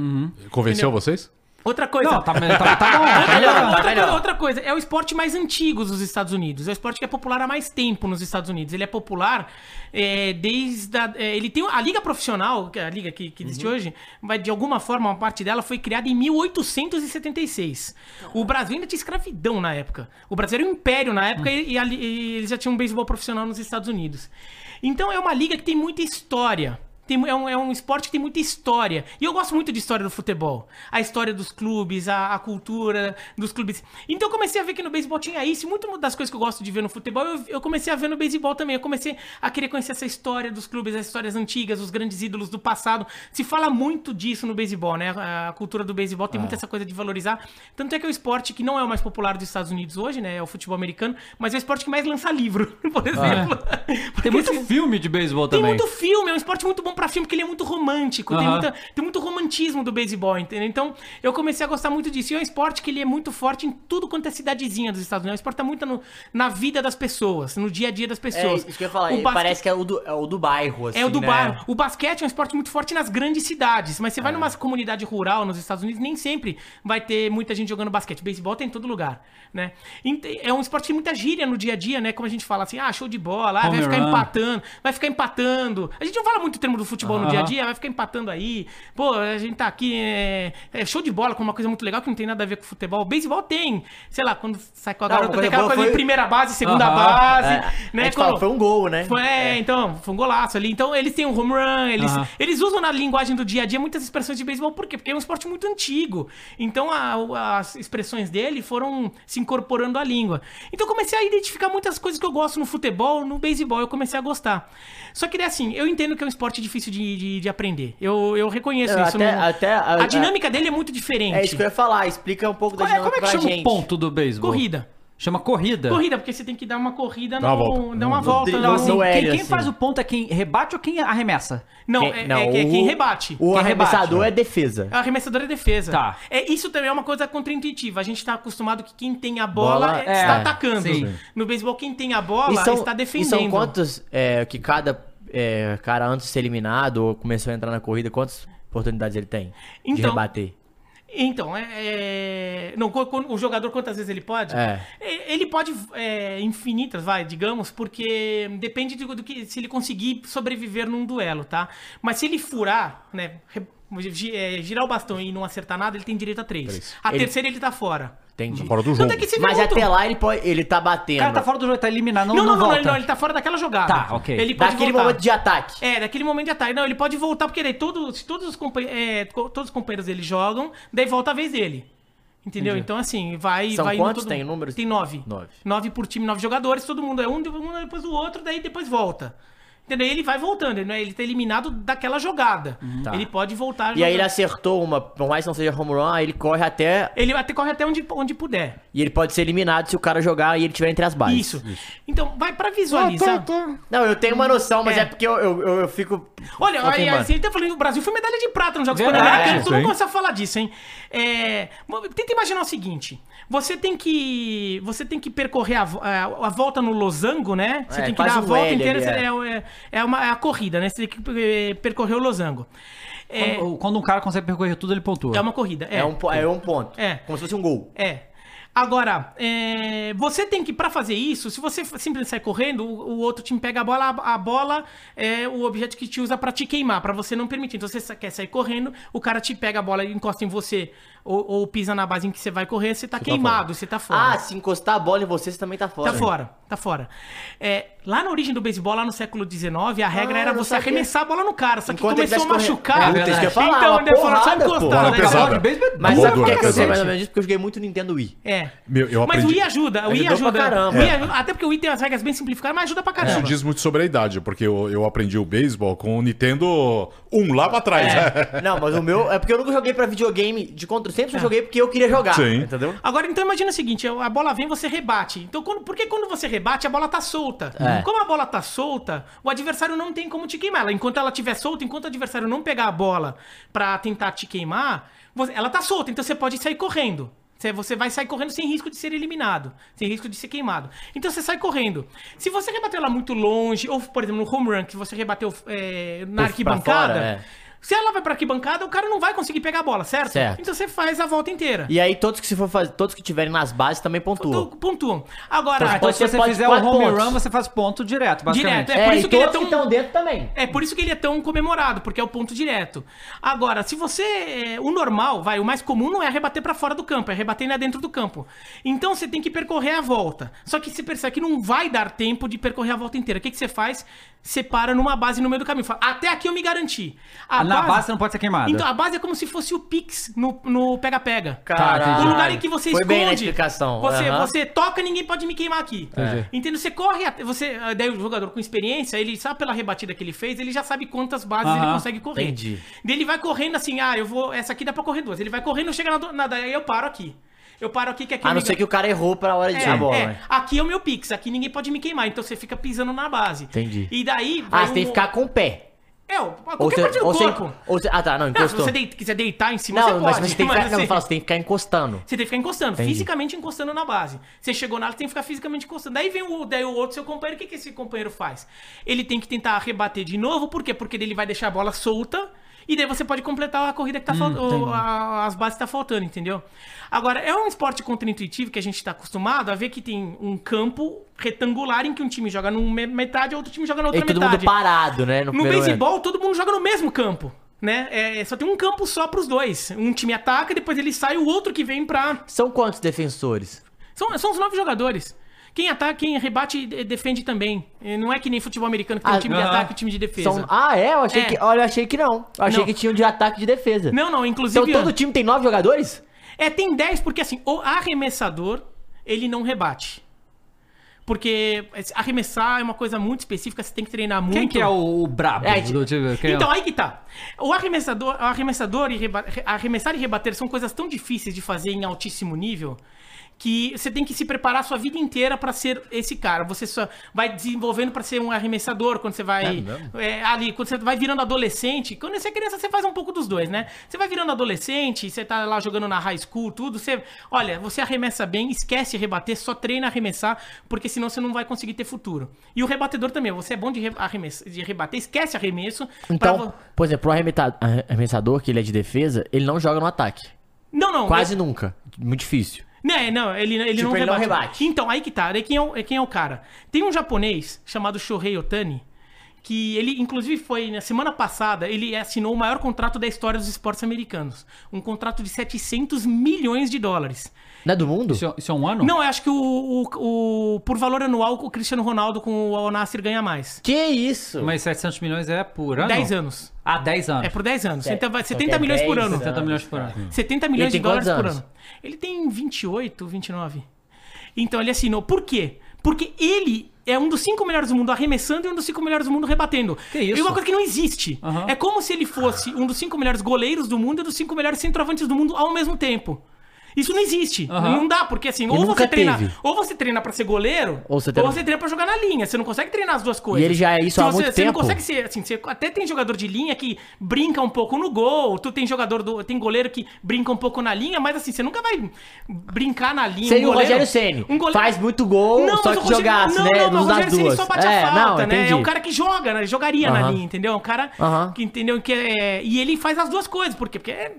Convenceu vocês? Outra coisa. Não, tá, tá, tá bom. <laughs> Outra, tá melhor. outra tá melhor. coisa, outra coisa, é o esporte mais antigo dos Estados Unidos. É o esporte que é popular há mais tempo nos Estados Unidos. Ele é popular é, desde. A, é, ele tem a liga profissional, que é a liga que, que existe hoje, vai, de alguma forma, uma parte dela foi criada em 1876. O Brasil ainda tinha escravidão na época. O Brasil era um império na época e, e ali- e eles já tinham um beisebol profissional nos Estados Unidos. Então é uma liga que tem muita história. Tem é, um, é um esporte que tem muita história. E eu gosto muito de história do futebol. A história dos clubes, a, a cultura dos clubes. Então eu comecei a ver que no beisebol tinha isso. E muito das coisas que eu gosto de ver no futebol, eu, eu comecei a ver no beisebol também. Eu comecei a querer conhecer essa história dos clubes, as histórias antigas, os grandes ídolos do passado. Se fala muito disso no beisebol, né? A, a cultura do beisebol tem muito essa coisa de valorizar. Tanto é que é o esporte que não é o mais popular dos Estados Unidos hoje, né? É o futebol americano, mas é o esporte que mais lança livro, <laughs> por exemplo. Porque Tem muito assim, filme de beisebol tem também. muito filme, é um esporte muito bom pra filme, porque ele é muito romântico. Tem, Aham. muita- tem muito romantismo do beisebol, entendeu? Então, eu comecei a gostar muito disso. E é um esporte que ele é muito forte em tudo quanto é cidadezinha dos Estados Unidos. É um esporte tá muito no- na vida das pessoas, no dia a dia das É pessoas. isso que eu ia falar. O basque- Parece que é o do, é o do bairro, assim, é o do né? bairro. O basquete é um esporte muito forte nas grandes cidades, mas você vai numa comunidade rural nos Estados Unidos, nem sempre vai ter muita gente jogando basquete. Beisebol tem em todo lugar, né? É um esporte que tem muita gíria no dia a dia, né? Como a gente fala assim, ah, show de bola, ah, vai ficar run. empatando, vai ficar empatando. A gente não fala muito o termo do futebol no dia a dia, vai ficar empatando aí. Pô, a gente tá aqui, é, é show de bola, com uma coisa muito legal que não tem nada a ver com futebol. O beisebol tem, sei lá, quando sai com a Não, garota, uma tem coisa aquela boa coisa de foi- primeira base, segunda Aham. base, É, né? a gente fala, Quando- foi um gol, né? foi, é, então, foi um golaço ali. Então, eles têm um home run, eles, Aham. eles usam na linguagem do dia a dia muitas expressões de beisebol. Por quê? Porque é um esporte muito antigo. Então, a- as expressões dele foram se incorporando à língua. Então, eu comecei a identificar muitas coisas que eu gosto no futebol, no beisebol, eu comecei a gostar. Só que, assim, eu entendo que é um esporte difícil de, de, de aprender. Eu, eu reconheço Eu isso. até- no- até- a, a- dinâmica dele é muito diferente. É isso que eu ia falar. Explica um pouco da Como é, como é dinâmica que chama gente. o ponto do beisebol? Corrida. Chama corrida? Corrida, porque você tem que dar uma corrida Dá uma no- volta. Dar uma No- volta. no- assim, no quem, quem assim. faz o ponto é quem rebate ou quem arremessa? Não, Quem- é, não, é, é quem o- rebate. O Quem arremessador rebate, é defesa. A arremessadora é defesa. Tá. É, isso também é uma coisa contraintuitiva. A gente tá acostumado que quem tem a bola, Bola, é- é, está atacando. sim. No beisebol, quem tem a bola E são, está e defendendo. são quantos é, que cada é, cara antes de ser eliminado ou começou a entrar na corrida, quantas oportunidades ele tem de Então, rebater? Então, é, é- Não, o jogador quantas vezes ele pode? É. E- Ele pode é, infinitas, vai, digamos, porque depende do, do que se ele conseguir sobreviver num duelo, tá? Mas se ele furar, né? É, girar o bastão e não acertar nada, ele tem direito a três. Três. A Ele- terceira ele tá fora. Entendi. Fora do Tanto jogo. é que se Mas até lá ele pode. Ele tá O batendo. cara tá fora do jogo, tá eliminado, não, Não, não, não, não, volta. ele, não, ele tá fora daquela jogada. Tá, ok. Ele pode Daquele voltar. momento de ataque. É, daquele momento de ataque. Não, ele pode voltar, porque daí todos, se todos, os, é, co- todos os companheiros dele jogam, daí volta a vez dele. Entendeu? Então, assim, vai. São vai indo quantos? todo Tem números? Tem nove. Nove. Nove por time, nove jogadores, todo mundo é um, um depois do outro, daí depois volta. Entendeu? Ele vai voltando, ele, não é- ele tá eliminado daquela jogada. Tá. Ele pode voltar E aí ele acertou uma, por mais que não seja home run, aí ele corre até. Ele até corre até onde, onde puder. E ele pode ser eliminado se o cara jogar e ele tiver entre as bases. Isso. Então, vai pra visualizar. Não, eu tenho uma noção, mas É. é, porque eu, eu, eu, eu fico. Olha, aí, assim, ele tá falando que o Brasil foi medalha de prata nos Jogos Pan-Americanos. Todo mundo sim. começa a falar disso, hein? É, tenta imaginar o seguinte: você tem que. Você tem que percorrer a, a, a volta no losango, né? Você É, tem que dar a volta L inteira. é. É, é, é uma, é a corrida, né? Você tem que eh, percorrer o losango. É, Quando, quando um cara consegue percorrer tudo, ele pontua. é uma corrida. É, É, um, é um ponto. É. Como se fosse um gol. É. Agora, é, você tem que, pra fazer isso, se você simplesmente sair correndo, o, o outro time pega a bola, a, a bola é o objeto que te usa pra te queimar, pra você não permitir. Então, você quer sair correndo, o cara te pega a bola e encosta em você, ou, ou pisa na base em que você vai correr, você tá queimado, você tá fora. Ah, se encostar a bola em você, você também tá fora. Tá fora, tá fora. É, lá na origem do beisebol, lá no século XIX, a regra Ah, era você sabia. arremessar a bola no cara. Só que Enquanto começou a machucar. isso ia falar, então, uma ele falou, só porrada, encostar, né? pesada. É Mas sabe por que dura, que eu sei pesada. mais ou menos disso? Porque eu joguei muito Nintendo Wii. É. Meu, eu mas o aprendi- Wii ajuda, o Wii pra ajuda. caramba. O ajuda- Até porque o Wii tem as regras bem simplificadas, mas ajuda pra Isso caramba. diz muito sobre a idade, porque eu, eu aprendi o beisebol com o Nintendo 1 lá pra trás. né? Não, mas o meu. É porque eu nunca joguei pra videogame de controle. Sempre só joguei porque eu queria jogar. Sim. Entendeu? Agora, então imagina o seguinte, a bola vem, você rebate. Então, quando, porque quando você rebate, a bola tá solta. É. Como a bola tá solta, o adversário não tem como te queimar. Ela, enquanto ela estiver solta, enquanto o adversário não pegar a bola pra tentar te queimar, você- ela tá solta, então você pode sair correndo. Você- Você vai sair correndo sem risco de ser eliminado, sem risco de ser queimado. Então você sai correndo. Se você rebateu ela muito longe, ou por exemplo no home run, que você rebateu é, na arquibancada, fora, é. Se ela vai pra arquibancada, o cara não vai conseguir pegar a bola, certo? Certo. Então você faz a volta inteira. E aí, todos que se for fazer, todos que tiverem nas bases também pontuam. Tu- pontuam. Agora, Então, Então, Pode se ser- você fizer o quatro home pontos. run, você faz ponto direto, basicamente. Direto, é. por isso e que ele é todos tão- que estão dentro também. é por isso que ele é tão comemorado, porque é o ponto direto. Agora, se você. é, O normal, vai, o mais comum não é rebater pra fora do campo, é rebater ainda dentro do campo. Então você tem que percorrer a volta. Só que você percebe que não vai dar tempo de percorrer a volta inteira. O que, que você faz? Você para numa base no meio do caminho. Fala, Até aqui eu me garanti. A Na base você não pode ser queimado. Então, a base é como se fosse o Pix no pega-pega. Caralho. O lugar em que você Foi esconde. bem na explicação. Você, Aham. você toca, ninguém pode me queimar aqui. Entendi. Entendeu? Você corre até. Você, ah, daí o jogador com experiência, ele sabe pela rebatida que ele fez, ele já sabe quantas bases Aham. ele consegue correr. Entendi. Daí ele vai correndo assim, ah, eu vou. Essa aqui dá pra correr duas. Ele vai correndo, chega na. na daí eu paro aqui. Eu paro aqui que aqui A não me- ser que o cara errou pra hora de é, dar a bola, é, né? aqui é o meu pix, aqui ninguém pode me queimar, então você fica pisando na base. Entendi. E daí. Ah, você tem um- que ficar com o pé. É, Ou qualquer você, parte do ou você, corpo. ou você- Ah, tá, não, Não, se encostou. você dei- quiser deitar em cima, Não, você mas pode. você tem que ficar, não, assim, falo, você tem que ficar encostando. Você tem que ficar encostando, Entendi. fisicamente encostando na base. Você chegou na área, tem que ficar fisicamente encostando. Daí vem o, daí o outro seu companheiro, o que, que esse companheiro faz? Ele tem que tentar rebater de novo, por quê? Porque ele vai deixar a bola solta e daí você pode completar a corrida que tá faltando, as bases que tá faltando, entendeu? Agora, é um esporte contra-intuitivo que a gente tá acostumado a ver que tem um campo retangular em que um time joga numa metade e outro time joga na E outra todo mundo metade. parado, né? No momento. beisebol, todo mundo joga no mesmo campo. Né? É, só tem um campo só pros dois. Um time ataca, depois ele sai, o outro que vem pra. São quantos defensores? São, são os nove jogadores. Quem ataca, quem rebate, defende também. Não é que nem futebol americano que tem Ah, um time de aham. ataque e um time de defesa. São... Ah, é? Eu achei É. que. Olha, eu achei que não. Eu achei Não. que tinha um de ataque e de defesa. Não, não, inclusive. Então todo time tem nove jogadores? É, tem 10, porque assim, o arremessador, ele não rebate. Porque arremessar é uma coisa muito específica, você tem que treinar muito. Quem que é o, o brabo É, do time? Quem é Então, aí que tá. O arremessador, o arremessador e reba- arremessar e rebater são coisas tão difíceis de fazer em altíssimo nível que você tem que se preparar a sua vida inteira pra ser esse cara. Você só vai desenvolvendo pra ser um arremessador quando você vai é, ali, quando você vai virando adolescente. Quando você é criança, você faz um pouco dos dois, né? Você vai virando adolescente, você tá lá jogando na high school, tudo, você, olha, você arremessa bem, esquece rebater, só treina arremessar, porque senão você não vai conseguir ter futuro. E o rebatedor também, você é bom de, re- arremessa- de rebater, esquece arremesso. pra Então, vo- por exemplo, o arremessador, que ele é de defesa, ele não joga no ataque. Não, não. Quase nunca. Muito difícil. Não, não, ele, ele, Tipo, não, ele não rebate. rebate. Então, aí que tá. Aí quem é, o, é quem é o cara? Tem um japonês chamado Shohei Otani, que ele, inclusive, foi na semana passada, ele assinou o maior contrato da história dos esportes americanos. Um contrato de 700 milhões de dólares. Não é do mundo? Isso, é- isso é um ano? Não, eu acho que o, o, o- por valor anual, o Cristiano Ronaldo com o Al Nassr ganha mais. Que isso? Mas 700 milhões é por ano? 10 anos. Ah, 10 anos. É por 10 anos. Certo. Então vai Só 70 que é milhões por 10 ano. 70 milhões por ano. 70 milhões de dólares por anos? ano. Ele tem 28, 29. Então ele assinou. Por quê? Porque ele é um dos cinco melhores do mundo arremessando e um dos cinco melhores do mundo rebatendo. Que isso? E uma coisa que não existe. Aham. É como se ele fosse um dos cinco melhores goleiros do mundo e um dos cinco melhores centroavantes do mundo ao mesmo tempo. Isso não existe. Aham. Não dá, porque assim, ou você treina, teve. ou você treina para ser goleiro, Ou você treina- treina pra jogar na linha. Você não consegue treinar as duas coisas. E ele já é isso Se há você, muito você tempo. não consegue ser assim, você até tem jogador de linha que brinca um pouco no gol, tu tem jogador do, tem goleiro que brinca um pouco na linha, mas assim, você nunca vai brincar na linha. Seria Um o goleiro- Rogério Ceni. um goleiro- Faz muito gol, Não, só que Rogério- jogasse, não, né? Não, mas o Rogério duas. só bate é, a falta, não, né? É um cara que joga, né? Jogaria na Aham. linha, entendeu? É um cara Aham. que entendeu que é, e ele faz as duas coisas, por quê? Porque é,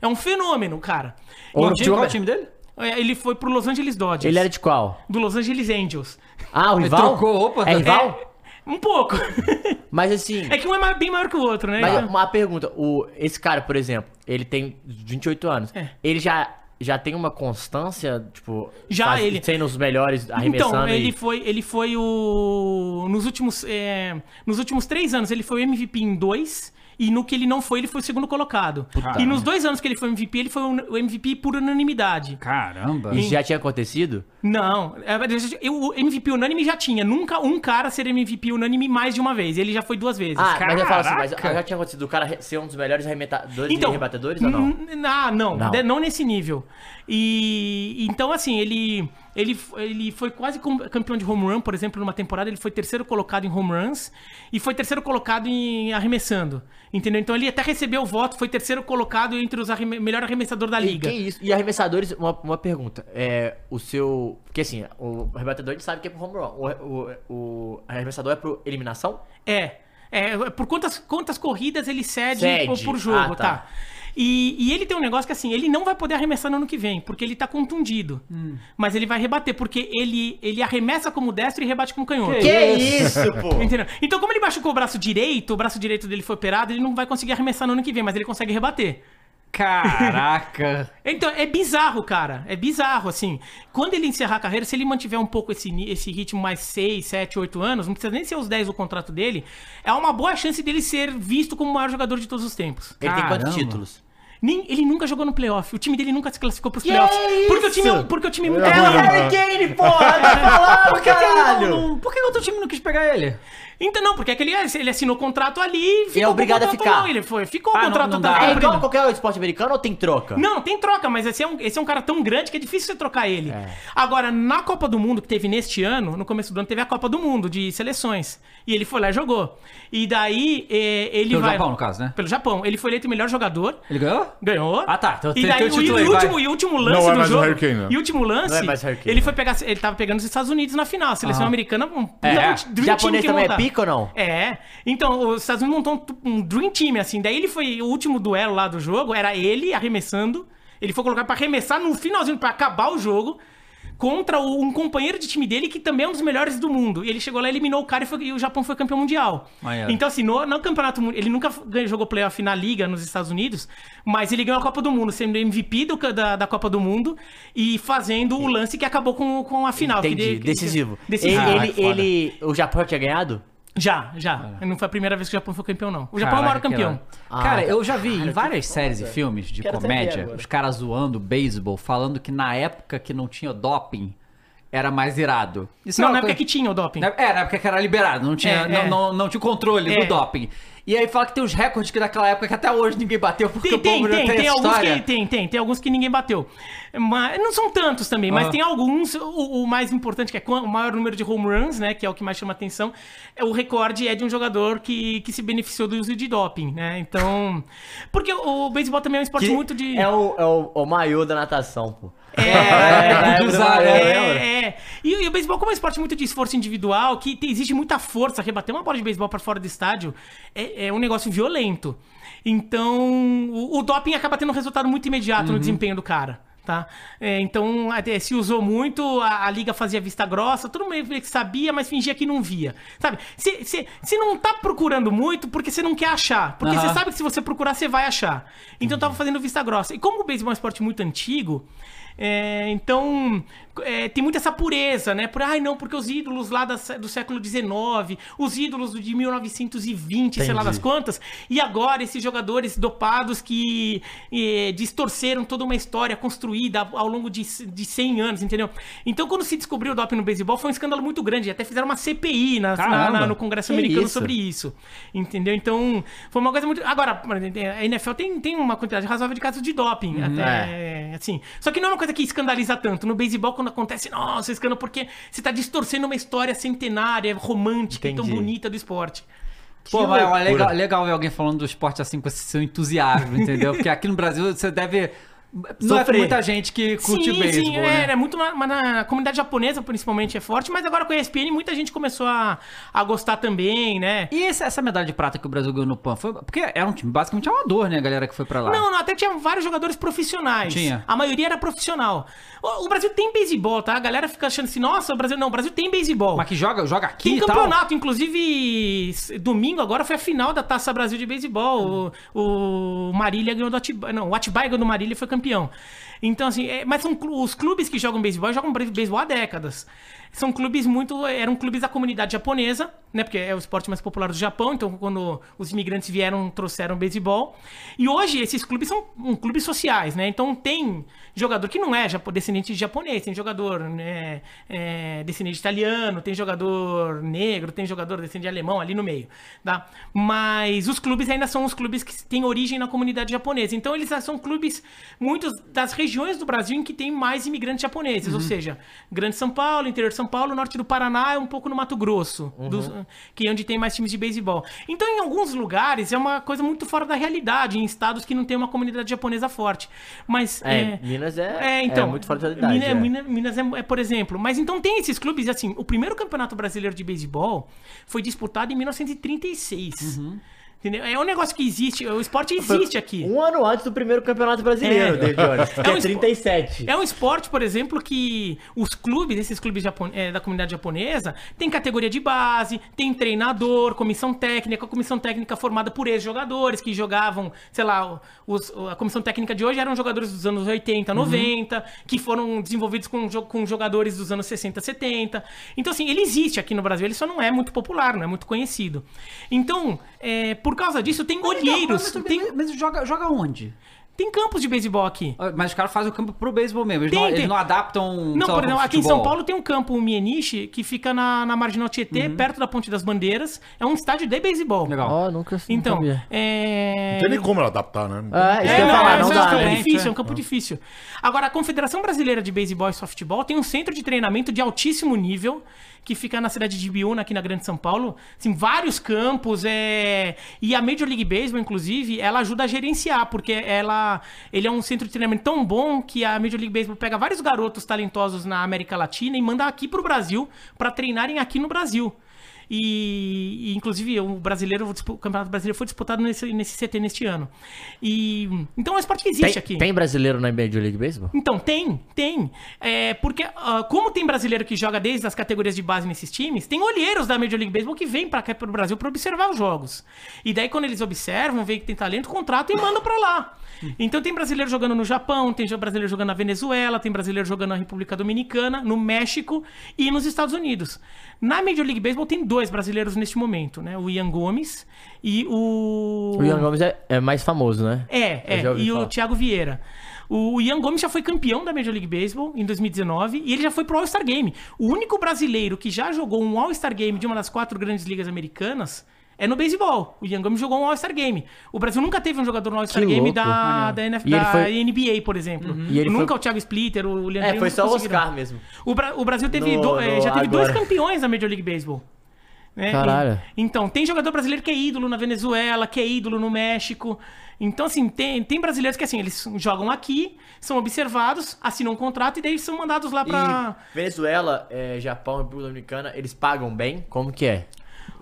é um fenômeno, cara. Qual time, qual o time dele? É, Ele foi pro Los Angeles Dodgers. Ele era de qual? do Los Angeles Angels. Ah, o Ele rival? trocou, opa. É rival? É, um pouco. <laughs> Mas assim... É que um é bem maior que o outro, né? Mas Então- uma pergunta, o, esse cara, por exemplo, ele tem 28 anos. É. Ele já, já tem uma constância, tipo, Já, ele- sendo os melhores arremessando Então, ele e... foi, ele foi o. Nos últimos, é, nos últimos três anos, ele foi o MVP em dois. E no que ele não foi, ele foi o segundo colocado. e nos dois anos que ele foi MVP, ele foi o MVP por unanimidade. Caramba. Isso já tinha acontecido? Não, é, eu- o MVP unânime já tinha. Nunca um cara ser MVP unânime mais de uma vez. Ele já foi duas vezes. Ah, mas eu falo assim, mas Caraca. já tinha acontecido o cara ser um dos melhores arremetadores Então, e rebatedores ou não? Ah, não, Não. de- não nesse nível. E então assim, ele ele ele foi quase campeão de home run, por exemplo, numa temporada ele foi terceiro colocado em home runs e foi terceiro colocado em arremessando. Entendeu? Então ele até recebeu o voto, foi terceiro colocado entre os arreme melhor arremessador da E liga. que isso? E arremessadores, uma, uma pergunta. É, o seu... Porque assim, o arrebatador a gente sabe que é pro home run. O, o, o arremessador é pro eliminação? É. É, por quantas, quantas corridas ele cede, Cede. Por, por jogo, Ah, tá. tá. E, e ele tem um negócio que assim, ele não vai poder arremessar no ano que vem, porque ele tá contundido. Hum. Mas ele vai rebater, porque ele, ele arremessa como destro e rebate como canhoto. Que isso, pô? Entendeu? Então, como ele machucou o braço direito, o braço direito dele foi operado, ele não vai conseguir arremessar no ano que vem, mas ele consegue rebater. Caraca. <laughs> Então, é bizarro, cara. É bizarro, assim. Quando ele encerrar a carreira, se ele mantiver um pouco esse, esse ritmo mais 6, 7, 8 anos, não precisa nem ser os 10 do contrato dele, é uma boa chance dele ser visto como o maior jogador de todos os tempos. Ele tem quantos títulos? Nem- ele nunca jogou no playoff. O time dele nunca se classificou pros playoffs. Porque o time, é porque o time é muito É o ruim. Harry Kane, porra! Tá falando, <laughs> Por que, caralho! não, não- por que outro time não quis pegar ele? Então, não, porque aquele, ele assinou o contrato ali e ficou é obrigado com o a ficar. Não, ele foi, ficou Ah, o não- contrato não tá dá. É igual qualquer esporte americano ou tem troca? Não, tem troca, mas esse é, um, esse é um cara tão grande que é difícil você trocar ele. É. Agora, na Copa do Mundo que teve neste ano, no começo do ano, teve a Copa do Mundo de seleções. E ele foi lá e jogou. E daí, eh, ele Pelo vai... Japão, no caso, né? Pelo Japão. Ele foi eleito o melhor jogador. Ele ganhou? Ganhou. Ah, tá. Então e tem- daí, tem o e aí, último, e o último lance Não é do mais jogo. Harry Kane, né? E o último lance, Não é mais ele né? foi pegar. Ele tava pegando os Estados Unidos na final. A seleção Ah. americana, um É. que também é montar. Pica ou não? É. Então, os Estados Unidos montou um, um Dream Team, assim. Daí ele foi. O último duelo lá do jogo era ele arremessando. Ele foi colocado pra arremessar no finalzinho, pra acabar o jogo. Contra um companheiro de time dele que também é um dos melhores do mundo. E ele chegou lá, eliminou o cara e, foi- e o Japão foi campeão mundial. Maneiro. Então, assim, no, no campeonato mundial, ele nunca jogou playoff na liga nos Estados Unidos, mas ele ganhou a Copa do Mundo, sendo MVP do da, da Copa do Mundo e fazendo o lance que acabou com, com a final. que Entendi, de- que- decisivo. Decisivo. Ele, Caraca, ele, ele- o Japão tinha ganhado? Já, já. Não foi a primeira vez que o Japão foi campeão, não. O Japão é o maior Caraca, que campeão. Ah, Cara, eu já vi em várias que séries e filmes de Quero até ver comédia agora. os caras zoando beisebol, falando que na época que não tinha doping era mais irado. Isso Não, é uma na época coisa- que tinha o doping. Na- É, na época que era liberado, não tinha, É, não, é. não, não tinha controle É. do doping. E aí fala que tem os recordes que daquela época que até hoje ninguém bateu, porque Tem, o povo tem, tem, tem, tem alguns que tem, tem, tem alguns que ninguém bateu. Mas não são tantos também, mas Ah. tem alguns. O, o mais importante, que é o maior número de home runs, né? Que é o que mais chama atenção. É o recorde é de um jogador que, que se beneficiou do uso de doping, né? Então. Porque o, o beisebol também é um esporte Que muito de. É o, é o, o maiô da natação, pô. <laughs> É, é, é, usar, é? É, é. E, e o beisebol, como é um esporte muito de esforço individual, que tem- exige muita força, rebater uma bola de beisebol pra fora do estádio é, é um negócio violento. Então, o, o doping acaba tendo um resultado muito imediato no desempenho do cara. Tá? É, então, se usou muito, a, a liga fazia vista grossa, todo mundo sabia, mas fingia que não via. Sabe? Você não tá procurando muito porque você não quer achar. Porque você Aham. sabe que se você procurar, você vai achar. Então, tava fazendo vista grossa. E como o beisebol é um esporte muito antigo, É, então, é, tem muita essa pureza, né? Por, ai, não, porque os ídolos lá da do século XIX, os ídolos de 1920, sei lá Entendi. das quantas, e agora esses jogadores dopados que eh, distorceram toda uma história construída ao longo de, de 100 anos, entendeu? Então, quando se descobriu o doping no beisebol, foi um escândalo muito grande. Até fizeram uma CPI na- na- na- no Congresso Que americano isso? sobre isso. Entendeu? Então, foi uma coisa muito. Agora, a NFL tem, tem uma quantidade razoável de casos de doping. até, assim. Só que não é uma coisa que escandaliza tanto. No beisebol, quando acontece, nossa, escândalo, porque você tá distorcendo uma história centenária, romântica e tão Entendi. bonita do esporte. Pô, mas é legal, legal ver alguém falando do esporte assim com esse seu entusiasmo, entendeu? Porque aqui no Brasil você deve. Não é Sofrer. muita gente que curte sim, beisebol, sim, né? é, é muito na, na comunidade japonesa, principalmente, é forte, mas agora com a ESPN muita gente começou a, a gostar também, né? E esse- essa medalha de prata que o Brasil ganhou no PAN? Foi, porque era um time basicamente amador, né, a galera que foi pra lá. Não, não, até tinha vários jogadores profissionais. Tinha. A maioria era profissional. O, o Brasil tem beisebol, tá? A galera fica achando assim, nossa, o Brasil. Não, o Brasil tem beisebol. Mas que joga, joga aqui Tem e tal? campeonato, inclusive domingo agora foi a final da Taça Brasil de Beisebol. O, o Marília ganhou do Atibaia. Não, o Atibaia ganhou do Marília e foi campeão. Então, assim, é- mas são os clubes que jogam beisebol jogam beisebol há décadas. São clubes muito. Eram clubes da comunidade japonesa, né? Porque é o esporte mais popular do Japão. Então, quando os imigrantes vieram, trouxeram beisebol. E hoje, esses clubes são um, clubes sociais, né? Então, tem jogador que não é descendente de japonês, tem jogador né, é, descendente de italiano, tem jogador negro, tem jogador descendente de alemão ali no meio, tá? Mas os clubes ainda são os clubes que têm origem na comunidade japonesa. Então eles são clubes muitos das regiões do Brasil em que tem mais imigrantes japoneses, ou seja, Grande São Paulo, interior de São Paulo, norte do Paraná é um pouco no Mato Grosso, do- que é onde tem mais times de beisebol. Então em alguns lugares é uma coisa muito fora da realidade, em estados que não tem uma comunidade japonesa forte. Mas É, Minas é- é muito fora da realidade, Minas, é. Minas- Minas é, é, por exemplo. Mas então tem esses clubes, assim, o primeiro campeonato brasileiro de beisebol foi disputado em 1936. Entendeu? É um negócio que existe, o esporte existe aqui. Um ano antes do primeiro campeonato brasileiro, É. David Jones, <laughs> que É um é espo- 37. É um esporte, por exemplo, que os clubes, esses clubes japon- eh, da comunidade japonesa, tem categoria de base, tem treinador, comissão técnica, comissão técnica formada por ex-jogadores que jogavam, sei lá, os- a comissão técnica de hoje eram jogadores dos anos 80, 90, que foram desenvolvidos com, com jogadores dos anos 60, 70. Então, assim, ele existe aqui no Brasil, ele só não é muito popular, não é muito conhecido. Então, eh, por causa disso, tem olheiros, Mas, tem, mas joga, joga onde? tem campos de beisebol aqui. Mas os caras fazem o campo pro beisebol mesmo. Eles, Tem, não, tem. eles não adaptam. Não, por exemplo, aqui em São. Paulo tem um campo, o Mieniche, que fica na, na Marginal Tietê, Uhum. perto da Ponte das Bandeiras. É um estádio de beisebol. Legal. Ó, nunca não Então, sabia. é... Não tem nem como adaptar, né? É, isso É, ia não, falar, é, não é um dá, campo né? difícil, é um É. campo difícil. Agora, a Confederação Brasileira de Beisebol e Softball tem um centro de treinamento de altíssimo nível que fica na cidade de Ibiúna, aqui na Grande São Paulo. Assim, vários campos, é... e a Major League Baseball, inclusive, ela ajuda a gerenciar, porque ela... ele é um centro de treinamento tão bom que a Major League Baseball pega vários garotos talentosos na América Latina e manda aqui pro Brasil para treinarem aqui no Brasil. E, e, inclusive, o brasileiro, o Campeonato Brasileiro foi disputado nesse, nesse CT neste ano. E, então é um esporte que existe Tem, aqui. tem brasileiro na Major League Baseball? Então, tem, tem. É, porque, ah, como tem brasileiro que joga desde as categorias de base nesses times, tem olheiros da Major League Baseball que vêm pra cá pro Brasil pra observar os jogos. E daí, quando eles observam, veem que tem talento, contratam e mandam pra lá. Então, tem brasileiro jogando no Japão, tem brasileiro jogando na Venezuela, tem brasileiro jogando na República Dominicana, no México e nos Estados Unidos. Na Major League Baseball tem dois brasileiros neste momento, né? O Ian Gomes e o. O Ian Gomes é, é mais famoso, né? É, é. E o falar. Thiago Vieira. O Ian Gomes já foi campeão da Major League Baseball em 2019 e ele já foi pro All-Star Game. O único brasileiro que já jogou um All-Star Game de uma das quatro grandes ligas americanas é no beisebol. O Ian Gomes jogou um All-Star Game. O Brasil nunca teve um jogador no All-Star Game louco. da, da, NF da foi- NBA, por exemplo. E ele Nunca foi- o Thiago Splitter, o Leandro É, foi só o Oscar mesmo. o, Bra- o Brasil teve No- do- é, no- já teve dois agora. campeões da Major League Baseball. né? Caralho. E- então, tem jogador brasileiro que é ídolo na Venezuela, que é ídolo no México. Então, assim, tem, tem brasileiros que, assim, eles jogam aqui, são observados, assinam um contrato e daí são mandados lá pra... E Venezuela, é, Japão, República Dominicana, eles pagam bem? Como que é?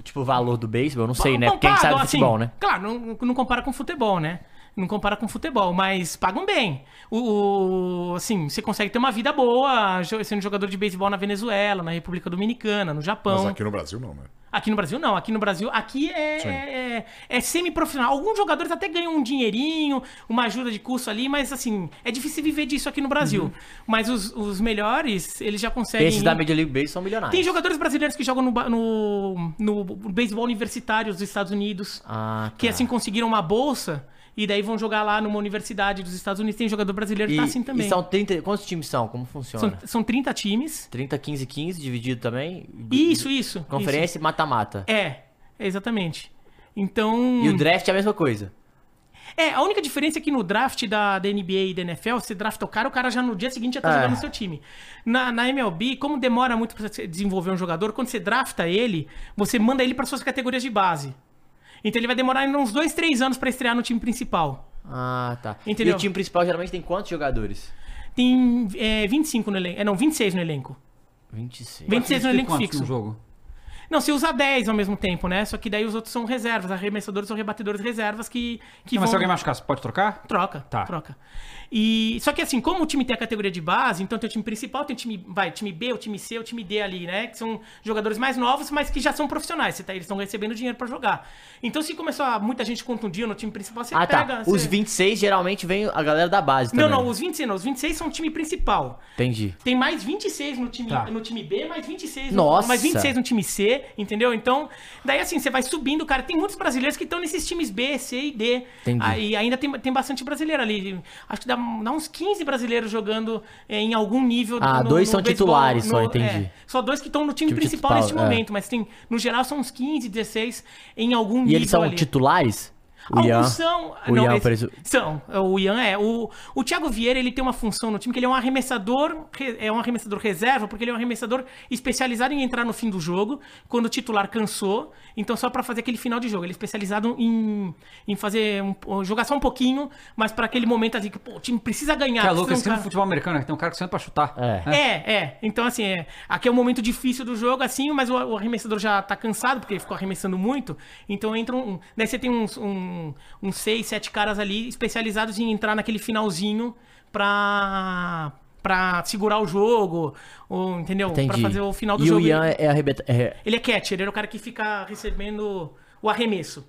Tipo, o valor do beisebol? Não sei, né? Porque a gente sabe de assim, futebol, né? Claro, não, não compara com futebol, né? Não compara com futebol, mas pagam bem. O, o- assim, você consegue ter uma vida boa sendo jogador de beisebol na Venezuela, na República Dominicana, no Japão. Mas aqui no Brasil não, né? Aqui no Brasil, não. Aqui no Brasil, aqui é, Sim. é, é semi-profissional. Alguns jogadores até ganham um dinheirinho, uma ajuda de custo ali, mas assim, é difícil viver disso aqui no Brasil. Uhum. Mas os, os melhores, eles já conseguem. Esses da Major League Baseball são milionários. Tem jogadores brasileiros que jogam no, no, no beisebol universitário dos Estados Unidos, Ah, tá. que assim conseguiram uma bolsa e daí vão jogar lá numa universidade dos Estados Unidos. Tem jogador brasileiro que E, tá assim também. e são 30... Quantos times são? Como funciona? São, são 30 times. 30, 15, 15, dividido também? Isso, isso. Conferência mata-mata. É, exatamente. Então. E o draft é a mesma coisa. É, a única diferença é que no draft da, da NBA e da NFL, você drafta o cara, o cara já no dia seguinte já tá É. jogando no seu time. Na, na MLB, como demora muito pra você desenvolver um jogador, quando você drafta ele, você manda ele para suas categorias de base. Então ele vai demorar ainda uns dois, três anos pra estrear no time principal. Ah, tá. Entendeu? E o time principal geralmente tem quantos jogadores? Tem é, 25 no elenco. É, não, 26 no elenco. 26. 26 no elenco fixo. no jogo. Não, você usa 10 ao mesmo tempo, né? Só que daí os outros são reservas. Arremessadores são rebatedores reservas que, que Não, mas vão... se alguém machucar, você pode trocar? Troca, Tá. troca. E só que assim, como o time tem a categoria de base, então tem o time principal, tem o time, vai, time B, o time C, o time D ali, né? Que são jogadores mais novos, mas que já são profissionais. Você tá, eles estão recebendo dinheiro pra jogar. Então se começou a muita gente contundir no time principal, você Ah, pega. tá. Os você- 26 geralmente vem a galera da base Não, também. não, os 26 não, os 26 são o time principal. Entendi. Tem mais 26 no time, Tá. no time B, mais 26 Nossa. no mais 26 no time C, entendeu? Então, daí assim, você vai subindo, cara. Tem muitos brasileiros que estão nesses times B, C e D. Entendi. Aí ainda tem, tem bastante brasileiro ali. Acho que dá, dá uns 15 brasileiros jogando é, em algum nível. Ah, dois são beisebol, titulares só, entendi. é, só dois que estão no time Time principal neste é. momento, mas tem, no geral são uns 15, 16 em algum E nível eles são ali. titulares? O Alguns Ian. são. O não, Ian, esse- exemplo. São. O Ian é. O, o Thiago Vieira, ele tem uma função no time que ele é um arremessador. re- É um arremessador reserva, porque ele é um arremessador especializado em entrar no fim do jogo, quando o titular cansou. Então, só pra fazer aquele final de jogo. Ele é especializado em, em fazer. Um, jogar só um pouquinho, mas pra aquele momento assim que pô, o time precisa ganhar. Que é louco, um esse time cara- futebol americano, né? tem um cara que senta pra chutar. É. é, é. Então, assim, é, aqui é o momento difícil do jogo, assim, mas o, o arremessador já tá cansado, porque ele ficou arremessando muito. Então entram. Um, daí você tem uns, um, uns seis, sete caras ali especializados em entrar naquele finalzinho pra. Pra segurar o jogo, ou, entendeu? Pra Entendi. fazer o final do e jogo. o Ian é arrebenta... é- Ele é catcher, ele é o cara que fica recebendo o arremesso.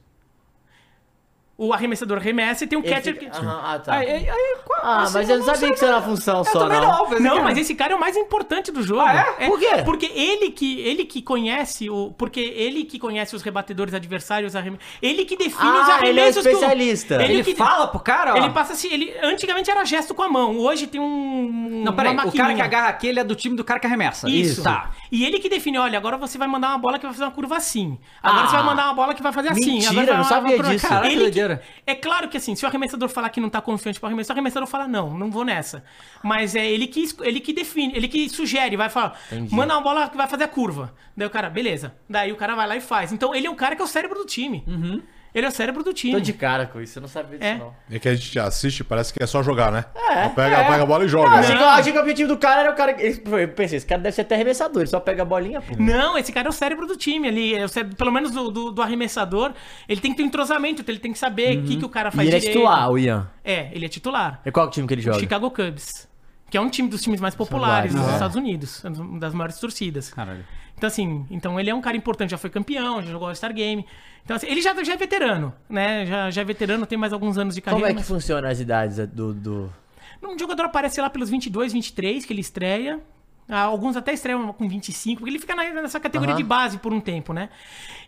O arremessador remessa e tem um ele catcher fica- que. Aham, ah, tá. Aí, aí, aí, qual- Ah, assim, mas eu não sabia que isso era uma função só, também não. Não, que mas esse cara é o mais importante do jogo. Ah, é? Por quê? Porque ele que, ele que conhece o. Porque ele que conhece os rebatedores adversários, arreme- ele que define Ah, os arremessos. ele é que o- especialista. Ele que- fala pro cara, ó. Ele passa assim. Ele, antigamente era gesto com a mão. Hoje tem um. Não, peraí, uma o cara que maquininha. agarra aqui, ele é do time do cara que arremessa. Isso. Tá. E ele que define, olha, agora você vai mandar uma bola que vai fazer uma curva assim. Agora Ah. você vai mandar uma bola que vai fazer assim. Mentira, Agora vai não sabia disso. Que Ele doideira. É claro que assim, se o arremessador falar que não tá confiante pro arremessador, o arremessador fala, não, não vou nessa. Mas é ele que, ele que define, ele que sugere, vai falar, Entendi. manda uma bola que vai fazer a curva. Daí o cara, beleza. Daí o cara vai lá e faz. Então ele é um cara que é o cérebro do time. Ele é o cérebro do time. Tô de cara com isso, eu não sabia disso, É. não. É que a gente assiste, parece que é só jogar, né? É. Pega, pega a bola e joga. Achei, né? que, eu achei que o objetivo do cara era o cara. Eu pensei, esse cara deve ser até arremessador, ele só pega a bolinha, pô. Não, esse cara é o cérebro do time ali. É o cérebro, pelo menos do, do, do arremessador. Ele tem que ter um entrosamento, ele tem que saber o que, que o cara E faz ele é titular, o Ian. É, ele é titular. E qual é o time que ele joga? Chicago Cubs. Que é um time dos times mais populares dos né? Estados Unidos. é Uma das maiores torcidas. Caralho. Então, assim, então ele é um cara importante, já foi campeão, já jogou All-Star Game. Então, assim, ele já, já é veterano, né? Já, já é veterano, tem mais alguns anos de Como carreira. é que mas- funciona as idades do. do... Um jogador aparece lá pelos 22, 23, que ele estreia. Ah, Alguns até estreiam com 25, porque ele fica na- nessa categoria Aham. de base por um tempo, né?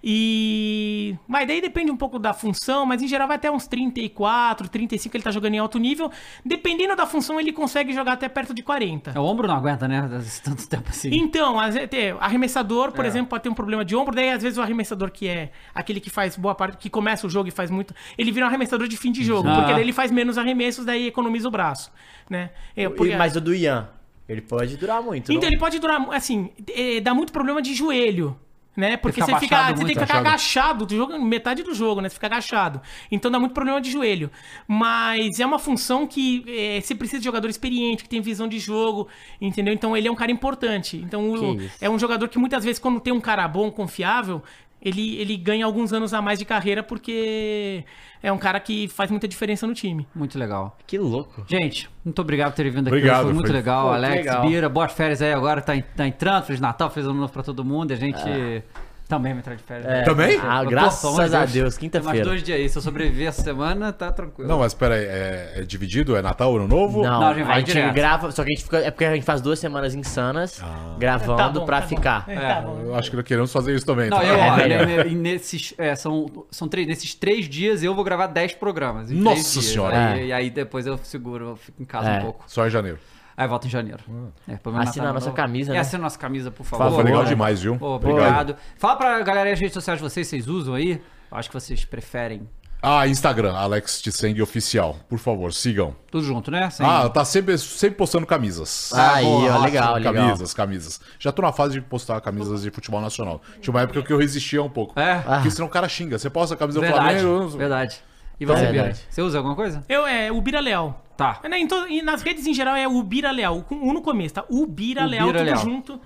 E. Mas daí depende um pouco da função, mas em geral vai até uns 34, 35 ele tá jogando em alto nível. Dependendo da função, ele consegue jogar até perto de 40. É, O ombro não aguenta, né? Tanto tempo assim. Então, é, arremessador, É. por exemplo, pode ter um problema de ombro, daí às vezes o arremessador que é aquele que faz boa parte, que começa o jogo e faz muito, ele vira um arremessador de fim de jogo, Ah. porque daí ele faz menos arremessos, daí economiza o braço, né? É, porque- Mas o do Ian, ele pode durar muito. então não? ele pode durar, assim, é, dá muito problema de joelho. Né? Porque fica você, fica, você tem que ficar agachado do jogo, metade do jogo, né? Você fica agachado. Então dá muito problema de joelho. Mas é uma função que é, você precisa de jogador experiente, que tem visão de jogo, entendeu? Então ele é um cara importante. Então o- é um jogador que muitas vezes, quando tem um cara bom, confiável, ele, ele ganha alguns anos a mais de carreira porque é um cara que faz muita diferença no time. Muito legal. Que louco. Gente, muito obrigado por terem vindo aqui. Obrigado, Foi muito foi- legal. Pô, Alex, legal. Bira, boas férias aí agora. Tá, tá entrando. Feliz Natal, feliz ano novo pra todo mundo. A gente Também vai entrar de férias. É. Também? Ah, graças a Deus. Deus, Tem mais quinta-feira. dois dias aí. Se eu sobreviver essa semana, tá tranquilo. Não, mas pera aí, é, é dividido? É Natal, Ano Novo? Não, Não, a gente vai a gente direto. grava, só que a gente fica. É porque a gente faz duas semanas insanas Ah. gravando Tá bom, pra tá bom. ficar. É, É. tá bom. Eu acho que nós queremos fazer isso também. Não, tá? eu, É ó, melhor. né, e nesses, é, são, são três, nesses três dias eu vou gravar 10 programas. Nossa dias. Senhora. Aí, É. E aí depois eu seguro, eu fico em casa É. um pouco. Só em janeiro. Aí volto em janeiro. É, pelo menos Assina a nossa camisa, É, né? assina a nossa camisa, por favor. Foi legal demais, viu? Pô, obrigado. Fala pra galera aí as redes sociais de vocês, vocês usam aí? Eu acho que vocês preferem. Ah, Instagram, Alex Tseng Oficial. Por favor, sigam. Tudo junto, né? Sem- Ah, tá sempre, sempre postando camisas. Aí, boa, ó, legal, legal. Camisas, camisas. Já tô na fase de postar camisas de futebol nacional. Tinha uma época que eu resistia um pouco. É? Porque senão o cara xinga. Você posta a camisa do verdade, Flamengo. verdade. E você, Verdade. Bira? Você usa alguma coisa? Eu, é, o Bira Leal. Tá. Né, em to- e nas redes em geral é o Bira Leal. Com um no começo, tá? O Bira O Leal, tudo Leal. junto.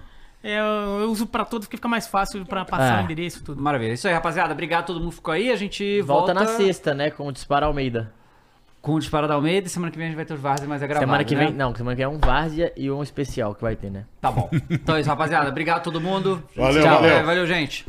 É, eu uso pra todos porque fica mais fácil pra passar É. o endereço e tudo. Maravilha. Isso aí, rapaziada. Obrigado, todo mundo ficou aí. A gente Volta, volta, na sexta, né? Com o Dispara Almeida. com o Disparo da Almeida. e Semana que vem a gente vai ter os Várzea, mas é gravado, semana que né? vem. Não, semana que vem é um Várzea e um especial que vai ter, né? Tá bom. Então é isso, rapaziada. Obrigado a todo mundo. Valeu, Tchau. valeu. É, valeu, gente.